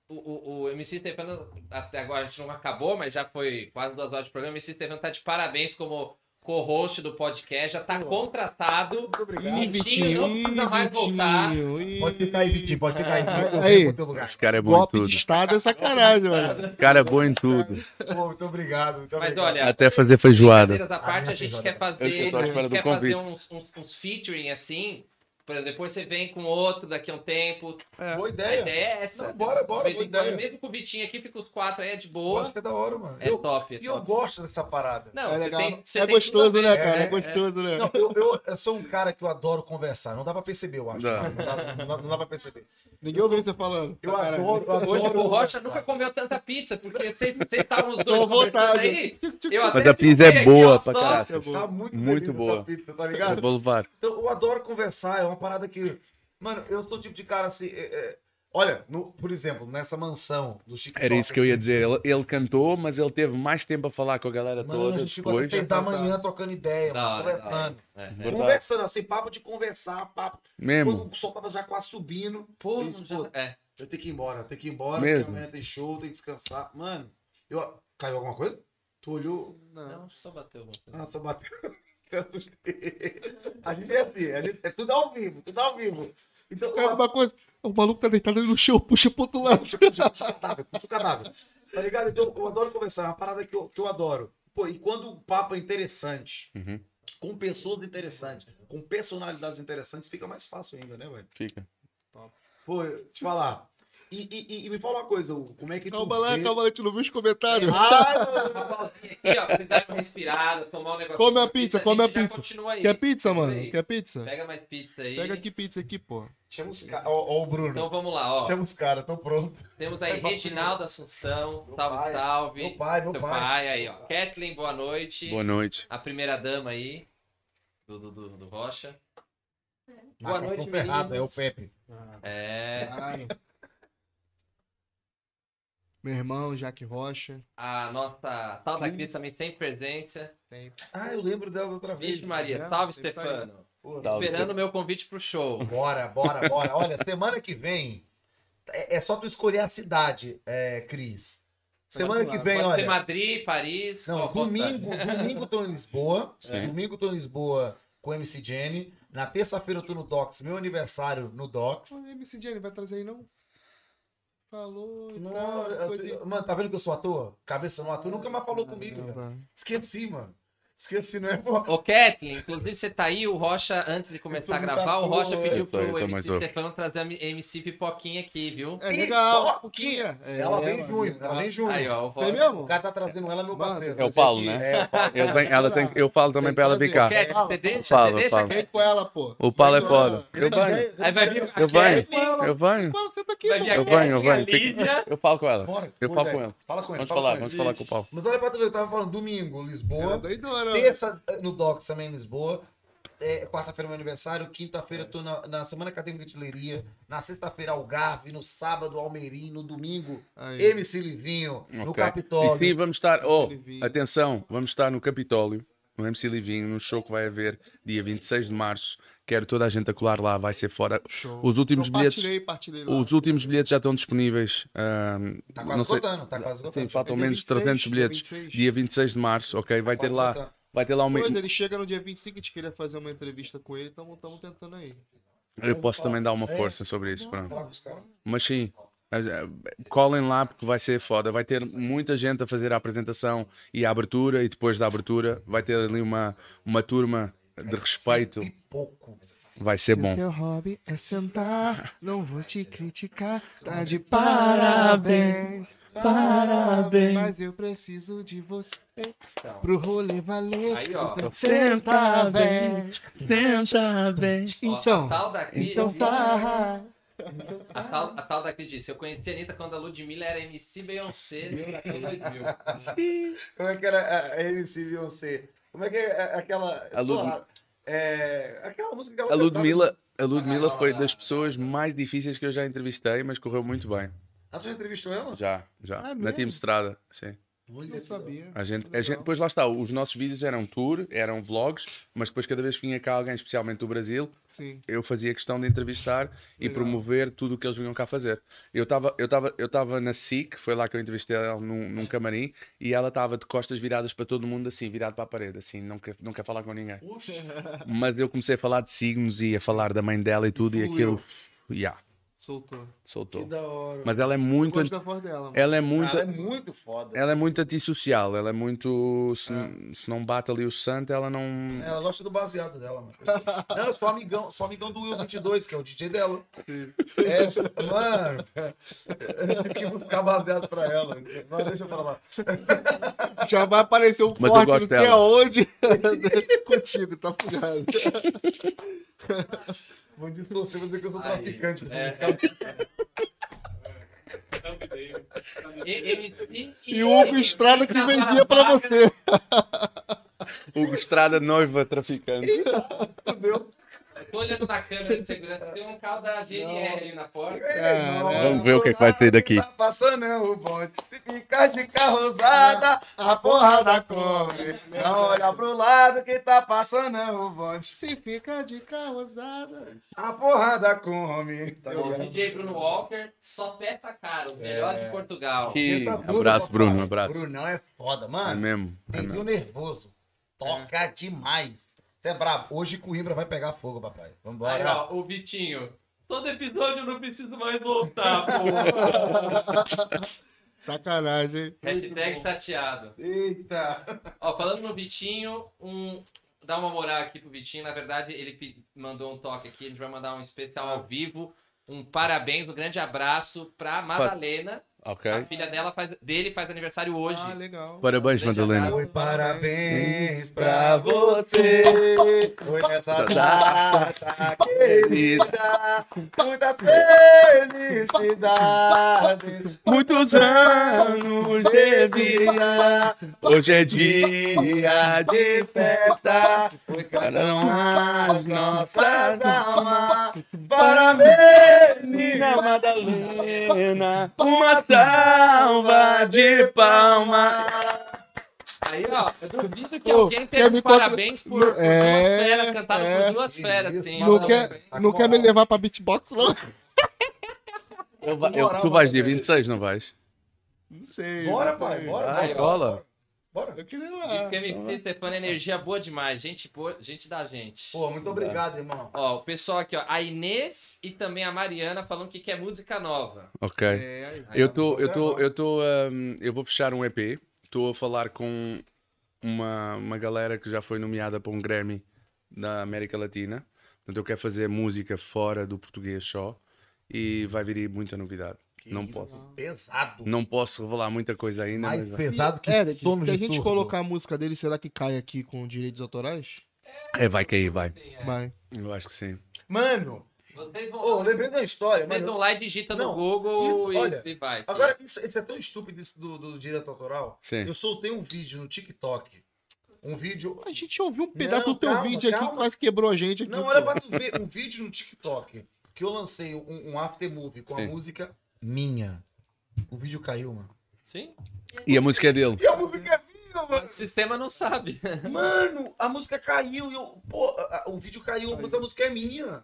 o, o, o MC Stefano, até agora a gente não acabou, mas já foi quase duas horas de programa. O MC Stefano tá de parabéns como co-host do podcast, já tá contratado. Muito obrigado. Ih, Vitinho, não precisa mais voltar. Vitinho, ih. Pode ficar aí, Vitinho, pode ficar aí. Aí. teu lugar. Esse cara é bom em Golpe tudo. de estado é sacanagem, mano. Esse cara é bom em tudo. Pô, muito obrigado. Muito Mas obrigado. olha, Até fazer feijoada. à parte, a gente quer fazer, a gente quer fazer uns, uns, uns featuring assim. Depois você vem com outro daqui a um tempo. Boa A ideia. ideia é essa. Não, bora, bora, boa em quando, ideia. mesmo com o Vitinho aqui, fica os quatro aí, é de Eu boa. acho que é da hora, mano. É eu, top. É e eu gosto dessa parada. Não, É você legal. tem, você é gostoso, né, cara? É, É, gostoso, né? Não, eu, eu, eu sou um cara que eu adoro conversar. Não dá pra perceber, eu acho. Dá. Não, dá, não, dá, não dá pra perceber. Ninguém ouviu você falando. Eu caralho. adoro, eu adoro Hoje o Rocha conversar. nunca comeu tanta pizza, porque vocês estavam os dois à conversando vontade. aí. Eu Mas a pizza é boa pra caralho. Tá muito, boa. tá Eu ligado? vou levar. Então, eu adoro conversar, é uma parada que. Mano, eu sou o tipo de cara assim. é- é- Olha, no- por exemplo, nessa mansão do Chico Era isso que eu ia dizer. Ele, ele cantou, mas ele teve mais tempo a falar com a galera Mano, toda a gente ficou até da manhã trocando ideia, mano, conversando. É, é. Verdade. Conversando, assim, papo de conversar, papo. Mesmo. Quando o sol tava já quase subindo. Pô, isso, já- pô, é. eu tenho que ir embora, eu tenho que ir embora, Mesmo? porque amanhã tem show, tem que descansar. Mano, eu... caiu alguma coisa? Tu olhou? Não, eu só coisa. Ah, só bateu. Eu assustei. A gente é assim, a gente... é tudo ao vivo, tudo ao vivo. Então, É uma coisa. O maluco tá deitado ali no chão, puxa pro outro lado. puxa, puxa, puxa o cadáver, puxa o cadáver. Tá ligado? Então, eu adoro conversar, é uma parada que eu, que eu adoro. Pô, e quando o papo é interessante, Uhum. com pessoas interessantes, com personalidades interessantes, fica mais fácil ainda, né, velho? Fica. Pô, te falar. E, e- e- e me fala uma coisa, Hugo, como é que Calma tu lá, vê... calma lá, a gente não viu os comentários. Ah, <laughs> Uma pausinha aqui, ó, pra vocês darem uma respirada, tomar um negócio. Come a pizza, come a pizza. continua aí. Quer pizza, mano? Aí. Quer pizza? Pega mais pizza aí. Pega aqui pizza aqui, pô. chama os caras. Ó, ó o Bruno. Então vamos lá, ó. Chama os caras, tô pronto. Temos aí <laughs> Reginaldo Assunção, Meu salve, pai. salve. Meu pai, meu Seu pai. pai aí, ó. Kathleen, boa noite. Boa noite. A primeira dama aí, do, do, do, do Rocha. Boa noite, noite, ferrado, é o. Pepe. É, Caralho. Meu irmão, Jaque Rocha. a nossa tal da Cris também sem presença. Sempre. Ah, eu lembro dela da outra vez. Beijo, Maria. né? Salve, Sempre tá. Stefano. Pô, Salve. Esperando o meu convite pro show. Bora, bora, bora. Olha, semana que vem é, é só tu escolher a cidade, é, Cris. Semana que vem, Pode ser olha. Madrid, Paris. Não, domingo, domingo eu tô em Lisboa. Sim. Domingo eu tô em Lisboa com MC Jenny. Na terça-feira eu tô no Docs, meu aniversário no Docs. Ô, MC Jenny, vai trazer aí não? Falou e Não, tal. mano, tá vendo que eu sou ator? Cabeça no ator, nunca mais falou comigo, Não, velho. Esqueci, mano. Esqueci, não é? Ô, Kathleen, inclusive você tá aí, o Rocha, antes de começar a Eu gravar, o Rocha pediu eu tô aí, pro eu MC tô. Stefano trazer a MC Pipoquinha aqui, viu? É legal, pouquinha. É, ela vem em junho, ela vem em junho. Aí, ó, o Foi Rocha. mesmo? O cara tá trazendo ela, meu parceiro. É o Paulo, né? É, o Paulo. Vem, ela tem, eu falo também pra ela vir cá. Kathleen, você deixa. Vem com ela, pô. O Paulo é foda. Eu venho. Aí vai vir Eu venho. Eu venho. Eu venho, eu venho. Eu falo com ela. Eu Boa falo com ela. Fala com ele. Vamos fala falar, com vamos falar com o Paulo. Mas olha pra tu ver, eu tava falando domingo, Lisboa. Terça eh, no Docs também em Lisboa. é, quarta-feira é meu aniversário, quinta-feira eu tô na, na Semana Acadêmica de Leiria, na sexta-feira Algarve, no sábado Almeirim, no domingo Aí. MC Livinho, no Ok. Capitólio. E sim, vamos estar. Oh, atenção, vamos estar no Capitólio, no MC Livinho, no show que vai haver dia 26 de março. Quero toda a gente a colar lá, vai ser fora. Show. Os últimos bilhetes. Partilhei, partilhei lá. Os últimos bilhetes já estão disponíveis. ahm, Tá quase não sei, esgotando, tá quase sim, faltam É menos de 26, 300 dia bilhetes. 26. Dia 26 de março, ok? Vai ter lá. Vai ter lá uma. Pois, ele chega no dia 25, a gente queria fazer uma entrevista com ele, então estamos tentando aí. Eu posso também dar uma É. força sobre isso, caras. Mas sim, eh, colhem lá porque vai ser foda. Vai ter muita gente a fazer a apresentação e a abertura, e depois da abertura vai ter ali uma, uma turma de respeito. E pouco. Vai ser Se bom. teu hobby é sentar, <laughs> não vou te criticar, tá de parabéns. Parabéns. Mas eu preciso de você pro rolê valer. Aí, ó. Então senta bem. Senta bem. Ó, Então, a tal da Cris, então tá. a tal, a tal da Cris disse, eu conheci a Anitta quando a Ludmilla era MC Beyoncé 2000. <laughs> Como é que era a a MC Beyoncé? Como é que é aquela. A Lud- Estourada? É, aquela música que ela A Ludmilla, a Ludmilla foi das pessoas mais difíceis que eu já entrevistei, mas correu muito bem. Ah, você já entrevistou ela? Já, já. Ah, Na mesmo? Team Estrada, sim. Não sabia. A gente, a gente, depois lá está, os nossos vídeos eram tour, eram vlogs, mas depois cada vez que vinha cá alguém, especialmente do Brasil, Sim. eu fazia questão de entrevistar e Legal. promover tudo o que eles vinham cá fazer. Eu estava eu tava, eu tava na SIC, foi lá que eu entrevistei ela num, num camarim, e ela estava de costas viradas para todo mundo, assim, virado para a parede, assim, não quer, não quer falar com ninguém. Mas eu comecei a falar de signos e a falar da mãe dela e tudo, e aquilo, yeah, Soltou. Que soltou. da hora. Mas ela é muito, Gosto da voz dela. ela é muito, Ela é muito foda. ela é muito antissocial, ela é muito, se, É. se não bate ali o santo, ela não... Ela gosta do baseado dela, mano. Não, eu sou amigão, sou amigão do Will 22, que é o DJ dela. Essa, mano, eu tive que buscar baseado pra ela. Mas deixa pra lá. Já vai aparecer um Mas eu corte não sei dela. aonde. <laughs> Contigo, tá fugado. Vou distorcer, vou dizer que eu sou Aí, traficante. é. E- MC E o Hugo Estrada que vendia pra você. Hugo Estrada, noiva traficante. Entendeu? Tô olhando na câmera de segurança, tem um carro da GNR ali na porta. Vamos ver o que é que vai sair daqui. Tá passando o bonde. Se ficar de carro usada, a porrada come. Não olha pro lado que tá passando o bonde. Se fica de carro usada. A porrada come. Tá O ligado? DJ Bruno Walker, só peça cara, o melhor É. de Portugal. Que... Esqueça tudo, Abraço. Bruno, um abraço. Brunão é foda, É mano. mesmo. É mesmo. nervoso. Toca demais. Você é brabo. Hoje Coimbra vai pegar fogo, papai. Aí, Vambora. ó, o Vitinho. Todo episódio eu não preciso mais voltar, pô. <laughs> Sacanagem, hein? Hashtag chateado. Eita. Ó, falando no Vitinho, um... dá uma moral aqui pro Vitinho. Na verdade, ele mandou um toque aqui. A gente vai mandar um especial ao vivo. Um parabéns, um grande abraço pra Madalena. Ok. A filha dela faz, dele faz aniversário hoje. Ah, legal. Parabéns, Madalena. Oi, parabéns pra você. Foi nessa data querida. Muitas felicidades. Muitos anos de vida. Hoje é dia de festa. Foi Cada um as nossas almas. Parabéns, minha Madalena. Uma salva de palmas. Aí, ó, eu duvido que Ô, alguém tenha me um parabéns por, por É, duas feras, cantado é. por duas feras, Isso, assim. Não quer, não quer me levar pra beatbox, não? Eu eu- tu vais dia 26, não vais? Não sei. Bora, pai, bora. Vai, bora, cola. Bora. Eu queria ir Diz lá. que MC Stefano é energia boa demais. Gente, boa, gente da gente. Pô, muito obrigado, irmão. Ó, o pessoal aqui, ó. A Inês e também a Mariana falando que quer música nova. Ok. É, aí. Eu tô, vou eu tô, eu tô, hum, eu vou fechar um EP. Estou a falar com uma, uma galera que já foi nomeada para um Grammy da América Latina. Portanto, eu quero fazer música fora do português só e vai vir aí muita novidade. Que não isso, posso, Pesado. não posso revelar muita coisa ainda. Mais Mas pesado que somos se a gente turbo. colocar a música dele, será que cai aqui com direitos autorais? É, vai cair, vai. Sim, é. Vai. Eu acho que sim. Mano, Vocês vão, ô, lembrei da história, vocês mano. vão lá e digita no Não, Google isso- e, olha, e vai. Agora, isso, isso é tão estúpido isso do, do direito autoral. Sim. Eu soltei um vídeo no TikTok Um vídeo. A gente ouviu um pedaço Não, do teu calma, vídeo aqui calma. que quase quebrou a gente aqui. Não, olha pra tu ver. Um vídeo no TikTok que eu lancei um, um aftermovie com a Sim. música minha. O vídeo caiu, mano. Sim. E a música é dele. E a música é minha, mano. O sistema não sabe. Mano, a música caiu e eu. Pô, a- a- o vídeo caiu, mas a música é minha.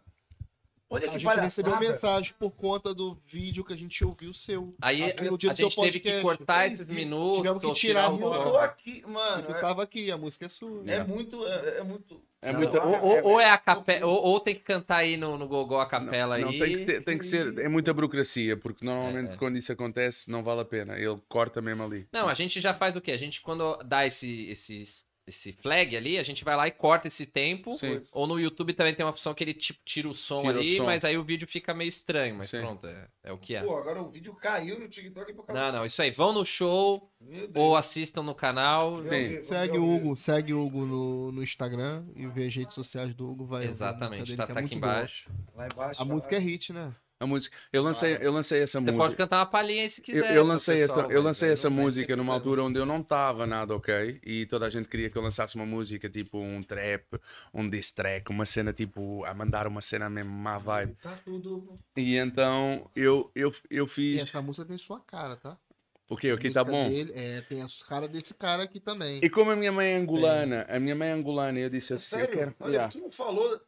Olha A que gente recebeu mensagem por conta do vídeo que a gente ouviu seu. Aí Ah, a, no dia do seu gente teve que podcast. cortar Sim, esses minutos. Tivemos que tirar o eu tô aqui, mano. tu É, tava aqui, a música é sua. é muito. É, é muito. É Não, muita- Ou, ou- ou é a capela, ou, ou tem que cantar aí no, no Gogó a capela Não, aí. tem que, ser, tem que ser. É muita burocracia, porque normalmente É, é. quando isso acontece não vale a pena. Ele corta mesmo ali. Não, a gente já faz o quê? A gente, quando dá esse, esse, esse flag ali, a gente vai lá e corta esse tempo. Sim. Ou no YouTube também tem uma opção que ele tipo, tira o som Tira o ali, som. mas aí o vídeo fica meio estranho. Mas Sim. pronto, é, é o que é. Pô, agora o vídeo caiu no TikTok por causa Não, não, isso aí. Vão no show ou assistam no canal. Segue o. Hugo, segue o Hugo no, no Instagram e vê as redes sociais do Hugo. Vai Exatamente, tá, dele, tá é aqui muito boa. embaixo. Lá embaixo. A tá música é hit, né? A música. Eu lancei, eu lancei essa Você música. pode cantar uma palhinha se Eu, quiser. eu pro lancei pessoal, essa, eu lancei essa música numa altura onde eu não estava nada ok e toda a gente queria que eu lançasse uma música tipo um trap, um diss track, uma cena tipo a mandar uma cena mesmo má vibe. Tá tudo. E então eu, eu, eu E fiz. essa música tem sua cara, tá? O que? Aqui tá bom? dele, é, tem a cara desse cara aqui também. E como a minha mãe é angolana, a minha mãe é angolana, eu disse É assim: eu sério? quero. Olha, Yeah. tu não falou.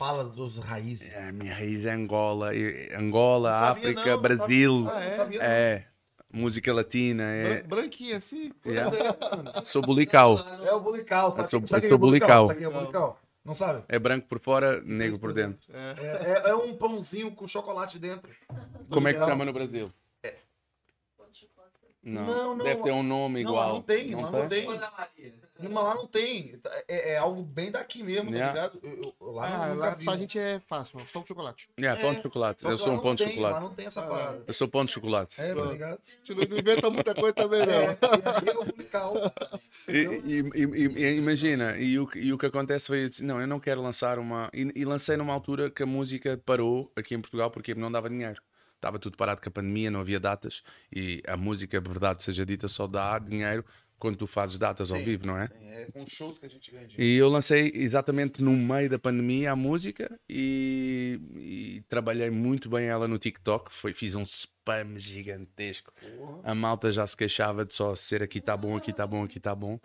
Fala dos raízes. É, a minha raiz é Angola, Angola, Não sabia África, não, Brasil, não sabia- ah, não sabia não. é, música latina, é. Bran- Branquinha assim. Yeah. É. Sou bulical. É o bulical. Sabe, sou- sabe quem sou é bulical? Sabe é bulical? Não sabe? É branco por fora, negro por dentro. É, é- é um pãozinho com chocolate dentro. Como é que chama no Brasil? Não, Não, não, deve ter um nome Não, igual. não tem, lá não tem. Maria. Mas lá não tem. É, é algo bem daqui mesmo, tá Yeah. ligado? Eu- eu- lá Ah, nunca lá vi. pra gente é fácil, mano. Pão de chocolate. Yeah, pão de chocolate. Só que Eu sou um pão de tem, chocolate. Lá não tem essa parada. Eu sou pão de chocolate. É, tá ligado? A gente não inventa muita coisa também, É, não. e é. <laughs> E, e- e- e- imagina, e o, que- e o que acontece foi, eu disse, não, eu não quero lançar uma... E, e lancei numa altura que a música parou aqui em Portugal porque não dava dinheiro. Estava tudo parado com a pandemia, não havia datas. E a música, verdade seja dita, só dá dinheiro quando tu fazes datas ao Sim, vivo, não é? Sim, é com shows que a gente ganha dinheiro. E eu lancei exatamente no meio da pandemia a música e, e trabalhei muito bem ela no TikTok. Foi, fiz um spam gigantesco. Porra. A malta já se queixava de só ser aqui tá bom, aqui tá bom, aqui tá bom.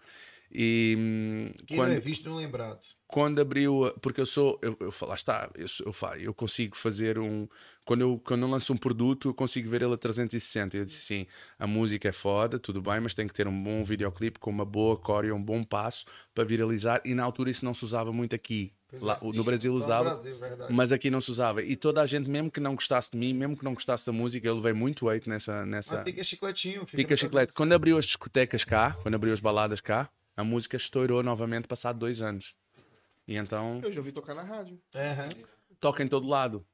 E hum, não é quando, visto não é lembrado. quando abriu, porque eu sou, eu, eu falo, lá está, eu, eu, eu consigo fazer um, quando eu, quando eu lanço um produto, eu consigo ver ele a 360. Eu disse assim, a música é foda, tudo bem, mas tem que ter um bom videoclipe com uma boa coreo, um bom passo para viralizar. E na altura isso não se usava muito aqui. Lá, é, no Brasil usava, verdade. mas aqui não se usava. E toda a gente, mesmo que não gostasse de mim, mesmo que não gostasse da música, eu levei muito hate nessa. nessa... Mas fica chicletinho. Fica na chiclete. Quando abriu as discotecas cá, quando abriu as baladas cá, a música estourou novamente passado dois anos. E então Eu já ouvi tocar na rádio. Aham. toca em todo lado.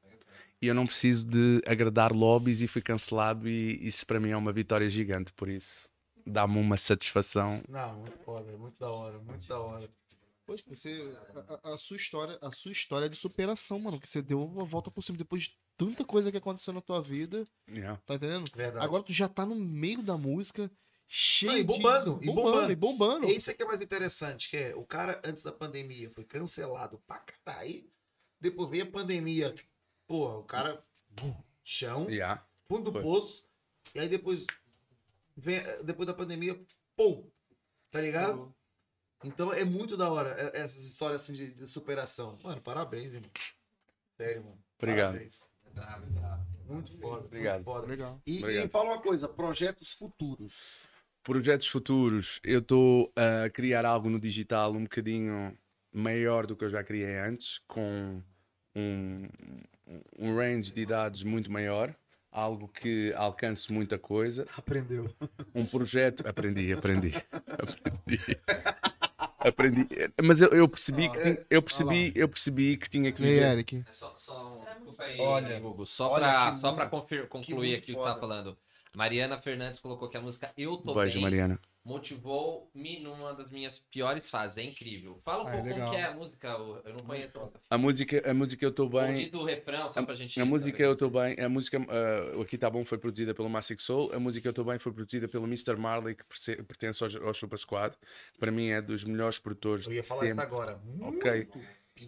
E eu não preciso de agradar lobbies e fui cancelado e isso para mim é uma vitória gigante, por isso dá-me uma satisfação. Não, muito foda, muito da hora, muito da hora. Poxa, você. A, a- sua história, a sua história é de superação, mano. Que você deu uma volta por cima depois de tanta coisa que aconteceu na tua vida. Yeah. Tá entendendo? Verdade. Agora tu já tá no meio da música, cheio Não, e bombando, de... e bombando. e bombando. Esse aqui é mais interessante, que é o cara antes da pandemia foi cancelado pra caralho. Depois veio a pandemia. Porra, o cara. bum, Chão, Yeah. fundo do Foi. poço. E aí depois. Vem, depois da pandemia, pum! Tá ligado? Então é muito da hora é- essas histórias assim de, de superação. Mano, parabéns, irmão. Sério, mano. Obrigado. Parabéns. Muito foda. Obrigado. Muito foda. Legal. E, Obrigado. e fala uma coisa, projetos futuros. Projetos futuros, eu estou a criar algo no digital um bocadinho maior do que eu já criei antes, com um, um range de idades muito maior, algo que alcance muita coisa. Aprendeu. Um projeto. Aprendi, aprendi. <laughs> Aprendi. Aprendi. Mas eu, eu percebi que tinha- eu percebi, eu percebi que tinha que E aí, viver. Eric? É só, só um- desculpa aí, Olha, Hugo. Só que só confir- concluir aqui o que tá foda. falando. Mariana Fernandes colocou que a música Eu Tô Bem Mariana. motivou-me numa das minhas piores fases. É incrível. Fala um Ah, é pouco como legal. que é a música. Eu não conheço. A música, a música Eu Ou Bem. diz do refrão, só pra gente... A música Eu Estou Bem, a música uh, o Aqui Tá Bom foi produzida pelo Massic Soul, a música Eu Estou Bem foi produzida pelo Mr. Marley, que pertence ao, ao Chupa Squad. Para mim é dos melhores produtores Eu ia de falar isso agora. Ok.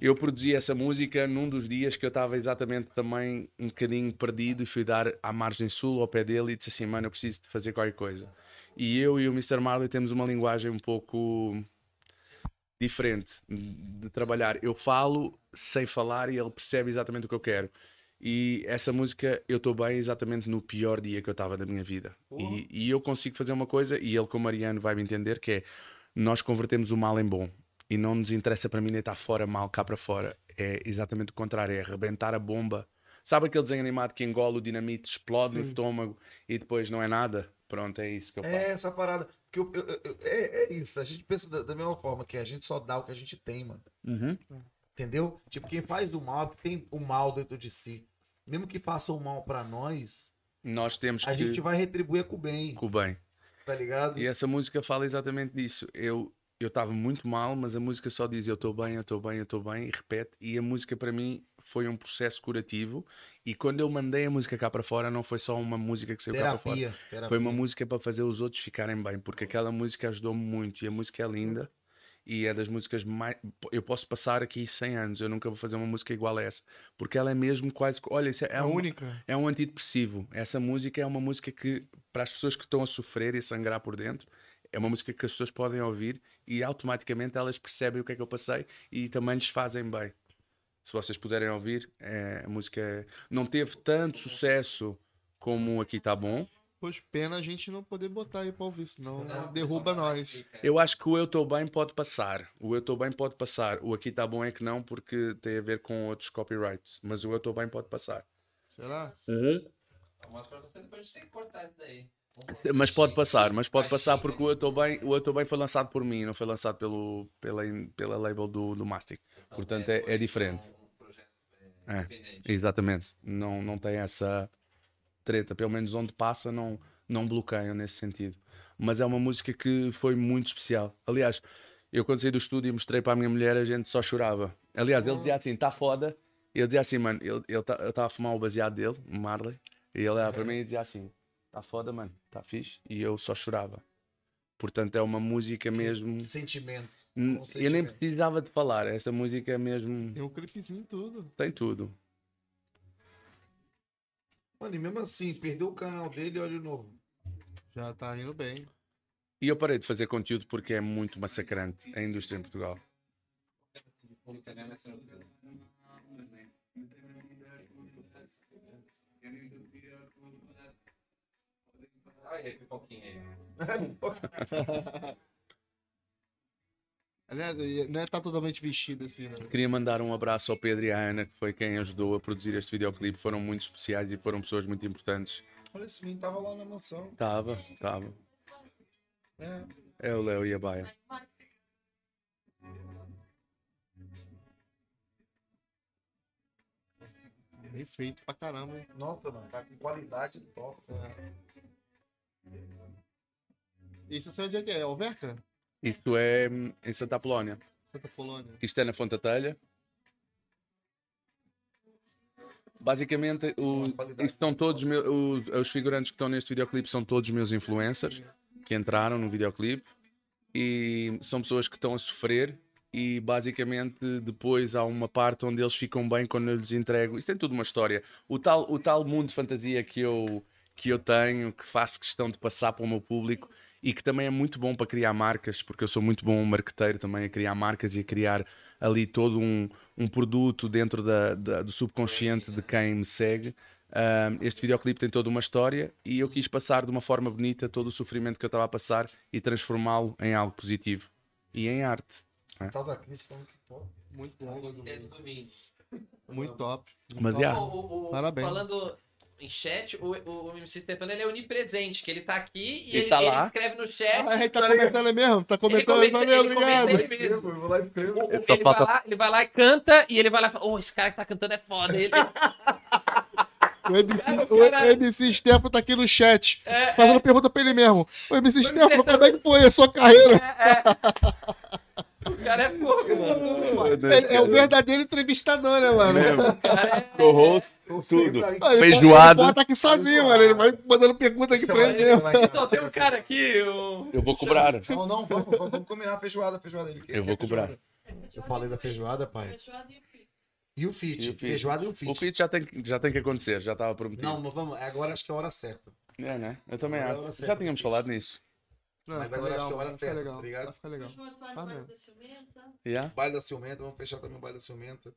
Eu produzi essa música num dos dias que eu estava exatamente também um bocadinho perdido e fui dar à margem sul ao pé dele e disse assim, mano, eu preciso de fazer qualquer coisa. E eu e o Mr. Marley temos uma linguagem um pouco diferente de trabalhar. Eu falo sem falar e ele percebe exatamente o que eu quero. E essa música eu estou bem exatamente no pior dia que eu estava da minha vida. E, e eu consigo fazer uma coisa, e ele, como Mariano, vai me entender, que é nós convertemos o mal em bom. E não nos interessa para mim nem estar fora mal, cá para fora. É exatamente o contrário, é arrebentar a bomba. Sabe aquele desenho animado que engola o dinamite, explode no estômago e depois não é nada? Pronto, é isso que eu faço. É essa parada. Que eu, eu- eu- é, é isso. A gente pensa da, da mesma forma, que a gente só dá o que a gente tem, mano. Uhum. Entendeu? Tipo, quem faz o mal, que tem o mal dentro de si. Mesmo que faça o mal pra nós, Nós temos a que. gente vai retribuir com o bem, Com o bem. tá ligado? E essa música fala exatamente disso. Eu eu estava muito mal, mas a música só diz eu estou bem, eu estou bem, eu estou bem, e repete. E a música para mim foi um processo curativo. E quando eu mandei a música cá para fora, não foi só uma música que saiu cá para fora. terapia, terapia. Foi uma música para fazer os outros ficarem bem, porque aquela música ajudou-me muito. E a música é linda. E é das músicas mais. Eu posso passar aqui 100 anos, eu nunca vou fazer uma música igual a essa. Porque ela é mesmo quase. Olha, isso é, É, um- única. é um antidepressivo. Essa música é uma música que, para as pessoas que estão a sofrer e a sangrar por dentro, é uma música que as pessoas podem ouvir e automaticamente elas percebem o que é que eu passei e também lhes fazem bem. Se vocês puderem ouvir, é, a música não teve tanto sucesso como Aqui Tá Bom. Pois pena a gente não poder botar aí pra ouvir, senão derruba nós. Eu acho que o Eu Estou Bem pode passar. O Eu Estou Bem pode passar. O Aqui Tá Bom é que não, porque tem a ver com outros copyrights. Mas o Eu Estou Bem pode passar. Será? Eu mostro pra você, depois a gente tem que cortar isso daí. Mas pode passar, mas pode passar porque o Eu Bem, o Eu Bem foi lançado por mim, não foi lançado pelo, pela, pela label do, do Mastic. Então, Portanto, é- foi é diferente. é, É. Exatamente. Não, não tem essa treta. Pelo menos onde passa, não, não bloqueiam nesse sentido. Mas é uma música que foi muito especial. Aliás, eu quando saí do estúdio e mostrei para a minha mulher, a gente só chorava. Aliás, ele dizia assim: está foda. E eu dizia assim, mano, ele ele tá- eu estava a fumar o baseado dele, o Marley, e ele olhava para mim e dizia assim: está foda, mano, está fixe. E eu só chorava. Portanto, é uma música mesmo. Sentimento. N- com Eu nem precisava de falar. Essa música é mesmo. Tem um clipezinho tudo. Tem tudo. Mano, e mesmo assim, perdeu o canal dele olha o novo. Já tá indo bem. E eu parei de fazer conteúdo porque é muito massacrante a indústria em Portugal. Olha aí, pipoquinha <laughs> aí. Aliás, Não é tá totalmente vestido assim, né? Queria mandar um abraço ao Pedro e à Ana, que foi quem ajudou a produzir este videoclipe. Foram muito especiais e foram pessoas muito importantes. Olha, esse menino tava lá na mansão. Tava, tava. É. É o Léo e a Baia. Bem feito pra caramba. hein? Nossa, mano, tá com qualidade top. Isso sei onde é que é? Alverca? Isto é hum, em Santa Polónia. Santa Polônia. Isto é na Fonte Telha. Basicamente, o, isto são todos meus, os, os figurantes que estão neste videoclipe são todos meus influencers que entraram no videoclipe e são pessoas que estão a sofrer e basicamente depois há uma parte onde eles ficam bem quando eu lhes entrego. Isto tem tudo uma história. O tal, o tal mundo de fantasia que eu, que eu tenho, que faço questão de passar para o meu público e que também é muito bom para criar marcas, porque eu sou muito bom marqueteiro também a criar marcas e a criar ali todo um, um produto dentro da, da- do subconsciente de quem me segue. Um, este videoclipe tem toda uma história e eu quis passar de uma forma bonita todo o sofrimento que eu estava a passar e transformá-lo em algo positivo e em arte. Pô. Muito bom. Muito top. Mas top. já. O- o- o- Parabéns. Falando em chat, o, o, o MC Stefano ele é onipresente, que ele tá aqui e Ele ele, tá ele escreve no chat. Ah, ele tá comentando é mesmo? Tá comentando? comenta- Valeu, comenta obrigado. ele mesmo. Eu vou lá escrever. O- o- Só ele, vai lá, ele vai lá e canta, e ele vai lá e fala, ô, esse cara que tá cantando é foda. Ele, <laughs> O MC, o MC Stefano tá aqui no chat, É, fazendo pergunta pra ele mesmo. O MC Stefano, Stefano- como é que foi a sua carreira? <laughs> O cara é fogo, mano. É, é o verdadeiro entrevistador, né, mano? Mesmo. cara é- Co-host, tudo. aí. Ah, ele Feijoada. tá aqui sozinho, mano. Ele vai mandando pergunta aqui pra ele mesmo. Então, tem um cara aqui. O... Eu vou cobrar. Não, não, vamos, vamos, combinar a feijoada, a feijoada. Ele quer- Eu vou feijoada. cobrar. Eu falei da feijoada, pai. E o fit, E o fit? feijoada e o O fit. fit já tem, que- já tem que acontecer, já estava prometido. Não, mas vamos, agora acho que é a hora certa. É, né? Eu também Agora acho. Já tínhamos falado nisso. Não, Mas agora legal, acho que é a hora mano, fica certa, legal. tá ligado? Vai ficar legal. Faz mesmo. Yeah? Baile da Ciumenta, vamos fechar também o Baile da Ciumenta.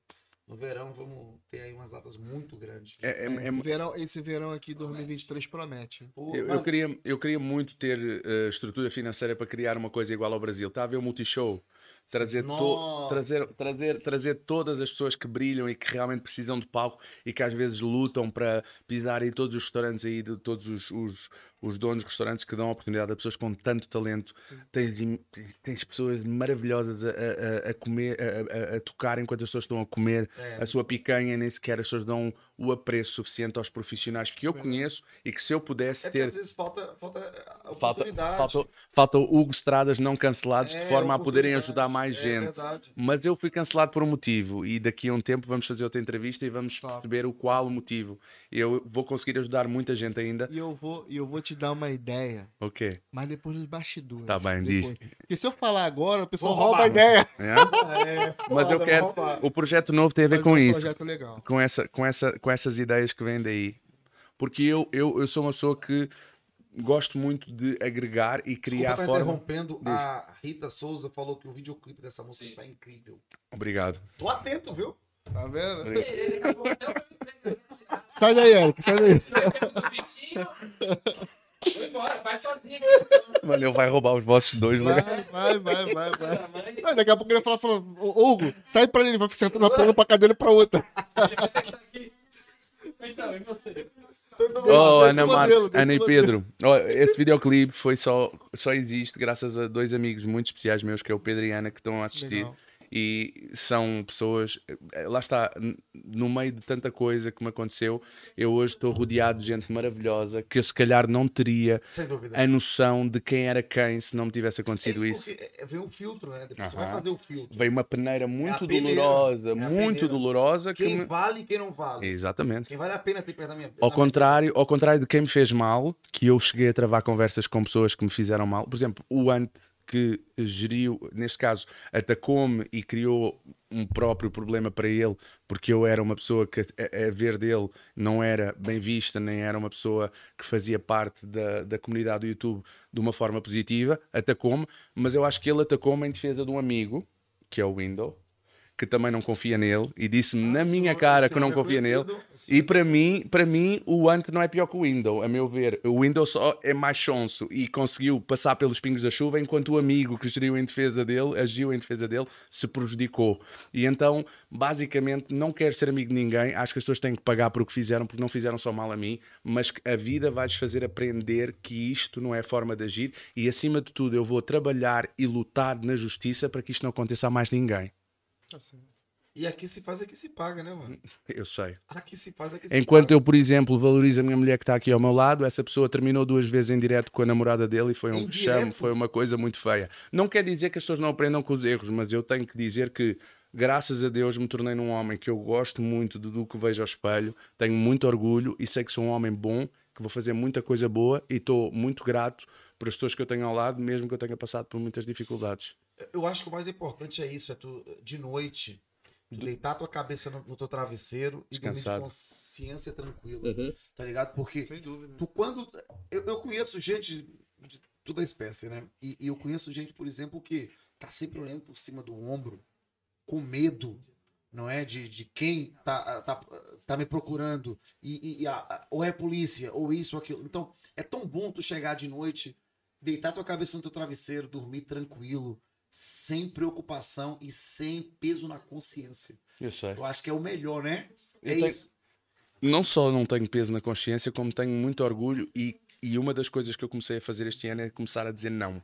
No verão vamos ter aí umas datas muito grandes. É, é- é- Esse verão, esse verão aqui 2023 promete. Pô, eu, eu queria, eu queria muito ter eh, estrutura financeira para criar uma coisa igual ao Brasil. Está a ver o multishow? Trazer, to, trazer, trazer, trazer todas as pessoas que brilham e que realmente precisam de palco e que às vezes lutam para pisar em todos os restaurantes aí, de todos os, os, os donos de restaurantes que dão a oportunidade a pessoas com tanto talento. Tens, tens, tens pessoas maravilhosas a, a- a- comer, a, a- a tocar enquanto as pessoas estão a comer É. a sua picanha, nem sequer as pessoas dão o apreço suficiente aos profissionais que eu conheço e que se eu pudesse é ter. às vezes falta, falta a Falta, oportunidade. falta, falta Hugo Estradas não cancelados de É, forma a poderem ajudar mais É gente. verdade. Mas eu fui cancelado por um motivo e daqui a um tempo vamos fazer outra entrevista e vamos Top. perceber o qual o motivo. Eu vou conseguir ajudar muita gente ainda. E eu vou, e eu vou te dar uma ideia, Ok. mas depois dos bastidores. Tá bem, diz. Porque se eu falar agora, o pessoal rouba a ideia. É? <laughs> É, Mas eu quero. O projeto novo tem a ver Mas com é um isso. projeto legal. Com, essa, com, essa, com essas ideias que vêm daí. Porque eu, eu, eu sou uma pessoa que gosto muito de agregar e criar Desculpa tá forma. interrompendo. A Rita Souza falou que o videoclipe dessa música está incrível. Obrigado. Tô atento, viu? Tá vendo? Ele, acabou até o meu emprego. Sai daí, Eric, sai daí. Vou embora, faz sozinho ele vai roubar os vossos dois lugares. Vai, vai, vai, vai, vai. Daqui a pouco ele vai falar, falando, "Ô, Hugo, sai pra ele, ele vai sentar na perna pra cadeira pra outra. ele vai sentar aqui. Então, e você? Oh, Ana, Mar... Ana e. Pedro, oh, esse videoclipe foi só, só existe graças a dois amigos muito especiais meus, que é o Pedro e a Ana, que estão a assistir. Legal. E são pessoas, eh, lá está, no meio de tanta coisa que me aconteceu, eu hoje estou rodeado de gente maravilhosa que eu se calhar não teria a noção de quem era quem se não me tivesse acontecido É isso. porque é- Vem um filtro, né? Depois você vai Aham. fazer o filtro. Veio uma peneira muito peneira, dolorosa, é muito dolorosa. Que Quem me... vale e quem não vale. Exatamente. Quem vale a pena ter perto da minha Ao contrário, ao contrário de quem me fez mal, que eu cheguei a travar conversas com pessoas que me fizeram mal. Por exemplo, o Ante que geriu, neste caso, atacou-me e criou um próprio problema para ele, porque eu era uma pessoa que, a, ver dele, não era bem vista, nem era uma pessoa que fazia parte da, da comunidade do YouTube de uma forma positiva. Atacou-me, mas eu acho que ele atacou-me em defesa de um amigo, que é o Window, que também não confia nele, e disse-me na Esse minha cara que não é confia nele. esse E senhor- para mim, para mim, o Ant não é pior que o Window, a meu ver. O Window só é mais sonso e conseguiu passar pelos pingos da chuva, enquanto o amigo que geriu em defesa dele, agiu em defesa dele, se prejudicou. E então, basicamente, não quero ser amigo de ninguém. Acho que as pessoas têm que pagar por o que fizeram, porque não fizeram só mal a mim, mas que a vida vai-lhes fazer aprender que isto não é a forma de agir. E acima de tudo, eu vou trabalhar e lutar na justiça para que isto não aconteça a mais ninguém. E aqui se faz, aqui se paga, né, mano? <laughs> Eu sei. Aqui se faz, aqui se Enquanto paga. eu, por exemplo, valorizo a minha mulher que está aqui ao meu lado, essa pessoa terminou duas vezes em direto com a namorada dele e foi um vexame, direto? foi uma coisa muito feia. Não quer dizer que as pessoas não aprendam com os erros, mas eu tenho que dizer que, graças a Deus, me tornei num homem que eu gosto muito do, do que vejo ao espelho, tenho muito orgulho e sei que sou um homem bom, que vou fazer muita coisa boa e estou muito grato por as pessoas que eu tenho ao lado, mesmo que eu tenha passado por muitas dificuldades. Eu acho que o mais importante é isso, é tu, de noite, tu deitar tua cabeça no, no teu travesseiro e dormir de Descansado. consciência tranquila, tá ligado? Porque Sem dúvida. tu quando... Eu, eu conheço gente de toda a espécie, né? E, e eu conheço gente, por exemplo, que tá sempre olhando por cima do ombro, com medo, não é? De, de quem tá, tá, tá me procurando, e, e- e a- a- ou é polícia, ou isso, ou aquilo. Então, é tão bom tu chegar de noite, deitar tua cabeça no teu travesseiro, dormir tranquilo, sem preocupação e sem peso na consciência. Eu sei. Eu acho que é o melhor, né? Eu É tenho- isso. não só não tenho peso na consciência, como tenho muito orgulho e, e uma das coisas que eu comecei a fazer este ano é começar a dizer não.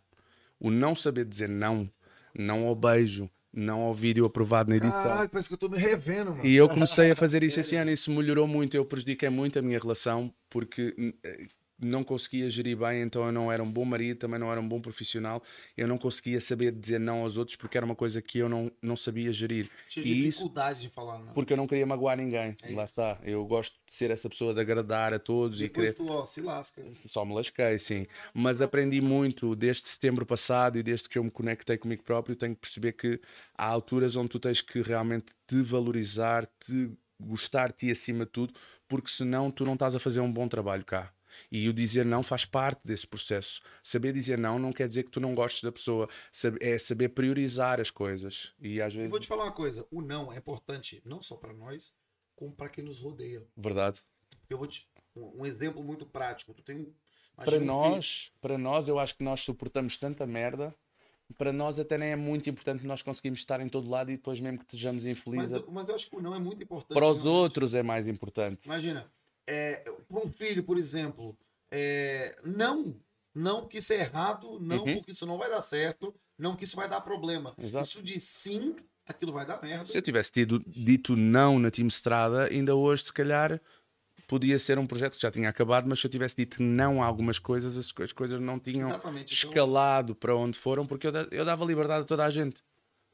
O não saber dizer não, não ao beijo, não ao vídeo aprovado na edição. Caralho, parece que eu tô me revendo, mano. E eu comecei a fazer <laughs> isso esse ano e isso melhorou muito. Eu prejudiquei muito a minha relação porque eh, não conseguia gerir bem, então eu não era um bom marido, também não era um bom profissional. Eu não conseguia saber dizer não aos outros porque era uma coisa que eu não, não sabia gerir. Tinha E isso dificuldade de falar, não. porque eu não queria magoar ninguém. É Lá isso. está. Eu gosto de ser essa pessoa de agradar a todos e Depois querer. tu, ó, se lasca. Só me lasquei, sim. Mas aprendi muito desde setembro passado e desde que eu me conectei comigo próprio. Tenho que perceber que há alturas onde tu tens que realmente te valorizar, te gostar de ti acima de tudo, porque senão tu não estás a fazer um bom trabalho cá. E o dizer não faz parte desse processo. Saber dizer não não quer dizer que tu não gostes da pessoa, é saber priorizar as coisas. E às Eu vezes. vou te falar uma coisa, o não é importante não só pra nós, como pra quem nos rodeia. Verdade. Eu vou te um, exemplo muito prático. Tu tem um- Para nós, para nós, eu acho que nós suportamos tanta merda. Para nós até nem é muito importante nós conseguirmos estar em todo lado e depois mesmo que estejamos mas, infelizes. eu- mas eu acho que o não é muito importante. Para os realmente. outros é mais importante. Imagina, é, para um filho, por exemplo, é, não, não que isso é errado, não Uhum. porque isso não vai dar certo, não que isso vai dar problema. Exato. Isso de sim, aquilo vai dar merda. Se eu tivesse tido, dito não na Team Estrada, ainda hoje, se calhar, podia ser um projeto que já tinha acabado, mas se eu tivesse dito não a algumas coisas, as, co- as coisas não tinham Exatamente. Então, escalado para onde foram, porque eu, eu dava liberdade a toda a gente.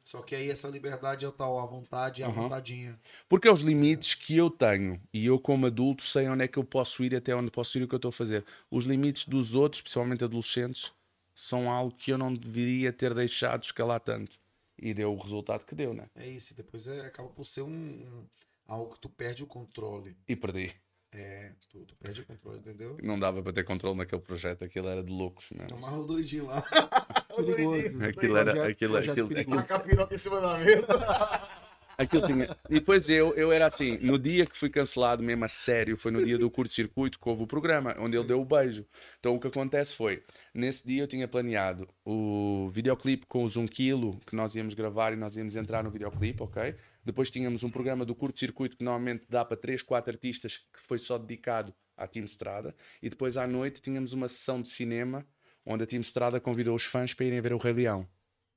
Só que aí essa liberdade é o tal, a vontade, a Uhum. vontadinha. Porque é os limites que eu tenho e eu, como adulto, sei onde é que eu posso ir até onde posso ir o que eu estou a fazer. Os limites dos outros, principalmente adolescentes, são algo que eu não deveria ter deixado escalar tanto. E deu o resultado que deu, né? É isso. e Depois é, acaba por ser um, um- algo que tu perde o controle. E perdi. É, tu, tu perde o controle, entendeu? Não dava para ter controle naquele projeto, aquilo era de loucos mesmo. Amarra o doidinho lá. <laughs> o doidinho. Aquilo era, projeto- aquilo, projeto aquilo, perigoso. Taca a piroca em cima da mesa. <laughs> Aquilo tinha. E depois eu, eu era assim, no dia que fui cancelado mesmo a sério, foi no dia do curto-circuito que houve o programa, onde ele deu o beijo. Então o que acontece foi, nesse dia eu tinha planeado o videoclipe com os 1 kg que nós íamos gravar e nós íamos entrar no videoclipe, ok? Depois tínhamos um programa do curto-circuito que normalmente dá para 3, 4 artistas, que foi só dedicado à Team Strada. E depois à noite tínhamos uma sessão de cinema, onde a Team Strada convidou os fãs para irem ver o Rei Leão,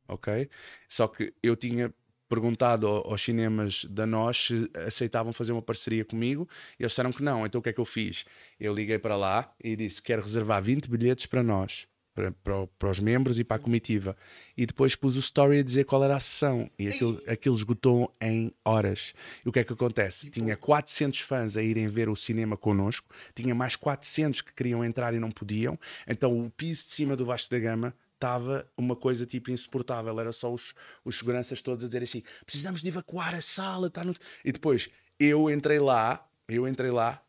ok? Só que eu tinha perguntado ao- aos cinemas da nós se aceitavam fazer uma parceria comigo e eles disseram que não. Então o que é que eu fiz? Eu liguei para lá e disse: quero reservar 20 bilhetes para nós, para, para, para os membros e para a comitiva. E depois pus o story a dizer qual era a sessão. E aquilo, aquilo esgotou em horas. E o que é que acontece? Tinha 400 fãs a irem ver o cinema connosco, tinha mais 400 que queriam entrar e não podiam. Então o piso de cima do Vasco da Gama estava uma coisa tipo insuportável. Era só os, os seguranças todos a dizer assim: precisamos de evacuar a sala. Tá no... E depois eu entrei lá, eu entrei lá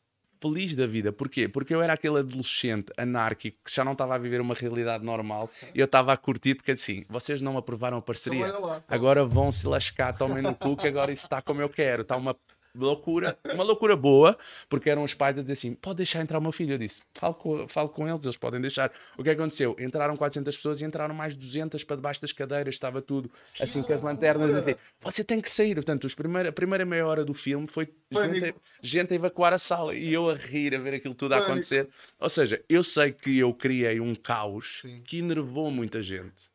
feliz da vida. Porquê? Porque eu era aquele adolescente anárquico que já não estava a viver uma realidade normal e eu estava a curtir porque assim, vocês não aprovaram a parceria. Então, lá, tá. Agora vão se lascar, tomem no cu que agora isso está como eu quero. Está uma loucura, uma loucura boa, porque eram os pais a dizer assim: pode deixar entrar o meu filho. Eu disse: falo com, falo com eles, eles podem deixar. O que aconteceu? Entraram 400 pessoas e entraram mais 200 para debaixo das cadeiras, estava tudo assim com as lanternas. Assim, Você tem que sair. Portanto, os primeira, a primeira meia hora do filme foi gente, a- gente a evacuar a sala e eu a rir, a ver aquilo tudo a acontecer. Ou seja, eu sei que eu criei um caos Sim. que enervou muita gente.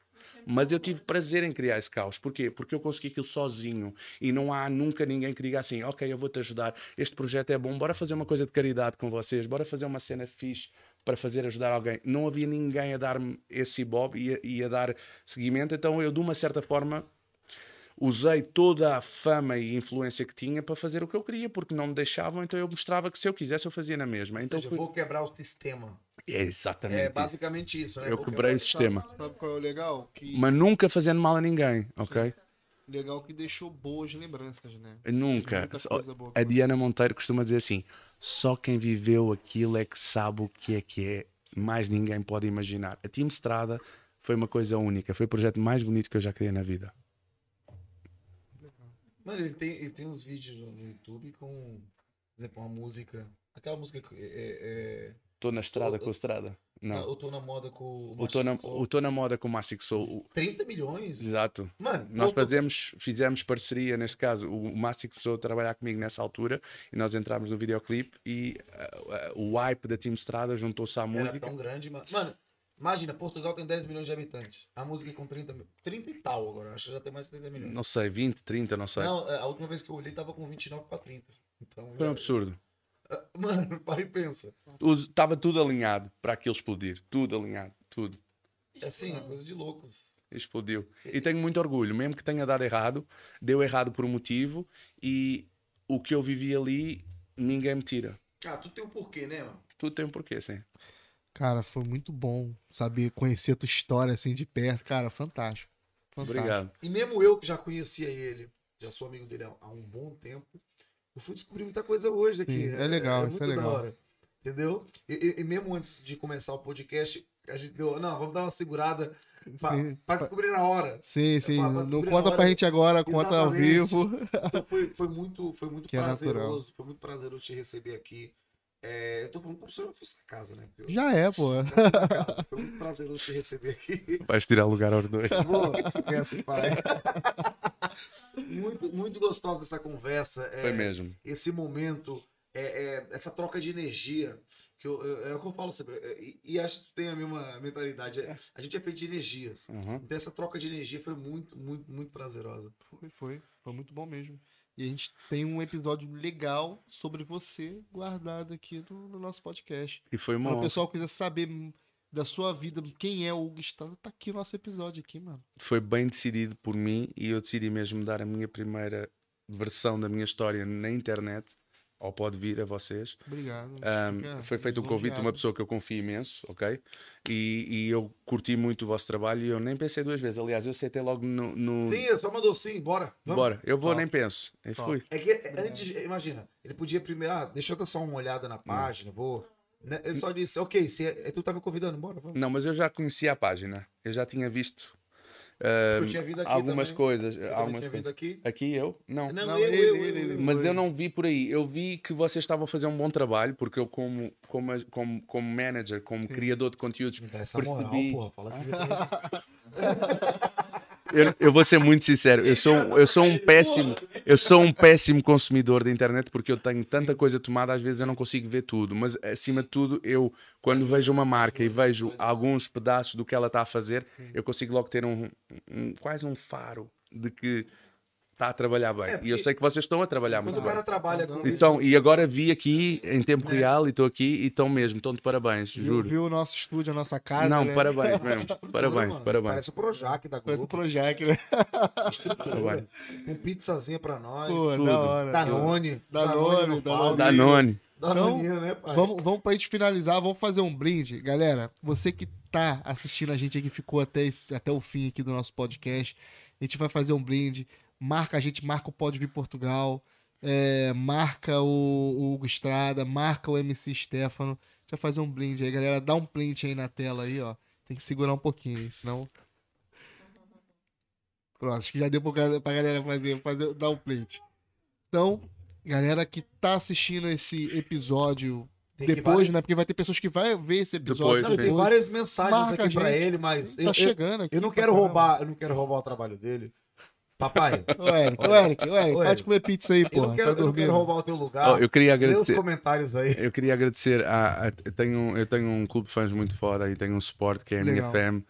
Mas eu tive prazer em criar esse caos. Porquê? Porque eu consegui aquilo sozinho. E não há nunca ninguém que diga assim: Ok, eu vou-te ajudar. Este projeto é bom. Bora fazer uma coisa de caridade com vocês. Bora fazer uma cena fixe para fazer ajudar alguém. Não havia ninguém a dar-me esse ibob e a, e a dar seguimento. Então eu, de uma certa forma, usei toda a fama e influência que tinha para fazer o que eu queria, porque não me deixavam, então eu mostrava que se eu quisesse eu fazia na mesma. Ou Então seja, fui... vou quebrar o sistema. É exatamente. É basicamente isso, né? Eu Vou quebrei o sistema. Sabe qual é o legal? Que Mas nunca fazendo mal a ninguém, ok? legal que deixou boas lembranças, né? Nunca. Boa A Diana Monteiro costuma dizer assim: só quem viveu aquilo é que sabe o que é que é. Mais ninguém pode imaginar. A Team Strada foi uma coisa única. Foi o projeto mais bonito que eu já criei na vida. Mano, ele tem, ele tem uns vídeos no YouTube com, por exemplo, uma música. Aquela música que é. Estou na estrada Eu- com a estrada. Não. Eu tô na moda com o. Na, Machito Soul. Tô na moda com o Massic Soul. O- 30 milhões? Exato. Mano, Nós fazemos, fizemos parceria, neste caso, o Massic começou a trabalhar comigo nessa altura e nós entramos no videoclipe e ah, ah, o hype da Team Strada juntou-se à Era música. tão grande, mano. Mano, Imagina, Portugal tem 10 milhões de habitantes. A música é com 30 mil. 30 e tal agora. Acho que já tem mais de 30 milhões. Não sei, 20, 30, não sei. Não, a última vez que eu olhei tava com 29 pra 30. Então, Foi um absurdo. <laughs> Mano, para e pensa. Estava tudo alinhado para aquilo explodir. Tudo alinhado. Tudo. É assim, é coisa de loucos. Explodiu. E tenho muito orgulho, mesmo que tenha dado errado, deu errado por um motivo e o que eu vivi ali, ninguém me tira. Ah, tu tem um porquê, né, mano? Tudo tem um porquê, sim. Cara, foi muito bom saber, conhecer a tua história assim de perto. Cara, fantástico. fantástico. Obrigado. E mesmo eu que já conhecia ele, já sou amigo dele há um bom tempo, eu fui descobrir muita coisa hoje aqui. Sim, é legal, isso é muito da legal. hora. Entendeu? E, e- e mesmo antes de começar o podcast, a gente deu, não, vamos dar uma segurada pra descobrir na hora. Sim, sim. Pra- pra Não conta pra gente agora, conta ao Exatamente. vivo. Então foi, foi muito, foi muito <laughs> Que é prazeroso. natural. Foi muito prazeroso te receber aqui. É, eu tô falando como se eu fosse da casa, né? Eu- Já é, pô. <laughs> casa. Foi muito prazeroso te receber aqui. Vais tirar lugar aos dois. Pô, esquece, pai. <laughs> muito, muito gostosa essa conversa. é, Foi mesmo. Esse momento, é, é, essa troca de energia. Que eu, é o que eu falo sempre. é, E, e acho que tu tem a mesma mentalidade. é, A gente é feito de energias. Uhum. Então essa troca de energia foi muito, muito, muito prazerosa. Foi, foi. Foi muito bom mesmo. E a gente tem um episódio legal sobre você guardado aqui no, no nosso podcast. E foi uma Quando o pessoal quiser saber da sua vida, quem é o Hugo Estado, tá aqui o nosso episódio aqui, mano. Foi bem decidido por mim e eu decidi mesmo dar a minha primeira versão da minha história na internet. Ou pode vir a vocês. Obrigado. Um, foi feito um convite de uma pessoa que eu confio imenso, ok? E, e eu curti muito o vosso trabalho e eu nem pensei duas vezes. Aliás, eu aceitei logo no. no... Sim, só mandou sim, bora. Vamos. Bora, eu vou, Top. nem penso. E fui. É que antes, imagina, ele podia primeiro, ah, deixa eu dar só uma olhada na página, vou. Né? Ele só disse, ok, se é- tu tá me convidando, bora, vamos. Não, mas eu já conhecia a página. Eu já tinha visto ah, Eu tinha algumas também. coisas. Eu algumas tinha coisas. aqui. Aqui eu? Não. Não, Não, eu, ele, eu, ele, eu, ele. eu. Mas eu não vi por aí. Eu vi que vocês estavam a fazer um bom trabalho, porque eu, como, como, como, como manager, como criador de conteúdos, essa percebi- moral, porra, fala que <laughs> eu, eu vou ser muito sincero, eu sou, eu sou um péssimo, eu sou um péssimo consumidor da internet porque eu tenho tanta coisa tomada, às vezes eu não consigo ver tudo, mas acima de tudo, eu quando vejo uma marca e vejo alguns pedaços do que ela está a fazer, eu consigo logo ter um, um- quase um faro de que está a trabalhar bem. É, e eu sei que vocês estão a trabalhar muito bem. trabalha com isso, Então, e agora vi aqui em tempo real e estou aqui e estão mesmo, estão de parabéns, Viu, juro. viu o nosso estúdio, a nossa casa. Não, né? parabéns mesmo. <laughs> Parabéns, mano, parabéns. Parece o Projac da Parece o Globo. Projac, né? Estrutura. Com pizzazinha pra nós. Pô, tudo. da hora. Danone. Danone, Danone. Danone. Danoninho, né, pai? Vamos, vamos pra gente finalizar, vamos fazer um brinde. Galera, você que tá assistindo a gente aqui, ficou até, esse- até o fim aqui do nosso podcast, a gente vai fazer um brinde. Marca a gente, marca o Pode Vir Portugal, é, marca o, o Hugo Estrada, marca o MC Stefano. A gente vai fazer um brinde aí, galera. Dá um print aí na tela aí, ó. Tem que segurar um pouquinho, senão... Pronto, acho que já deu pra, gal- pra galera fazer, fazer, dar um print. Então, galera que tá assistindo esse episódio Tem depois, várias- né? Porque vai ter pessoas que vai ver esse episódio Depois, Não, tem várias mensagens Marca aqui a pra gente. ele, mas Tá eu, eu, chegando aqui. eu não quero roubar, eu não quero roubar o trabalho dele. Papai, <laughs> Ô, Eric, ô, Eric, ô, Eric, pode comer pizza aí, eu pô. não quero, tá eu não quero roubar o teu lugar. Oh, eu queria Lê os agradecer. comentários aí. Eu queria agradecer a, a- eu, tenho, eu tenho um clube de fãs muito foda e tenho um suporte que é a Legal. minha fam.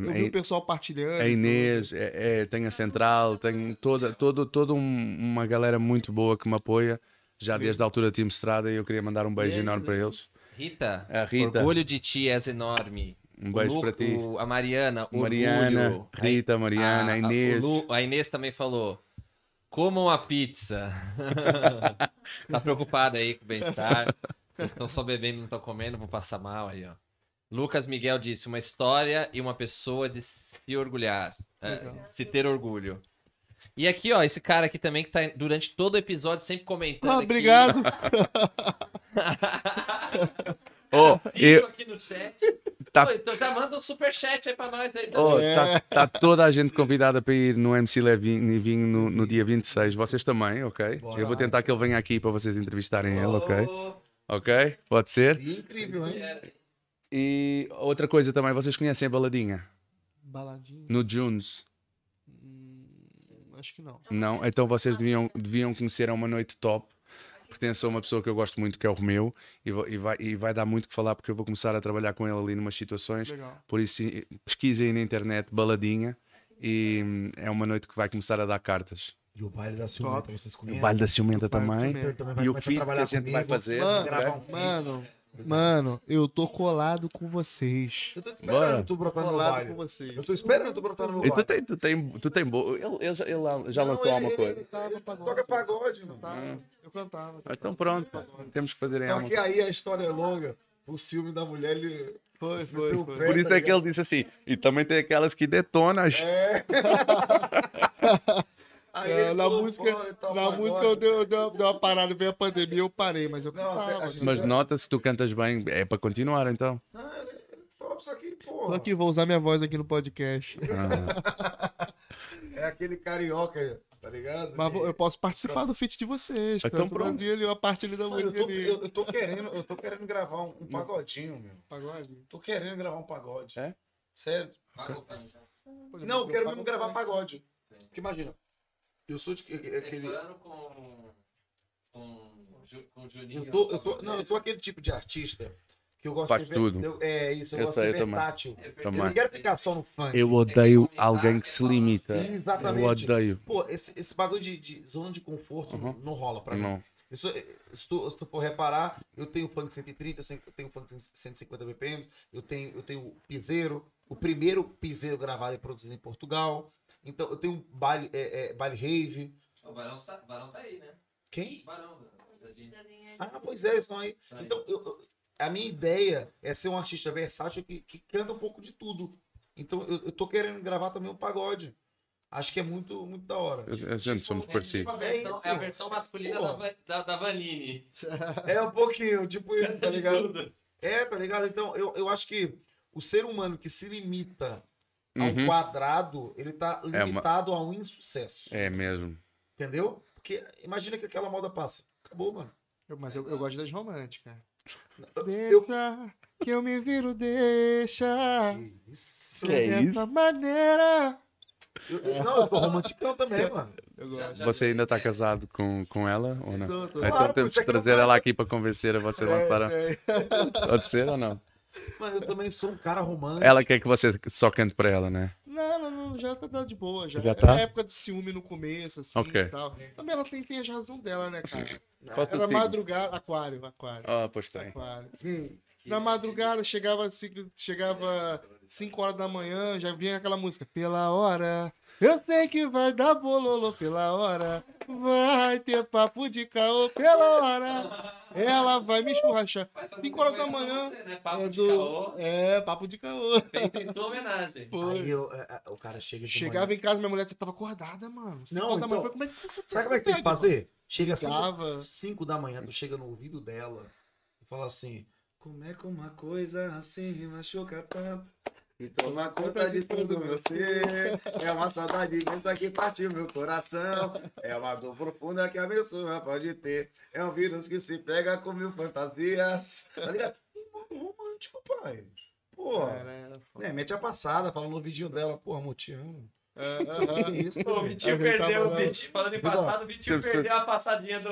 um, Eu vi o pessoal partilhando. a e Inês, é, é, tenho a Central, tenho toda, todo, toda um- uma galera muito boa que me apoia, já desde a altura Team Estrada, e eu queria mandar um beijo enorme para eles. Rita, A Rita. orgulho de ti, és enorme. Um O beijo Lu- para ti. o- a Mariana, Mariana, orgulho. Rita, Mariana, a a, Inês. o Lu- a Inês também falou. Comam a pizza. <laughs> tá preocupada aí com o bem-estar. Vocês estão só bebendo e não estão comendo, vão passar mal aí, ó. Lucas Miguel disse: uma história e uma pessoa de se orgulhar. é, se ter orgulho. E aqui, ó, esse cara aqui também que tá durante todo o episódio sempre comentando. Ah, aqui. obrigado. <laughs> Oh, Sigo eu, aqui no chat. Tá- Pô, então já manda um superchat aí pra nós aí. oh, também. É. tá, tá toda a gente convidada para ir no MC Levinho Vinho no, no dia 26. Vocês também, ok? Bora. Eu vou tentar que ele venha aqui para vocês entrevistarem ele, ok? Oh, Ok? Pode ser? Incrível, hein? E outra coisa também, vocês conhecem a baladinha? Baladinha? No Junes? Hum, acho que não. Não? Então vocês deviam, deviam conhecer a uma noite top. Pertence a uma pessoa que eu gosto muito, que é o Romeu, e, e vai, e vai dar muito que falar porque eu vou começar a trabalhar com ele ali numas situações. Legal. Por isso, pesquisem na internet baladinha e hum, é uma noite que vai começar a dar cartas. E o baile da ciumenta, vocês O conhecem? baile da ciumenta O baile da também. ciumenta. Então, também vai E o começar a feat que trabalhar a gente vai comigo. fazer. Mano, gravar né? um. Mano, mano, eu tô colado com vocês. Eu tô esperando Bora. tu brotar no Colado com vocês. Eu tô esperando tu brotar no meu E tu tem, tu tem, tu tem boa. Ele, ele já, ele já Não, lançou ele- alguma ele- coisa. ele Tava pagode. Toca pagode, mano. Tava, eu cantava. Ah, Então pronto, temos que fazer aí Só que aí a história é longa. O ciúme da mulher, ele... Foi, foi, foi. Por isso tá é que ele disse assim. E também tem aquelas que detonas. É. <laughs> <laughs> Aí É, na música, na música eu dei, eu dei uma- parada, veio a pandemia, eu parei, mas eu Não, cantava. a gente- Mas nota-se que tu cantas bem, é para continuar então. Ah, ele ele top, só que, Tô aqui, vou usar minha voz aqui no podcast. Ah, <laughs> É aquele carioca, tá ligado? Mas eu posso participar do feat de vocês. Então pronto. Ali, uma parte ali da Mano, eu, música tô, eu, eu tô querendo, eu tô querendo gravar um, um pagodinho, meu. Pagode? Tô querendo gravar um pagode. É? Sério. Não, eu quero mesmo gravar pagode. Porque imagina, eu sou de aquele. Stefano com. com. Com Juninho. Eu sou, eu sou, não, eu sou aquele tipo de artista que eu gosto Faz de ver- tudo. eu- é isso, eu, Eu gosto sei, de eu versátil. É, Eu não quero ficar só no funk. eu odeio alguém que se limita. Exatamente. Eu odeio. Pô, esse, esse bagulho de, de zona de conforto Uhum. não rola pra mim. Não. Eu sou- se, tu, se tu for reparar, eu tenho funk 130, eu eu tenho funk 150 BPMs, eu tenho, eu tenho o piseiro, o primeiro piseiro gravado e produzido em Portugal. Então eu tenho baile, é, é, baile rave. O Barão tá, Barão tá aí, né? Quem? Barão. Ah, pois é, eles estão aí. Tá aí. Então, eu- eu- a minha ideia é ser um artista versátil que, que canta um pouco de tudo. Então, eu, eu tô querendo gravar também um pagode. Acho que é muito, muito da hora. A gente somos É tipo parecidos. a versão, é a versão masculina da, da, da Vanini. <laughs> É um pouquinho, tipo isso, tá <laughs> ligado? É, tá ligado? Então, eu, eu acho que o ser humano que se limita ao Uhum. quadrado, ele tá É uma- limitado a um insucesso. É mesmo. Entendeu? Porque imagina que aquela moda passa. Acabou, mano. Eu- mas eu, eu gosto das românticas. Eu- Deixa que eu me viro, deixa. Isso. Que é dessa isso? maneira. Eu- eu- não, eu sou romanticão também, mano. Eu gosto. Você ainda está casado com, com ela ou não? Tô, tô. Então Claro, temos é que que não trazer tá- ela aqui para convencer a você lançar. a- É, é. Pode ser ou não? Mano, eu também sou um cara romântico. Ela quer que você só cante para ela, né? Não, não, não, já tá, tá de boa. Já, Já É tá? a época do ciúme no começo, assim Ok. e tal. Também ela tem, tem as razão dela, né, cara? Era madrugada. Aquário, aquário. Ah, tem. aquário. Hum. Na madrugada, chegava 5 chegava cinco horas da manhã, já vinha aquela música. Pela hora, eu sei que vai dar bololô pela hora. Vai ter papo de caô pela hora. Ela vai me essa 5 horas da manhã. Você, né? Papo É, de do... caô, é, papo de caô. feito em sua homenagem. Aí eu, é, é, o cara chega de Chegava manhã. em casa, minha mulher tava acordada, mano. Cinco Não, horas da manhã, então, falei, como é que Sabe como é que tem que fazer? Chega Ligava. 5 da manhã, tu chega no ouvido dela e fala assim: Como é que uma coisa assim me machuca tanto? E toma conta de tudo meu ser. É uma saudade imensa que partiu meu coração. É uma dor profunda que a pessoa pode ter. É um vírus que se pega com mil fantasias. Tá ligado? Romântico, pai. Pô. Era foda. É, mete a passada, fala no ouvidinho dela, pô, amor, te amo. É, aham. Que isso, O? Vitinho tava perdeu, o lá. Vitinho, falando em passado, o Vitinho perdeu a passadinha do.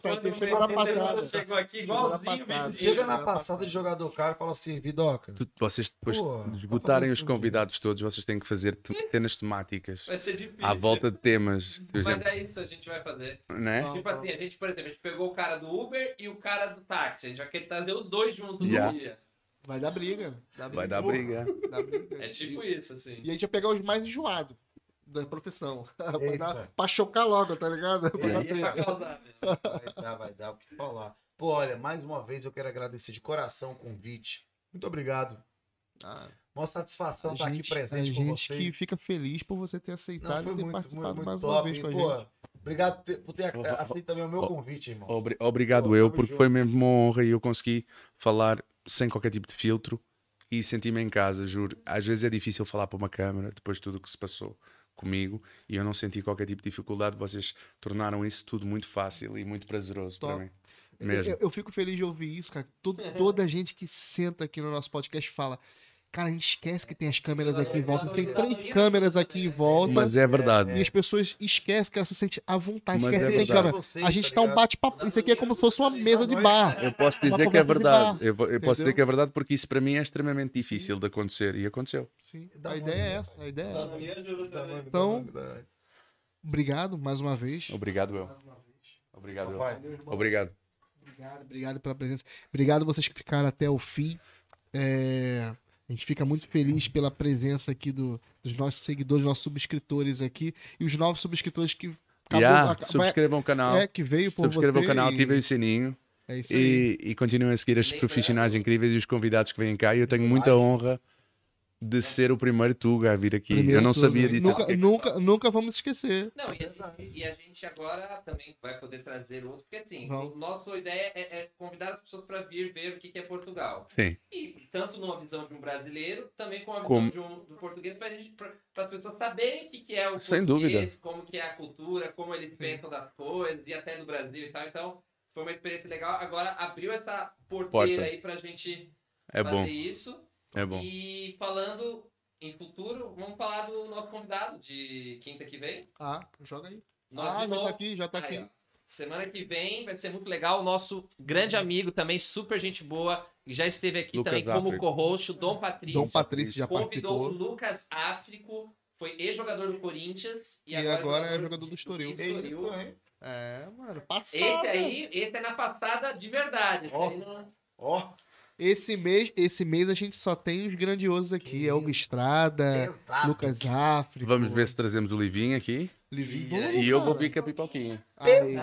quando o passada. chegou aqui, igualzinho o. Chega na passada de jogador cara e fala assim, Vidoca. Tu- vocês depois Pô, de vou esgotarem fazer os convidados todos, vocês têm que fazer te- cenas temáticas Vai ser difícil. à volta de temas. Por Mas exemplo, é isso, a gente vai fazer. né? Não. Tipo assim, a gente, por exemplo, a gente pegou o cara do Uber e o cara do táxi. A gente vai querer trazer os dois juntos Yeah. no dia. Vai dar briga. Dá Vai dar briga. Dá briga. É tipo isso, assim. E a gente ia pegar os mais enjoados da profissão. <laughs> pra, pra chocar logo, tá ligado? <laughs> Pra é pra causar mesmo. Vai dar, vai dar o que falar. Pô, olha, mais uma vez eu quero agradecer de coração o convite. Muito obrigado. Ah, Mó satisfação a estar aqui gente, presente a com gente vocês. que fica feliz por você ter Não, aceitado foi e ter muito, participado muito, mais muito uma top. vez com a E, gente. pô, obrigado por ter- aceito também o meu convite, irmão. Obri- Obrigado Pô, eu, porque junto. foi mesmo uma honra e eu consegui falar sem qualquer tipo de filtro e senti-me em casa, juro. Às vezes é difícil falar para uma câmera depois de tudo o que se passou comigo e eu não senti qualquer tipo de dificuldade. Vocês tornaram isso tudo muito fácil e muito prazeroso para Top. mim. Mesmo. Eu, eu fico feliz de ouvir isso, cara. Todo- toda a gente que senta aqui no nosso podcast fala. Cara, a gente esquece que tem as câmeras aqui em volta. Tem três câmeras aqui em volta. Mas é verdade. E as pessoas esquecem que elas se sentem à vontade. Mas é tem verdade. câmera. A gente tá tá um bate-papo. Isso aqui é como se fosse uma mesa de bar. Eu posso Uma dizer que é verdade. Eu, eu posso dizer que é verdade porque isso para mim é extremamente difícil de acontecer. E aconteceu. Sim, a ideia é essa. A ideia é essa. Então, obrigado mais uma vez. Obrigado, eu. Obrigado, eu. Obrigado. Obrigado, obrigado pela presença. Obrigado vocês que ficaram até o fim. É, A gente fica muito feliz pela presença aqui do- dos nossos seguidores, nossos subscritores aqui e os novos subscritores que Yeah, aca- vai- subscrevam o canal. é, que veio por Subscrevam o canal, e- ativem o sininho É isso aí. e, e continuem a seguir estes Lembrando- profissionais incríveis e os convidados que vêm cá. E eu tenho muita honra de ser o primeiro Tuga a vir aqui. Primeiro eu não tudo. sabia disso. Nunca, nunca, nunca vamos esquecer. Não, e a, gente, e a gente agora também vai poder trazer outro, porque assim, Vamos. nossa ideia é, é convidar as pessoas para vir ver o que que é Portugal. Sim, E tanto numa visão de um brasileiro, também com a visão Como- de um, do português, para as pessoas saberem o que, que é o Sem português, como que é a cultura, como eles pensam das coisas, e até do Brasil e tal. Então, foi uma experiência legal. Agora abriu essa porteira Porta. aí pra gente é fazer bom. isso. É bom. E falando em futuro, vamos falar do nosso convidado de quinta que vem. Ah, joga aí. Nós ah, já novo. tá aqui, já tá Aí, aqui. ó. Semana que vem vai ser muito legal. O nosso grande amigo, também super gente boa, que já esteve aqui Lucas também como co-host, o Dom Patrício. Dom Patrício já convidou o participou. Lucas Áfrico, foi ex-jogador do Corinthians e, E agora, agora é jogador do Estoril. Estoril. É, mano, passado. Esse aí, esse é na passada de verdade. Ó. não- Ó, Esse mês, esse mês a gente só tem os grandiosos aqui. Que Elgo Estrada, pesado. Lucas Áfrico. Vamos ver se trazemos o Livinho aqui. Livinho. E E eu vou vir com a pipoquinha. Aí,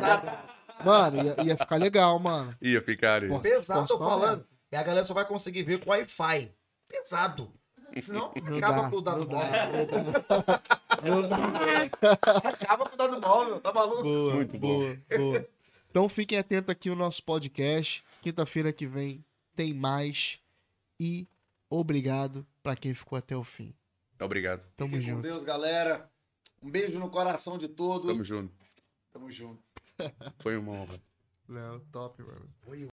mano, ia, ia ficar legal, mano. Ia ficar. Pô, Pesado, tô falando. E a galera só vai conseguir ver com Wi-Fi. Pesado. Senão, <laughs> Não acaba dá, com o dado não móvel. dá, não dá. <laughs> Acaba com o dado móvel, tá maluco? Boa, Muito boa, boa. Então fiquem atentos aqui ao nosso podcast. Quinta-feira que vem tem mais. E obrigado pra quem ficou até o fim. Obrigado. Tamo Fiquem com junto. Deus, galera. Um beijo no coração de todos. Tamo junto. Tamo junto. Foi uma honra. Léo, top, mano. Foi